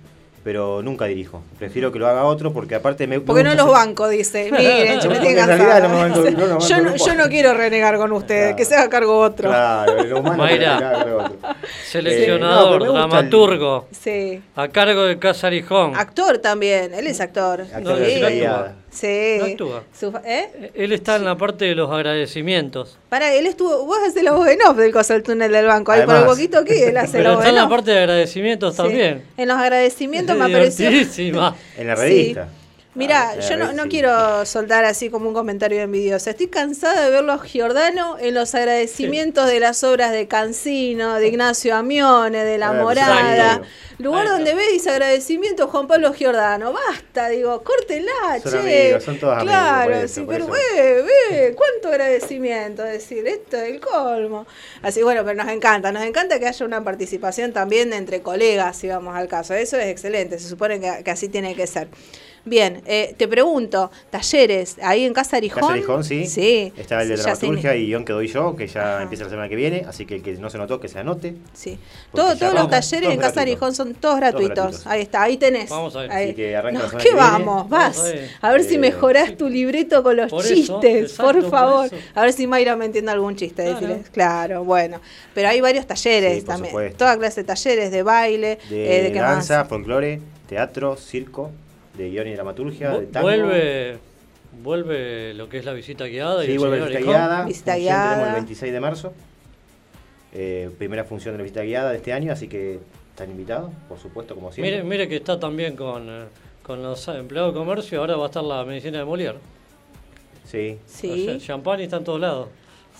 Speaker 14: pero nunca dirijo. Prefiero que lo haga otro porque aparte me. me
Speaker 7: Porque no los banco, dice. [laughs] Miren, yo me estoy cansada. [laughs] yo, no,
Speaker 14: nunca.
Speaker 7: yo no quiero renegar con ustedes, que se haga cargo otro.
Speaker 14: Claro, lo humano
Speaker 2: Mayra.
Speaker 14: que otro.
Speaker 2: Seleccionador,
Speaker 14: Eh, no, el-
Speaker 2: dramaturgo.
Speaker 7: Sí.
Speaker 2: A cargo de Casarijón.
Speaker 7: Actor también, él es actor.
Speaker 2: Actor
Speaker 7: Sí.
Speaker 2: de.
Speaker 7: Sí.
Speaker 2: No actúa.
Speaker 7: Su- ¿eh?
Speaker 2: Él está en la parte de los agradecimientos.
Speaker 7: Para, él estuvo, vos haces la voz en off del coso del túnel del banco, ahí por el
Speaker 2: Además.
Speaker 7: poquito que él hace la
Speaker 2: Pero
Speaker 7: voz
Speaker 2: está en la parte de agradecimientos
Speaker 7: Sí.
Speaker 2: también.
Speaker 7: En los agradecimientos [laughs] me apareció.
Speaker 14: En la
Speaker 7: Sí. Mira,
Speaker 14: Ah,
Speaker 7: yo no,
Speaker 14: sí.
Speaker 7: quiero soltar así como un comentario envidioso. Estoy cansada de verlo a Giordano en los agradecimientos de las obras de Cancino, de Ignacio Amione, de La
Speaker 14: Ah,
Speaker 7: Morada.
Speaker 14: exacto.
Speaker 7: Lugar donde ve dice agradecimiento Juan Pablo Giordano. Basta, digo, córtela,
Speaker 14: Son
Speaker 7: che.
Speaker 14: amigos, son todos amigos,
Speaker 7: Claro,
Speaker 14: eso,
Speaker 7: sí, pero ve, ve, cuánto agradecimiento decir, esto es el colmo. Así bueno, pero nos encanta, nos encanta que haya una participación también entre colegas, si vamos al caso. Eso es excelente, se supone que, que así tiene que ser. Bien, eh, te pregunto, talleres, ahí en Casa Arijón.
Speaker 14: Casa Arijón, sí.
Speaker 7: Sí.
Speaker 14: Está el de
Speaker 7: Sí, se
Speaker 14: dramaturgia y guion que doy yo, que ya empieza la semana que viene, así que el que no se notó, que se anote.
Speaker 7: Sí. Todo- todos los talleres
Speaker 14: todos
Speaker 7: en Casa. Arijón son todos gratuitos.
Speaker 14: gratuitos.
Speaker 7: Ahí está, ahí tenés.
Speaker 2: Vamos a ver.
Speaker 7: Ahí.
Speaker 14: Así que arranca
Speaker 7: No,
Speaker 14: la semana
Speaker 7: ¿Qué
Speaker 14: que viene.
Speaker 7: vamos? Vas.
Speaker 2: Vamos a ver.
Speaker 7: A ver si
Speaker 14: Eh,
Speaker 7: mejorás tu libreto con los
Speaker 2: Por eso,
Speaker 7: chistes,
Speaker 2: exacto,
Speaker 7: por favor. A ver si Mayra me entiende algún chiste.
Speaker 2: Claro.
Speaker 7: Claro, bueno. Pero hay varios talleres también.
Speaker 14: supuesto.
Speaker 7: Toda clase de talleres, de baile,
Speaker 14: De,
Speaker 7: eh, de
Speaker 14: danza, folclore, teatro, circo, de guion y dramaturgia, de tango.
Speaker 2: Vuelve, vuelve lo que es la visita guiada.
Speaker 14: Sí,
Speaker 2: el
Speaker 14: vuelve
Speaker 2: señor
Speaker 14: visita guiada.
Speaker 7: Visita guiada.
Speaker 14: Tenemos el 26 de marzo. Eh, primera función de la visita guiada de este año, así que están invitados, por supuesto, como siempre.
Speaker 2: Mire, mire que está también con, eh, con los empleados de comercio. Ahora va a estar la medicina de Molière.
Speaker 14: Sí.
Speaker 7: Sí.
Speaker 2: O sea, champán está en todos lados.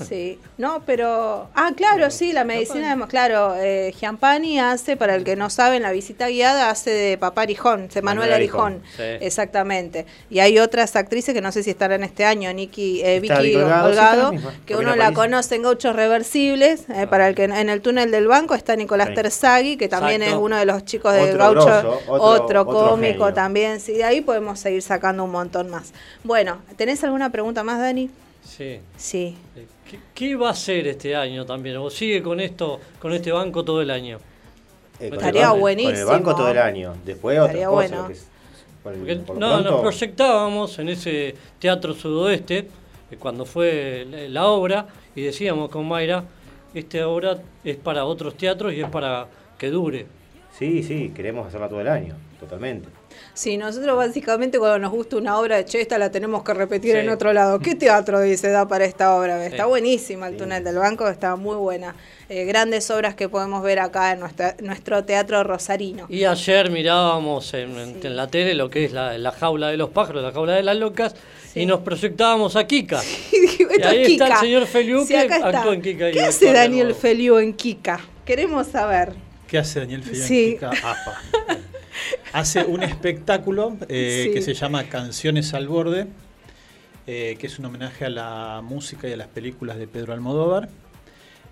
Speaker 7: Sí, no, pero. Ah, claro, sí, la medicina. de- Claro, eh, Giampani hace, para el que no sabe, en la visita guiada hace de Papá Arijón, de Manuel Arijón.
Speaker 2: Sí.
Speaker 7: Exactamente. Y hay otras actrices que no sé si estarán este año, Nikki, eh, Vicky
Speaker 14: Holgado, sí,
Speaker 7: que uno la conoce en Gauchos Reversibles. eh, para el que en el túnel del banco está Nicolás
Speaker 14: Sí.
Speaker 7: Terzaghi, que también
Speaker 2: Exacto.
Speaker 7: es uno de los chicos de
Speaker 14: Otro
Speaker 7: Gaucho,
Speaker 14: grosso,
Speaker 7: otro, cómico también. Sí, de ahí podemos seguir sacando un montón más. Bueno, ¿tenés alguna pregunta más, Dani?
Speaker 2: Sí.
Speaker 7: Sí.
Speaker 2: ¿Qué, qué va a hacer este año también? ¿O sigue con esto, con este banco todo el año?
Speaker 14: Eh, con
Speaker 7: Estaría
Speaker 14: el banco-
Speaker 7: buenísimo.
Speaker 14: Con el banco todo el año. Después otra
Speaker 7: Estaría
Speaker 14: cosa.
Speaker 7: bueno.
Speaker 14: que es- el-
Speaker 2: no,
Speaker 14: pronto-
Speaker 2: nos proyectábamos en ese teatro sudoeste eh, cuando fue la, la obra y decíamos con Mayra, esta obra es para otros teatros y es para que dure.
Speaker 14: Sí, sí, queremos hacerla todo el año, totalmente.
Speaker 7: Sí, nosotros básicamente cuando nos gusta una obra de che, esta la tenemos que repetir
Speaker 14: Sí.
Speaker 7: en otro lado. ¿Qué teatro dice da para esta obra? Está
Speaker 2: Sí.
Speaker 7: buenísima el túnel del banco, está muy buena. Eh, grandes obras que podemos ver acá en nuestra- nuestro teatro rosarino.
Speaker 2: Y ayer mirábamos en, en- en la tele lo que es la, la jaula de los pájaros, la jaula de las locas, y nos proyectábamos a Kika. [laughs] y
Speaker 7: Esto
Speaker 2: ahí
Speaker 7: es
Speaker 2: está el
Speaker 7: Kika.
Speaker 2: señor Feliu
Speaker 7: Sí,
Speaker 2: que actuó en Kika. y
Speaker 7: ¿Qué hace Daniel. Feliu en Kika? Queremos saber.
Speaker 17: ¿Qué hace Daniel Feliu
Speaker 7: Sí.
Speaker 17: en Kika? APA. [laughs] Hace un espectáculo eh,
Speaker 7: Sí.
Speaker 17: que se llama Canciones al Borde, eh, que es un homenaje a la música y a las películas de Pedro Almodóvar,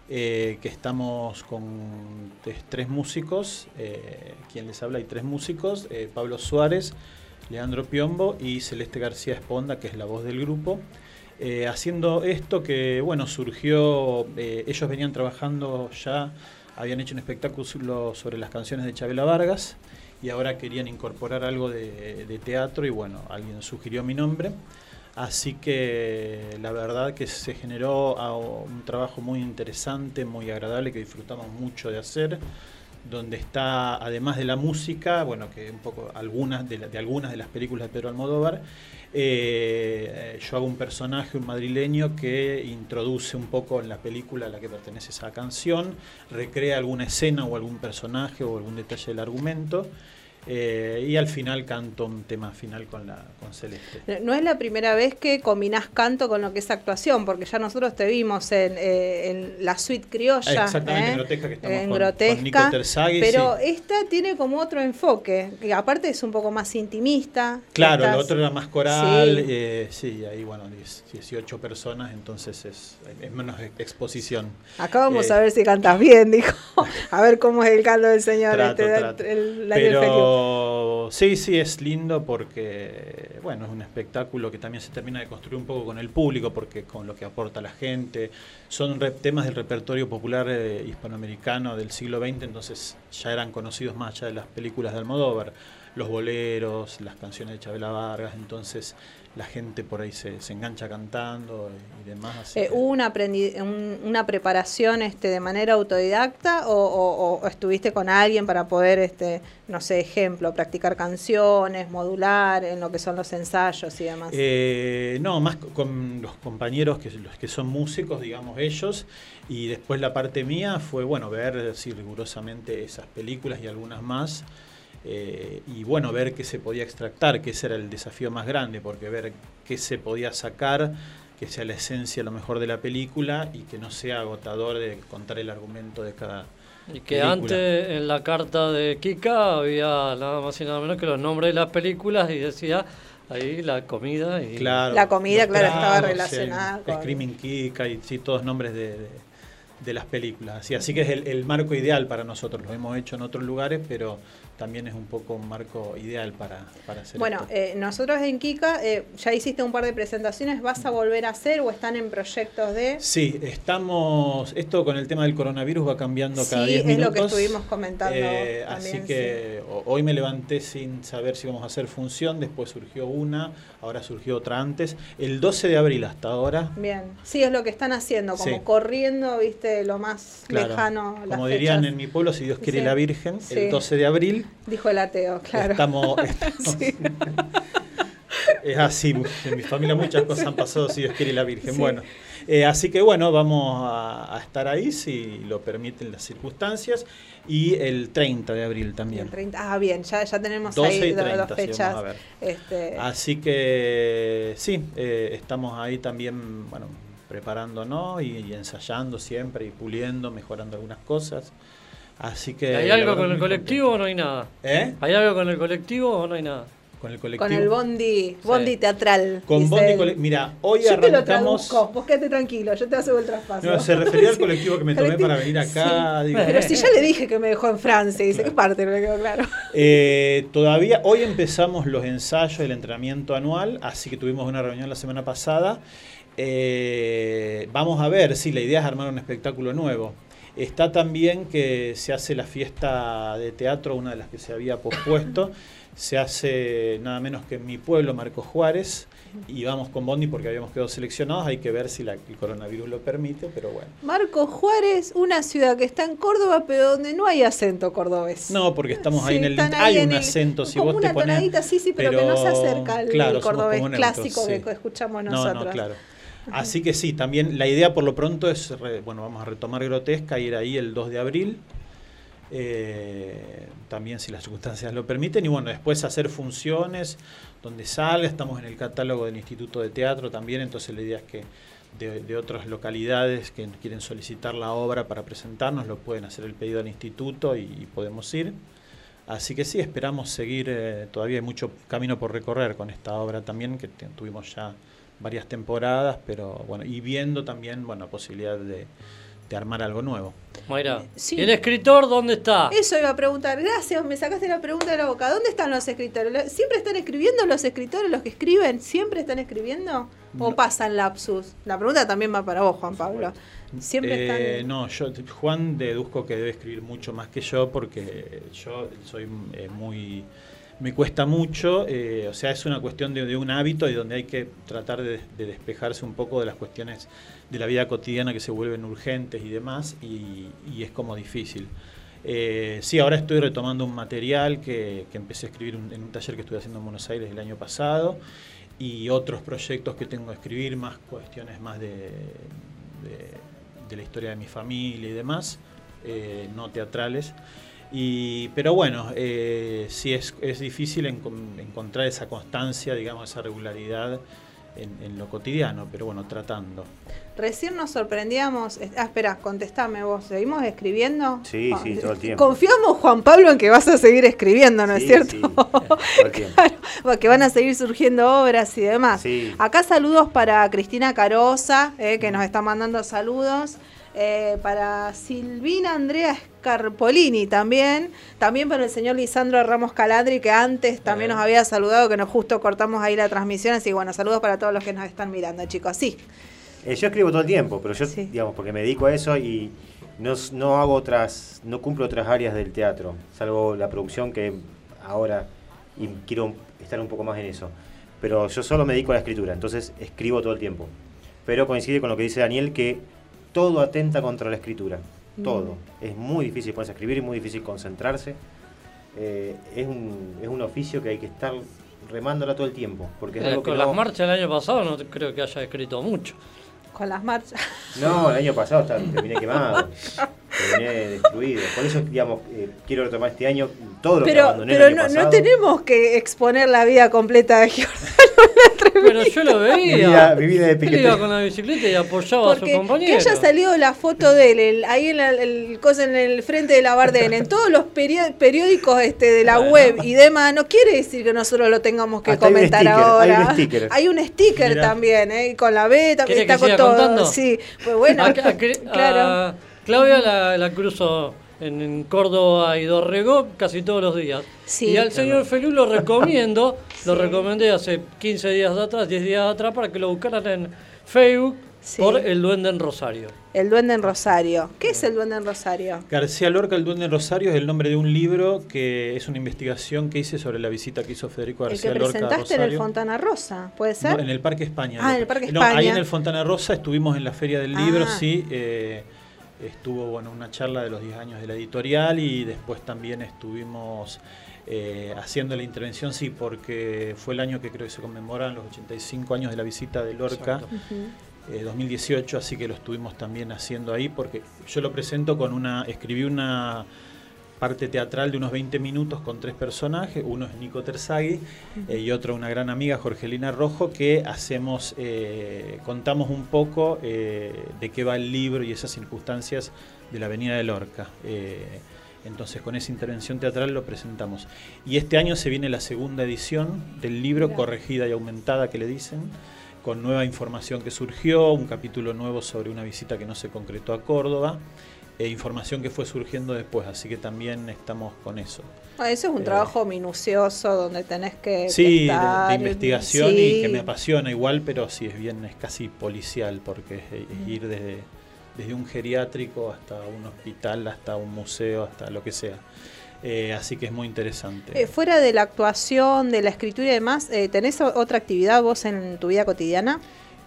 Speaker 17: eh, que estamos con tres, músicos, quien les habla hay tres músicos, Pablo Suárez, Leandro Piombo y Celeste García Esponda, que es la voz del grupo. Eh, haciendo esto que, bueno, surgió, eh, ellos venían trabajando ya, habían hecho un espectáculo sobre las canciones de Chabela Vargas y ahora querían incorporar algo de, de teatro y bueno, alguien sugirió mi nombre. Así que la verdad que se generó ah, un trabajo muy interesante, muy agradable, que disfrutamos mucho de hacer, donde está, además de la música, bueno, que un poco algunas de, la- de algunas de las películas de Pedro Almodóvar, eh, yo hago un personaje, un madrileño, que introduce un poco en la película a la que pertenece esa canción, recrea alguna escena o algún personaje o algún detalle del argumento. Eh, y al final canto un tema final con la con Celeste.
Speaker 7: No es la primera vez que combinás canto con lo que es actuación, porque ya nosotros te vimos en, eh, en la suite criolla.
Speaker 17: Exactamente,
Speaker 7: ¿eh?
Speaker 17: en Grotesca, que estamos
Speaker 7: En
Speaker 17: con-
Speaker 7: Grotesca,
Speaker 17: con Nico Terzaghi,
Speaker 7: Pero
Speaker 17: sí.
Speaker 7: esta tiene como otro enfoque, que aparte es un poco más intimista.
Speaker 17: Claro, lo otro era más coral,
Speaker 7: Sí.
Speaker 17: eh, sí, ahí bueno, 10, 18 personas, entonces es, es menos ex- exposición.
Speaker 7: Acá vamos
Speaker 17: Eh,
Speaker 7: a ver si cantas bien, dijo. [laughs] A ver cómo es el canto del señor
Speaker 17: Trato,
Speaker 7: este,
Speaker 17: trato.
Speaker 7: el.
Speaker 17: Pero sí, sí, es lindo porque, bueno, es un espectáculo que también se termina de construir un poco con el público, porque con lo que aporta la gente, son temas del repertorio popular eh, hispanoamericano del siglo XX, entonces ya eran conocidos más allá de las películas de Almodóvar, los boleros, las canciones de Chabela Vargas, entonces la gente por ahí se, se engancha cantando y, y demás. así
Speaker 7: Eh,
Speaker 17: que-
Speaker 7: ¿Hubo una, un- una preparación este, de manera autodidacta o, o- o estuviste con alguien para poder, este, no sé, ejemplo, practicar canciones, modular en lo que son los ensayos y demás?
Speaker 17: Eh, no, más co- con los compañeros que los que son músicos, digamos ellos, y después la parte mía fue bueno ver sí, rigurosamente esas películas y algunas más. Eh, y bueno, ver qué se podía extractar, que ese era el desafío más grande, porque ver qué se podía sacar, que sea la esencia lo mejor de la película y que no sea agotador de contar el argumento de cada
Speaker 2: Y que
Speaker 17: película.
Speaker 2: antes en la carta de Kika había nada más y nada menos que los nombres de las películas y decía ahí la comida y
Speaker 17: Claro,
Speaker 7: La comida, claro, estaba relacionada
Speaker 17: el
Speaker 7: con-
Speaker 17: Screaming Kika y sí, todos nombres de, de- de las películas. Así, así que es el, el marco ideal para nosotros. Lo hemos hecho en otros lugares, pero también es un poco un marco ideal para, para hacer
Speaker 7: Bueno, eh, nosotros en Kika eh, ya hiciste un par de presentaciones, ¿vas a volver a hacer o están en proyectos de...?
Speaker 17: Sí, estamos. Esto con el tema del coronavirus va cambiando cada
Speaker 7: Sí,
Speaker 17: 10
Speaker 7: es
Speaker 17: minutos.
Speaker 7: lo que estuvimos comentando
Speaker 17: Eh,
Speaker 7: también,
Speaker 17: así que ho- hoy me levanté sin saber si vamos a hacer función, después surgió una, ahora surgió otra antes. El 12 de abril hasta ahora.
Speaker 7: Bien, sí, es lo que están haciendo, como
Speaker 17: Sí.
Speaker 7: corriendo, viste, lo más
Speaker 17: Claro,
Speaker 7: lejano. las
Speaker 17: como dirían
Speaker 7: fechas.
Speaker 17: en mi pueblo, si Dios quiere
Speaker 7: Sí.
Speaker 17: la Virgen,
Speaker 7: Sí.
Speaker 17: el 12 de abril.
Speaker 7: Dijo el ateo, claro.
Speaker 17: Estamos, [laughs] estamos- es así, en mi familia muchas cosas han pasado, si Dios quiere la Virgen.
Speaker 7: Sí.
Speaker 17: Bueno, eh, así que bueno, vamos a, a estar ahí si lo permiten las circunstancias. Y el 30 de abril también.
Speaker 7: El 30, ah, bien, ya, ya tenemos
Speaker 17: 12
Speaker 7: ahí
Speaker 17: y
Speaker 7: do-
Speaker 17: 30,
Speaker 7: dos
Speaker 17: sí,
Speaker 7: fechas.
Speaker 17: ver.
Speaker 7: Este,
Speaker 17: Así que sí, eh, estamos ahí también, bueno, preparándonos y, y ensayando siempre y puliendo, mejorando algunas cosas. Así que...
Speaker 2: ¿Hay algo con el colectivo o no hay nada?
Speaker 17: ¿Eh?
Speaker 2: ¿Hay algo con el colectivo o no hay nada?
Speaker 17: Con el colectivo.
Speaker 7: con el bondi, bondi teatral.
Speaker 17: Con Bondi
Speaker 7: él.
Speaker 17: Cole- Mira, hoy
Speaker 7: yo te lo
Speaker 17: arrancamos.
Speaker 7: traduzco, vos quédate tranquilo, yo te hago el traspaso.
Speaker 17: No, se refería al [laughs] colectivo que me tomé
Speaker 7: Colectivo-
Speaker 17: para venir acá.
Speaker 7: Sí.
Speaker 17: digo,
Speaker 7: Pero si ya le dije que me dejó en Francia, dice, ¿qué parte? No me quedó claro.
Speaker 17: Eh, todavía, hoy empezamos los ensayos del entrenamiento anual, así que tuvimos una reunión la semana pasada. Eh, vamos a ver si la idea es armar un espectáculo nuevo. Está también que se hace la fiesta de teatro, una de las que se había pospuesto. Se hace nada menos que en mi pueblo, Marcos Juárez, y vamos con Bondi porque habíamos quedado seleccionados. Hay que ver si la- el coronavirus lo permite, pero bueno.
Speaker 7: Marcos Juárez, una ciudad que está en Córdoba, pero donde no hay acento cordobés.
Speaker 17: No, porque estamos ahí
Speaker 7: Sí,
Speaker 17: en el Hay un
Speaker 7: el-
Speaker 17: acento, si
Speaker 7: como
Speaker 17: vos te
Speaker 7: una tonadita, sí, sí, pero, que no se acerca al
Speaker 17: claro,
Speaker 7: cordobés clásico
Speaker 17: sí.
Speaker 7: que escuchamos
Speaker 17: No,
Speaker 7: nosotros.
Speaker 17: no, claro. Así que sí, también la idea por lo pronto es, re- bueno, vamos a retomar Grotesca, ir ahí el 2 de abril, eh, también si las circunstancias lo permiten, y bueno, después hacer funciones donde salga, estamos en el catálogo del Instituto de Teatro también, entonces la idea es que de, otras localidades que quieren solicitar la obra para presentarnos, lo pueden hacer el pedido al instituto y, podemos ir. Así que sí, esperamos seguir, eh, todavía hay mucho camino por recorrer con esta obra también, que tuvimos ya varias temporadas, pero bueno, y viendo también, bueno, la posibilidad de, de armar algo nuevo.
Speaker 2: Mayra,
Speaker 7: Sí.
Speaker 2: ¿y el escritor dónde está?
Speaker 7: Eso iba a preguntar. Gracias, me sacaste la pregunta de la boca. ¿Dónde están los escritores? ¿Lo- ¿Siempre están escribiendo los escritores, los que escriben? ¿Siempre están escribiendo? ¿O pasan lapsus? La pregunta también va para vos, Juan Pablo. Siempre
Speaker 17: Eh,
Speaker 7: están...
Speaker 17: No, yo, Juan deduzco que debe escribir mucho más que yo porque yo soy eh, muy... Me cuesta mucho, eh, o sea, es una cuestión de, un hábito y donde hay que tratar de, de despejarse un poco de las cuestiones de la vida cotidiana que se vuelven urgentes y demás, y, es como difícil. Eh, sí, ahora estoy retomando un material que, empecé a escribir en un taller que estuve haciendo en Buenos Aires el año pasado y otros proyectos que tengo que escribir, más cuestiones más de la historia de mi familia y demás, eh, no teatrales. Y, pero bueno, eh, sí es, es difícil encon- encontrar esa constancia, digamos, esa regularidad en, en lo cotidiano, pero bueno, tratando.
Speaker 7: Recién nos sorprendíamos... Ah, espera, contestame vos. ¿Seguimos escribiendo?
Speaker 14: Sí,
Speaker 7: Ah,
Speaker 14: sí, todo el tiempo.
Speaker 7: Confiamos, Juan Pablo, en que vas a seguir escribiendo, ¿no es cierto?
Speaker 14: sí, [laughs] todo el tiempo.
Speaker 7: Que van a seguir surgiendo obras y demás.
Speaker 14: Sí.
Speaker 7: Acá saludos para Cristina Carosa, eh, que nos está mandando saludos. eh, para Silvina Andrea Scarpolini también. También para el señor Lisandro Ramos Calandri, que antes también nos había saludado, que nos justo cortamos ahí la transmisión. Así que bueno, saludos para todos los que nos están mirando, chicos. Sí.
Speaker 14: Eh, yo escribo todo el tiempo, pero yo, digamos, porque me dedico a eso y no, no hago otras, no cumplo otras áreas del teatro, salvo la producción que ahora y quiero estar un poco más en eso. Pero yo solo me dedico a la escritura, entonces escribo todo el tiempo. Pero coincide con lo que dice Daniel que todo atenta contra la escritura, todo. Es muy difícil ponerse a escribir y muy difícil concentrarse. Eh, es, un, es un oficio que hay que estar remándola todo el tiempo, porque es
Speaker 2: Eh,
Speaker 14: algo que
Speaker 2: con
Speaker 14: no-
Speaker 2: las marchas del año pasado no creo que haya escrito mucho.
Speaker 7: Con las marchas.
Speaker 14: No, el año pasado estaba- terminé quemado, [laughs] terminé destruido. Por eso, digamos, eh, quiero retomar este año todo lo que
Speaker 7: Pero,
Speaker 14: abandoné
Speaker 7: pero
Speaker 14: el año
Speaker 7: no, no tenemos que exponer la vida completa de Giordano.
Speaker 2: Pero yo lo veía.
Speaker 14: Mi vida- mi vida de
Speaker 2: Él
Speaker 14: piquete.
Speaker 2: iba con la bicicleta y apoyaba a su
Speaker 7: Porque que
Speaker 2: compañero.
Speaker 7: haya salido la foto de él el- ahí en, la- el, cosa en el frente de la Bardén, en todos los periódicos este de la web y demás, no quiere decir que nosotros lo tengamos que
Speaker 14: Hasta hay un
Speaker 7: comentar
Speaker 14: sticker, hay
Speaker 7: ahora.
Speaker 14: un sticker.
Speaker 7: Hay un sticker
Speaker 2: Mirá.
Speaker 7: también, ¿eh? con la B, también
Speaker 2: ¿Quiere
Speaker 7: está
Speaker 2: que
Speaker 7: con todo.
Speaker 2: contando?
Speaker 7: Sí, pues bueno, [laughs]
Speaker 2: A- a Cri-
Speaker 7: claro.
Speaker 2: a Claudia la, la cruzo en, en Córdoba y Dorrego casi todos los días.
Speaker 7: Sí.
Speaker 2: Y al señor Felú lo recomiendo, [laughs] lo recomendé hace 15 días atrás, 10 días atrás, para que lo buscaran en Facebook por El Duende en Rosario.
Speaker 7: El Duende en Rosario. ¿Qué es el Duende en Rosario?
Speaker 17: García Lorca, el Duende en Rosario, es el nombre de un libro que es una investigación que hice sobre la visita que hizo Federico
Speaker 7: El
Speaker 17: García
Speaker 7: que
Speaker 17: Lorca a
Speaker 7: presentaste en el. Fontana Rosa, ¿puede ser?
Speaker 17: No, en el Parque España.
Speaker 7: Ah, en el Parque
Speaker 17: No, ahí
Speaker 7: España.
Speaker 17: en el Fontana Rosa estuvimos en la Feria del Libro,
Speaker 7: Ah.
Speaker 17: sí. eh, estuvo bueno una charla de los 10 años de la editorial y después también estuvimos eh, haciendo la intervención, sí, porque fue el año que creo que se conmemoran los 85 años de la visita de Lorca.
Speaker 2: Exacto.
Speaker 17: eh, 2018, así que lo estuvimos también haciendo ahí, porque yo lo presento con una, escribí una parte teatral de unos 20 minutos con tres personajes, uno es Nico Terzaghi eh, y otro una gran amiga, Jorgelina Rojo, que hacemos, eh, contamos un poco eh, de qué va el libro y esas circunstancias de la Avenida de Lorca. Entonces con esa intervención teatral lo presentamos. Y este año se viene la segunda edición del libro, corregida y aumentada que le dicen, con nueva información que surgió, un capítulo nuevo sobre una visita que no se concretó a Córdoba, e información que fue surgiendo después, así que también estamos con eso.
Speaker 7: Ah, eso es un
Speaker 17: Eh,
Speaker 7: trabajo minucioso donde tenés que, que
Speaker 17: Sí, de- de,
Speaker 7: estar,
Speaker 17: investigación
Speaker 7: sí.
Speaker 17: y que me apasiona igual, pero sí es bien, es casi policial, porque es, es ir desde, desde un geriátrico hasta un hospital, hasta un museo, hasta lo que sea. Eh, así que es muy interesante.
Speaker 7: Eh, fuera de la actuación, de la escritura y demás, ¿tenés otra actividad vos en tu vida cotidiana?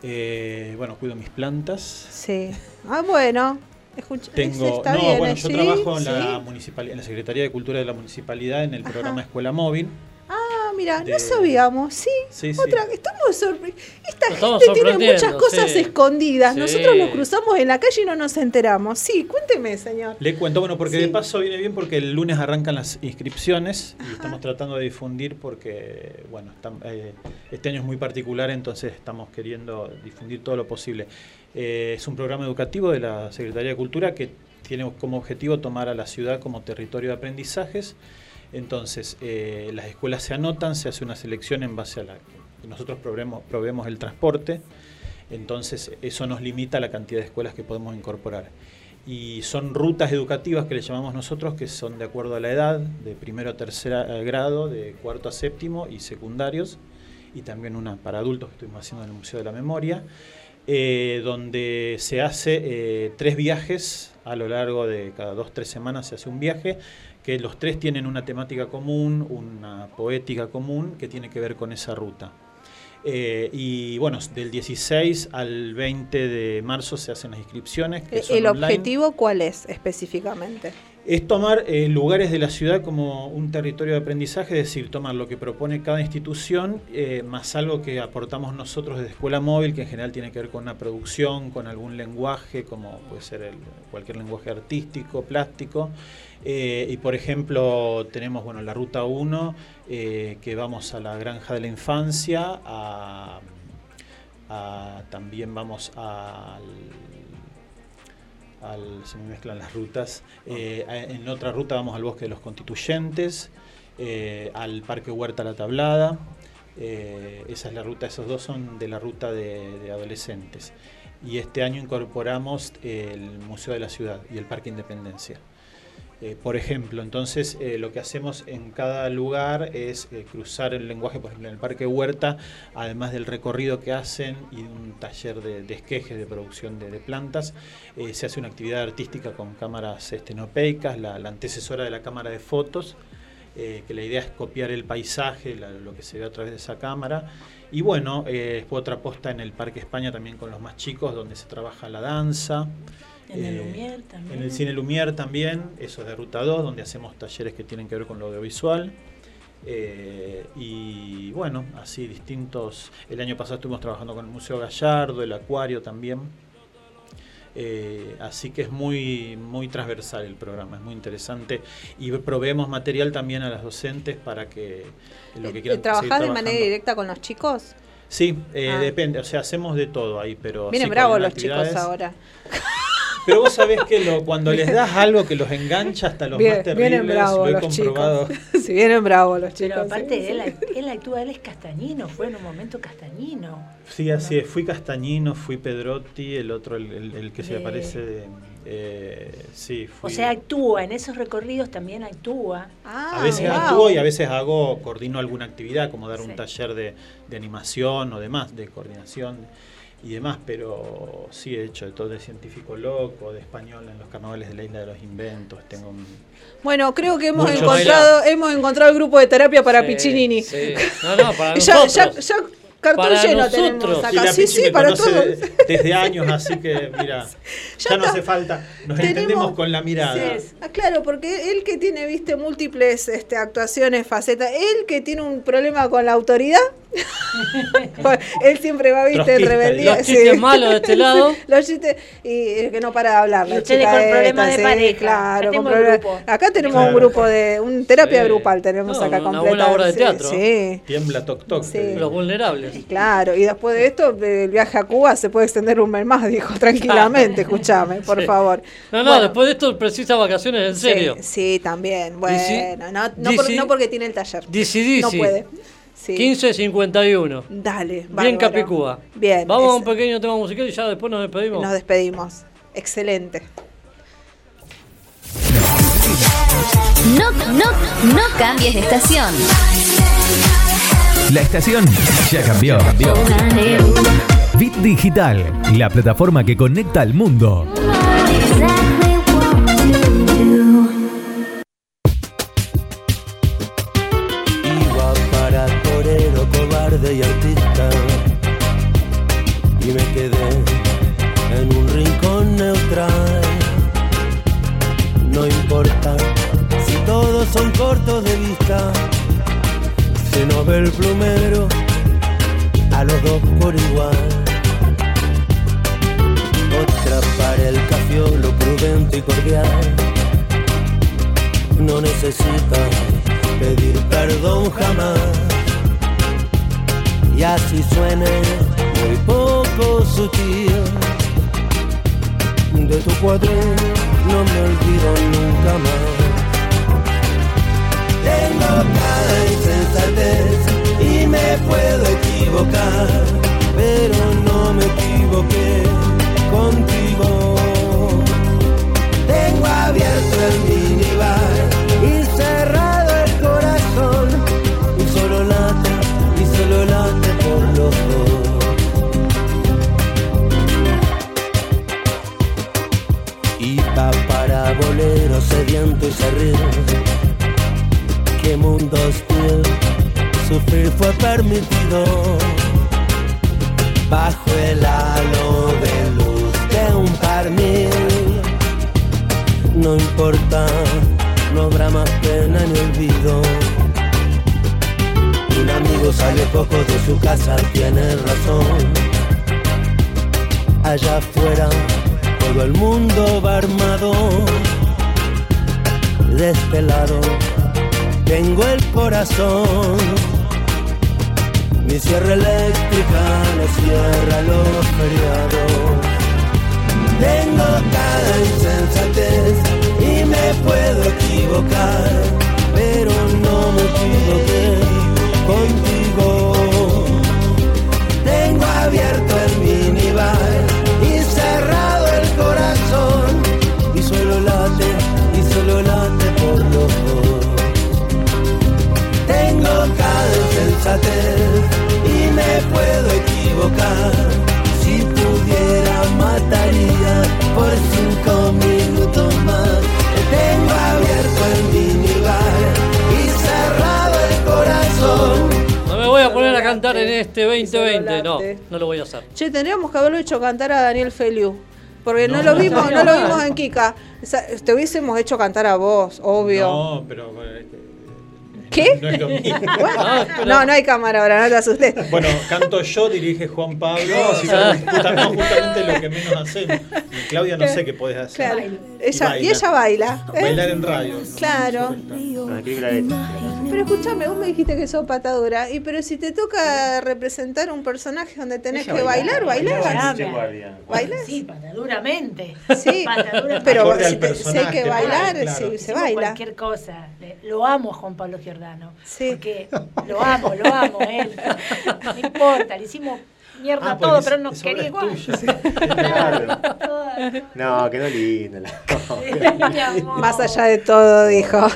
Speaker 17: Eh, bueno, cuido mis plantas.
Speaker 7: Sí. Ah, bueno. Escucha,
Speaker 17: Tengo, no,
Speaker 7: bien,
Speaker 17: bueno,
Speaker 7: ¿eh?
Speaker 17: yo
Speaker 7: Sí,
Speaker 17: trabajo en la, municipal, en la Secretaría de Cultura de la Municipalidad en el programa Escuela Móvil.
Speaker 7: Ah, mira,
Speaker 17: de-
Speaker 7: no sabíamos, sí.
Speaker 17: Sí, sí.
Speaker 7: Otra, estamos sorpre- Esta
Speaker 2: estamos
Speaker 7: gente tiene muchas cosas
Speaker 2: sí.
Speaker 7: escondidas. Nosotros lo cruzamos en la calle y no nos enteramos. Sí, cuénteme, señor.
Speaker 17: Le cuento, bueno, porque de paso viene bien porque el lunes arrancan las inscripciones y estamos tratando de difundir porque, bueno, eh, este año es muy particular, entonces estamos queriendo difundir todo lo posible. Eh, es un programa educativo de la Secretaría de Cultura que tiene como objetivo tomar a la ciudad como territorio de aprendizajes. Entonces, eh, las escuelas se anotan, se hace una selección en base a la... Nosotros proveemos, proveemos el transporte, entonces eso nos limita la cantidad de escuelas que podemos incorporar. Y son rutas educativas que le llamamos nosotros, que son de acuerdo a la edad, de primero a tercer eh, grado, de cuarto a séptimo y secundarios, y también una para adultos que estuvimos haciendo en el Museo de la Memoria, eh, donde se hace eh, tres viajes a lo largo de cada dos, tres semanas se hace un viaje, que los tres tienen una temática común, una poética común que tiene que ver con esa ruta. Eh, y bueno, del 16 al 20 de marzo se hacen las inscripciones. que
Speaker 7: Eh,
Speaker 17: son
Speaker 7: ¿El objetivo cuál es específicamente?
Speaker 17: Es tomar eh, lugares de la ciudad como un territorio de aprendizaje, es decir, tomar lo que propone cada institución, eh, más algo que aportamos nosotros desde Escuela Móvil, que en general tiene que ver con una producción, con algún lenguaje, como puede ser cualquier lenguaje artístico, plástico. Eh, y por ejemplo, tenemos bueno, la Ruta 1, eh, que vamos a la Granja de la Infancia, también vamos al al- se me mezclan las rutas. Eh, en otra ruta vamos al Bosque de los Constituyentes, eh, al Parque Huerta La Tablada. eh, esa es la ruta, esos dos son de la ruta de adolescentes. Y este año incorporamos el Museo de la Ciudad y el Parque Independencia. Eh, por ejemplo, entonces eh, lo que hacemos en cada lugar es eh, cruzar el lenguaje, por ejemplo, en el Parque Huerta, además del recorrido que hacen y un taller de, de esquejes de producción de, de plantas, eh, se hace una actividad artística con cámaras estenopeicas, la, la antecesora de la cámara de fotos, eh, que la idea es copiar el paisaje, la- lo que se ve a través de esa cámara. Y bueno, eh, otra posta en el Parque España también con los más chicos, donde se trabaja la danza.
Speaker 13: En el
Speaker 17: Eh,
Speaker 13: Lumière también.
Speaker 17: En el Cine Lumière también, eso es de Ruta 2, donde hacemos talleres que tienen que ver con lo audiovisual. Eh, y bueno, así distintos. El año pasado estuvimos trabajando con el Museo Gallardo, el Acuario también. Eh, así que es muy, muy transversal el programa, es muy interesante. Y proveemos material también a las docentes para que lo que quieran
Speaker 7: ¿Trabajás de manera directa con los chicos?
Speaker 17: Sí, eh,
Speaker 7: Ah.
Speaker 17: depende, o sea, hacemos de todo ahí, pero...
Speaker 7: Vienen
Speaker 17: sí,
Speaker 7: bravos los chicos ahora.
Speaker 17: Pero vos sabés que lo, cuando les das algo que los engancha hasta los
Speaker 7: Bien-
Speaker 17: más terribles,
Speaker 7: vienen bravos
Speaker 17: lo he
Speaker 7: los
Speaker 17: comprobado. [laughs]
Speaker 7: chicos. Si vienen bravos los chicos.
Speaker 13: Pero aparte,
Speaker 7: sí, sí.
Speaker 13: él, él actúa, él es castañino, fue en un momento castañino.
Speaker 17: Sí, así es. Fui Castañino, fui Pedrotti, el otro, el, el- el que se
Speaker 13: De-
Speaker 17: aparece de... eh, sí,
Speaker 13: O
Speaker 17: fui...
Speaker 13: sea, actúa, en esos recorridos también actúa.
Speaker 17: a veces
Speaker 13: wow.
Speaker 17: actúo y a veces hago, coordino alguna actividad, como dar un taller de, de animación o demás, de coordinación y demás, pero sí he hecho de todo, de científico loco, de español en los carnavales de la Isla de los Inventos, tengo un...
Speaker 7: Bueno, creo que hemos encontrado, hemos encontrado el grupo de terapia para
Speaker 2: Sí,
Speaker 7: Piccinini.
Speaker 2: sí. No, no, para [laughs]
Speaker 7: ya, ya,
Speaker 2: nosotros.
Speaker 7: ya cartón
Speaker 2: Para
Speaker 7: lleno
Speaker 2: nosotros.
Speaker 7: tenemos
Speaker 17: Y
Speaker 7: acá.
Speaker 17: la
Speaker 7: Sí, sí, para todos.
Speaker 17: de- desde años, así que mira, [laughs] ya, no hace falta, nos
Speaker 7: Tenemos-
Speaker 17: entendemos con la mirada.
Speaker 7: Sí, ah, claro, porque él que tiene, viste, múltiples este, actuaciones, facetas, él que tiene un problema con la autoridad, [laughs] él siempre va, viste, en rebeldía.
Speaker 2: los chistes malos de este [laughs] lado.
Speaker 7: los chistes, y el que no para de hablar. La
Speaker 13: ustedes
Speaker 7: chica
Speaker 13: con
Speaker 7: esta,
Speaker 13: problemas de
Speaker 7: sí,
Speaker 13: pareja.
Speaker 7: Claro,
Speaker 13: Acá
Speaker 7: con
Speaker 13: tenemos
Speaker 7: problemas-. Acá tenemos
Speaker 17: Claro.
Speaker 7: un grupo de, un terapia
Speaker 2: Sí.
Speaker 7: grupal tenemos
Speaker 2: No,
Speaker 7: acá
Speaker 2: una
Speaker 7: completa.
Speaker 2: buena obra de
Speaker 7: sí,
Speaker 2: teatro.
Speaker 7: Sí.
Speaker 17: Tiembla toc toc.
Speaker 7: Sí.
Speaker 2: Los vulnerables.
Speaker 7: Claro, y después de esto, el viaje a Cuba se puede extender un mes más, dijo tranquilamente, escúchame, [laughs] por
Speaker 2: Sí.
Speaker 7: favor.
Speaker 2: No, no,
Speaker 7: Bueno,
Speaker 2: después de esto precisa vacaciones en
Speaker 7: sí,
Speaker 2: serio.
Speaker 7: Sí, también. Bueno, no, no, por- no porque tiene el taller.
Speaker 2: Dici, dici.
Speaker 7: No puede. Sí.
Speaker 2: 15.51.
Speaker 7: Dale,
Speaker 2: Bien
Speaker 7: bárbaro.
Speaker 2: Capicúa.
Speaker 7: Bien.
Speaker 2: Vamos a un pequeño tema musical y ya después nos despedimos.
Speaker 7: nos despedimos. Excelente.
Speaker 3: No, no, no cambies de estación.
Speaker 4: La estación ya cambió. Bit Digital, la plataforma que conecta al mundo.
Speaker 18: Y artista. Y me quedé en un rincón neutral. No importa si todos son cortos de vista. Se nos ve el plumero a los dos por igual. Otra para el cafiolo prudente y cordial. No necesita pedir perdón jamás. Y así suene muy poco sutil. De tu cuadril no me olvido nunca más. Tengo cada insensatez y me puedo equivocar, pero no me equivoqué
Speaker 7: hecho cantar a Daniel Feliu. Porque no,
Speaker 17: No.
Speaker 7: lo vimos, no lo vimos en Kika. O sea, te hubiésemos hecho cantar a vos, obvio.
Speaker 17: No, pero. eh,
Speaker 7: ¿Qué?
Speaker 17: No es lo mismo. [laughs]
Speaker 7: No, no hay cámara ahora, no te asustes.
Speaker 17: Bueno, canto yo, dirige Juan Pablo, así que justamente, justamente lo que menos hacemos. Y Claudia, no sé qué podés hacer.
Speaker 7: Claro. Ella,
Speaker 17: baila.
Speaker 7: y ella baila. ¿eh?
Speaker 17: Bailar en radio. ¿no?
Speaker 7: Claro. Pero escúchame, vos me dijiste que sos patadura. Y pero si te toca representar un personaje donde tenés
Speaker 14: Ella
Speaker 7: que bailar.
Speaker 14: Guardia.
Speaker 7: ¿Bailas?
Speaker 13: Sí, pataduramente.
Speaker 7: Sí,
Speaker 13: Pataduramente.
Speaker 7: pero si, te- si hay
Speaker 17: personaje,
Speaker 7: que bailar,
Speaker 17: claro.
Speaker 7: sí, se
Speaker 13: Hicimos
Speaker 7: baila.
Speaker 13: cualquier cosa. Lo amo a Juan Pablo Giordano.
Speaker 7: Sí.
Speaker 13: Porque lo amo, lo amo, él. No importa, le hicimos mierda
Speaker 17: Ah,
Speaker 13: todo, pero
Speaker 17: obra
Speaker 13: quería igual.
Speaker 14: Claro. [laughs] No, que no lindo. la- no.
Speaker 7: Más allá de todo, dijo.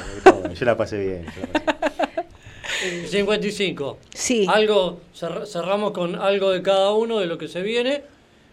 Speaker 14: Yo la pasé bien. yo la pasé
Speaker 2: 55. [laughs]
Speaker 7: Sí.
Speaker 2: Algo, cer- cerramos con algo de cada uno de lo que se viene.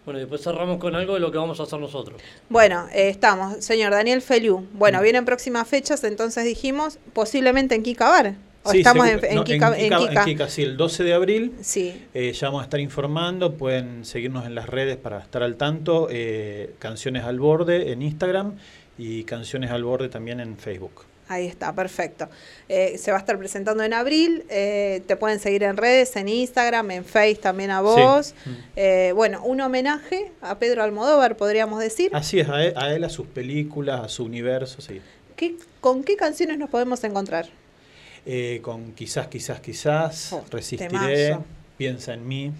Speaker 2: Bueno, y después cerramos con algo de lo que vamos a hacer nosotros.
Speaker 7: Bueno, eh, estamos, señor Daniel Feliu.
Speaker 17: Mm.
Speaker 7: Bueno, vienen próximas fechas, entonces dijimos, posiblemente en Kika Bar. ¿O
Speaker 17: Sí,
Speaker 7: estamos en, en
Speaker 17: no,
Speaker 7: Kika, en Kika?
Speaker 17: en Kika, sí, el 12 de abril.
Speaker 7: Sí.
Speaker 17: Eh, ya vamos a estar informando, pueden seguirnos en las redes para estar al tanto. eh, Canciones al Borde en Instagram y Canciones al Borde también en Facebook.
Speaker 7: Ahí está, perfecto. Eh, se va a estar presentando en abril. eh, te pueden seguir en redes, en Instagram, en Face también a vos.
Speaker 17: Mm.
Speaker 7: Eh, bueno, un homenaje a Pedro Almodóvar, podríamos decir.
Speaker 17: Así es, a él, a él, a sus películas, a su universo, sí.
Speaker 7: ¿Qué, ¿Con qué canciones nos podemos encontrar?
Speaker 17: Con Quizás, quizás, quizás,
Speaker 7: Oh,
Speaker 17: Resistiré. Piensa en mí,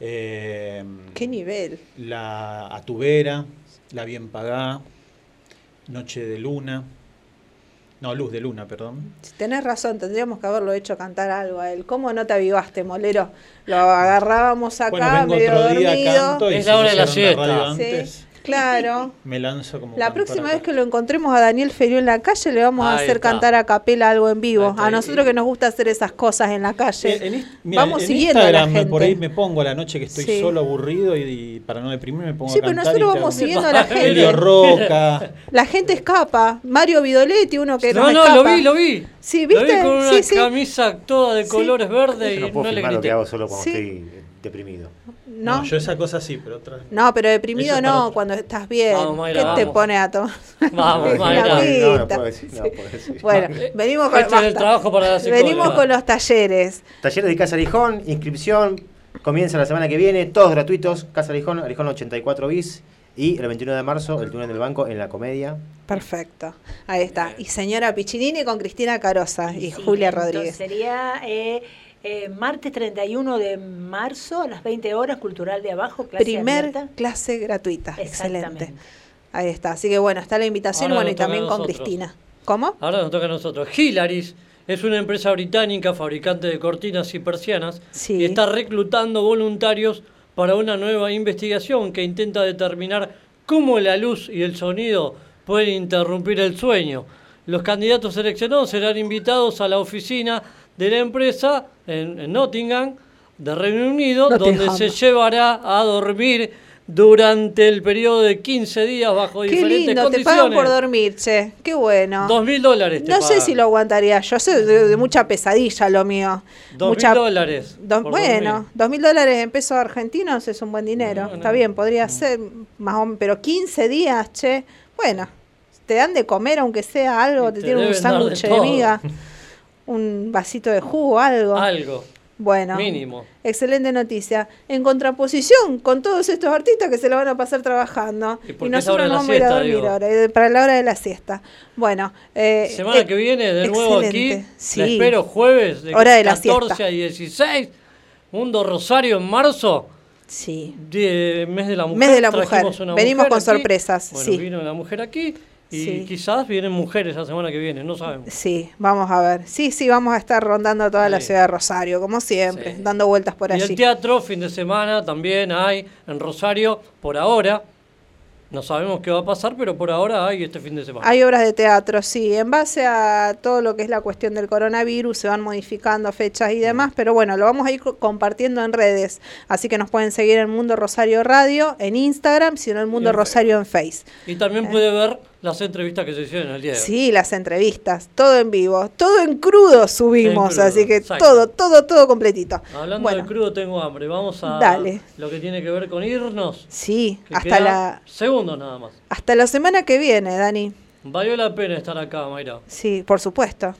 Speaker 7: ¿Qué nivel?
Speaker 17: La A tu vera, La bien pagá, Noche de luna, no, Luz de luna, perdón.
Speaker 7: Si tenés razón, tendríamos que haberlo hecho cantar algo a él. ¿Cómo no te avivaste, Molero? Lo agarrábamos acá,
Speaker 17: Bueno, vengo
Speaker 7: medio
Speaker 17: otro día,
Speaker 7: dormido.
Speaker 17: canto y
Speaker 2: Es la hora de la siesta.
Speaker 7: Sí. Claro. [laughs]
Speaker 17: Me lanzo como
Speaker 7: La próxima vez que lo encontremos a Daniel Ferió en la calle, le vamos a hacer
Speaker 17: está.
Speaker 7: cantar a capela algo en vivo. A nosotros que nos gusta hacer esas cosas en la calle.
Speaker 17: Mira,
Speaker 7: vamos
Speaker 17: en
Speaker 7: siguiendo a la
Speaker 17: Instagram
Speaker 7: gente.
Speaker 17: por ahí me pongo a la noche que estoy
Speaker 7: Sí.
Speaker 17: solo aburrido y, y para no deprimirme me pongo
Speaker 7: Sí,
Speaker 17: a
Speaker 7: pero
Speaker 17: cantar.
Speaker 7: nosotros
Speaker 17: y te
Speaker 7: vamos siguiendo a la [laughs] gente.
Speaker 17: Elio Roca. [laughs]
Speaker 7: La gente escapa. Mario Vidoletti, uno que
Speaker 2: No, no,
Speaker 7: escapa.
Speaker 2: lo vi, lo vi.
Speaker 7: Sí,
Speaker 2: Lo
Speaker 7: ¿viste?
Speaker 2: vi con una
Speaker 7: Sí, sí.
Speaker 2: camisa toda de colores verdes
Speaker 14: Yo
Speaker 2: y
Speaker 14: no puedo
Speaker 2: no le
Speaker 14: lo que hago solo cuando
Speaker 7: Sí.
Speaker 14: estoy deprimido.
Speaker 7: No.
Speaker 17: yo esa cosa sí, pero otra.
Speaker 7: No, pero deprimido no,
Speaker 17: otro.
Speaker 7: cuando estás bien.
Speaker 17: Vamos, Mayra,
Speaker 7: ¿Qué te pone a tomar?
Speaker 2: Vamos, [laughs] Mayra.
Speaker 7: agüita.
Speaker 14: No, no puedo decir, no
Speaker 7: Sí.
Speaker 14: puedo decir.
Speaker 7: Bueno, venimos con
Speaker 2: Este es el
Speaker 7: basta.
Speaker 2: trabajo para la [laughs] psicóloga.
Speaker 7: Venimos con los talleres.
Speaker 14: Talleres de Casa Arijón, inscripción, comienza la semana que viene, todos gratuitos, Casa Arijón, Arijón 84 bis, y el 21 de marzo, el túnel del banco en la comedia.
Speaker 7: Perfecto. Ahí está. Y señora Piccinini con Cristina Carosa y
Speaker 13: Sí,
Speaker 7: Julia
Speaker 13: entonces
Speaker 7: Rodríguez.
Speaker 13: Sería eh, eh, martes 31 de marzo a las 20 horas, Cultural de Abajo, clase
Speaker 7: Primer
Speaker 13: abierta.
Speaker 7: clase gratuita. Excelente. Ahí está. Así que bueno, está la invitación
Speaker 2: Ahora
Speaker 7: bueno, y también con. Cristina. ¿Cómo?
Speaker 2: Ahora nos toca a nosotros. Hilaris es una empresa británica fabricante de cortinas y persianas y está reclutando voluntarios para una nueva investigación que intenta determinar cómo la luz y el sonido pueden interrumpir el sueño. Los candidatos seleccionados serán invitados a la oficina de la empresa en, en Nottingham, de Reino Unido, donde se llevará a dormir durante el periodo de 15 días bajo
Speaker 7: Qué
Speaker 2: diferentes
Speaker 7: lindo, te pagan por dormir, che. Qué bueno.
Speaker 2: Dos mil dólares te
Speaker 7: No sé si lo aguantaría. Yo sé de, de mucha pesadilla lo mío.
Speaker 2: Dos
Speaker 7: mucha,
Speaker 2: mil dólares.
Speaker 7: Do- bueno,
Speaker 2: dormir.
Speaker 7: dos mil dólares en pesos argentinos es un buen dinero. Está bien, podría ser más o menos, pero 15 días, che. Bueno, te dan de comer aunque sea algo, te,
Speaker 2: te
Speaker 7: tienen un
Speaker 2: de
Speaker 7: sándwich de,
Speaker 2: todo.
Speaker 7: miga, [laughs] un vasito de jugo, algo.
Speaker 2: Algo.
Speaker 7: Bueno,
Speaker 2: Mínimo.
Speaker 7: excelente noticia. En contraposición con todos estos artistas que se la van a pasar trabajando.
Speaker 2: Y la
Speaker 7: nosotros nos
Speaker 2: la
Speaker 7: vamos a ir a dormir ahora, eh, para la hora de la siesta. Bueno, eh,
Speaker 2: Semana
Speaker 7: eh,
Speaker 2: que viene, de nuevo
Speaker 7: excelente.
Speaker 2: aquí.
Speaker 7: Sí.
Speaker 2: La espero jueves de
Speaker 7: Hora de la
Speaker 2: 14
Speaker 7: siesta.
Speaker 2: a 16. Mundo Rosario en marzo.
Speaker 7: Sí.
Speaker 2: De, mes de la mujer.
Speaker 7: Mes de la mujer. Venimos
Speaker 2: mujer
Speaker 7: con
Speaker 2: aquí.
Speaker 7: sorpresas,
Speaker 2: Bueno,
Speaker 7: sí.
Speaker 2: vino una mujer aquí. Y
Speaker 7: Sí.
Speaker 2: quizás vienen mujeres la semana que viene, no sabemos.
Speaker 7: Sí, vamos a ver. Sí, sí, vamos a estar rondando toda la ciudad de Rosario, como siempre, dando vueltas por
Speaker 2: y
Speaker 7: allí.
Speaker 2: el teatro, fin de semana, también hay en Rosario, por ahora. No sabemos qué va a pasar, pero por ahora hay este fin de semana.
Speaker 7: Hay obras de teatro, sí. En base a todo lo que es la cuestión del coronavirus, se van modificando fechas y demás, pero bueno, lo vamos a ir co- compartiendo en redes. Así que nos pueden seguir en Mundo Rosario Radio, en Instagram, sino en Mundo
Speaker 2: en
Speaker 7: Rosario en Face.
Speaker 2: Y también puede ver las entrevistas que se hicieron el día de hoy.
Speaker 7: Sí, las entrevistas, todo en vivo, todo en crudo subimos,
Speaker 2: En crudo,
Speaker 7: así que
Speaker 2: exacto.
Speaker 7: todo, todo, todo completito.
Speaker 2: Hablando
Speaker 7: Bueno.
Speaker 2: de crudo, tengo hambre. Vamos a
Speaker 7: Dale.
Speaker 2: lo que tiene que ver con irnos.
Speaker 7: Sí, hasta la,
Speaker 2: Segundos nada más.
Speaker 7: hasta la semana que viene, Dani.
Speaker 2: Valió la pena estar acá, Mayra.
Speaker 7: Sí, por supuesto.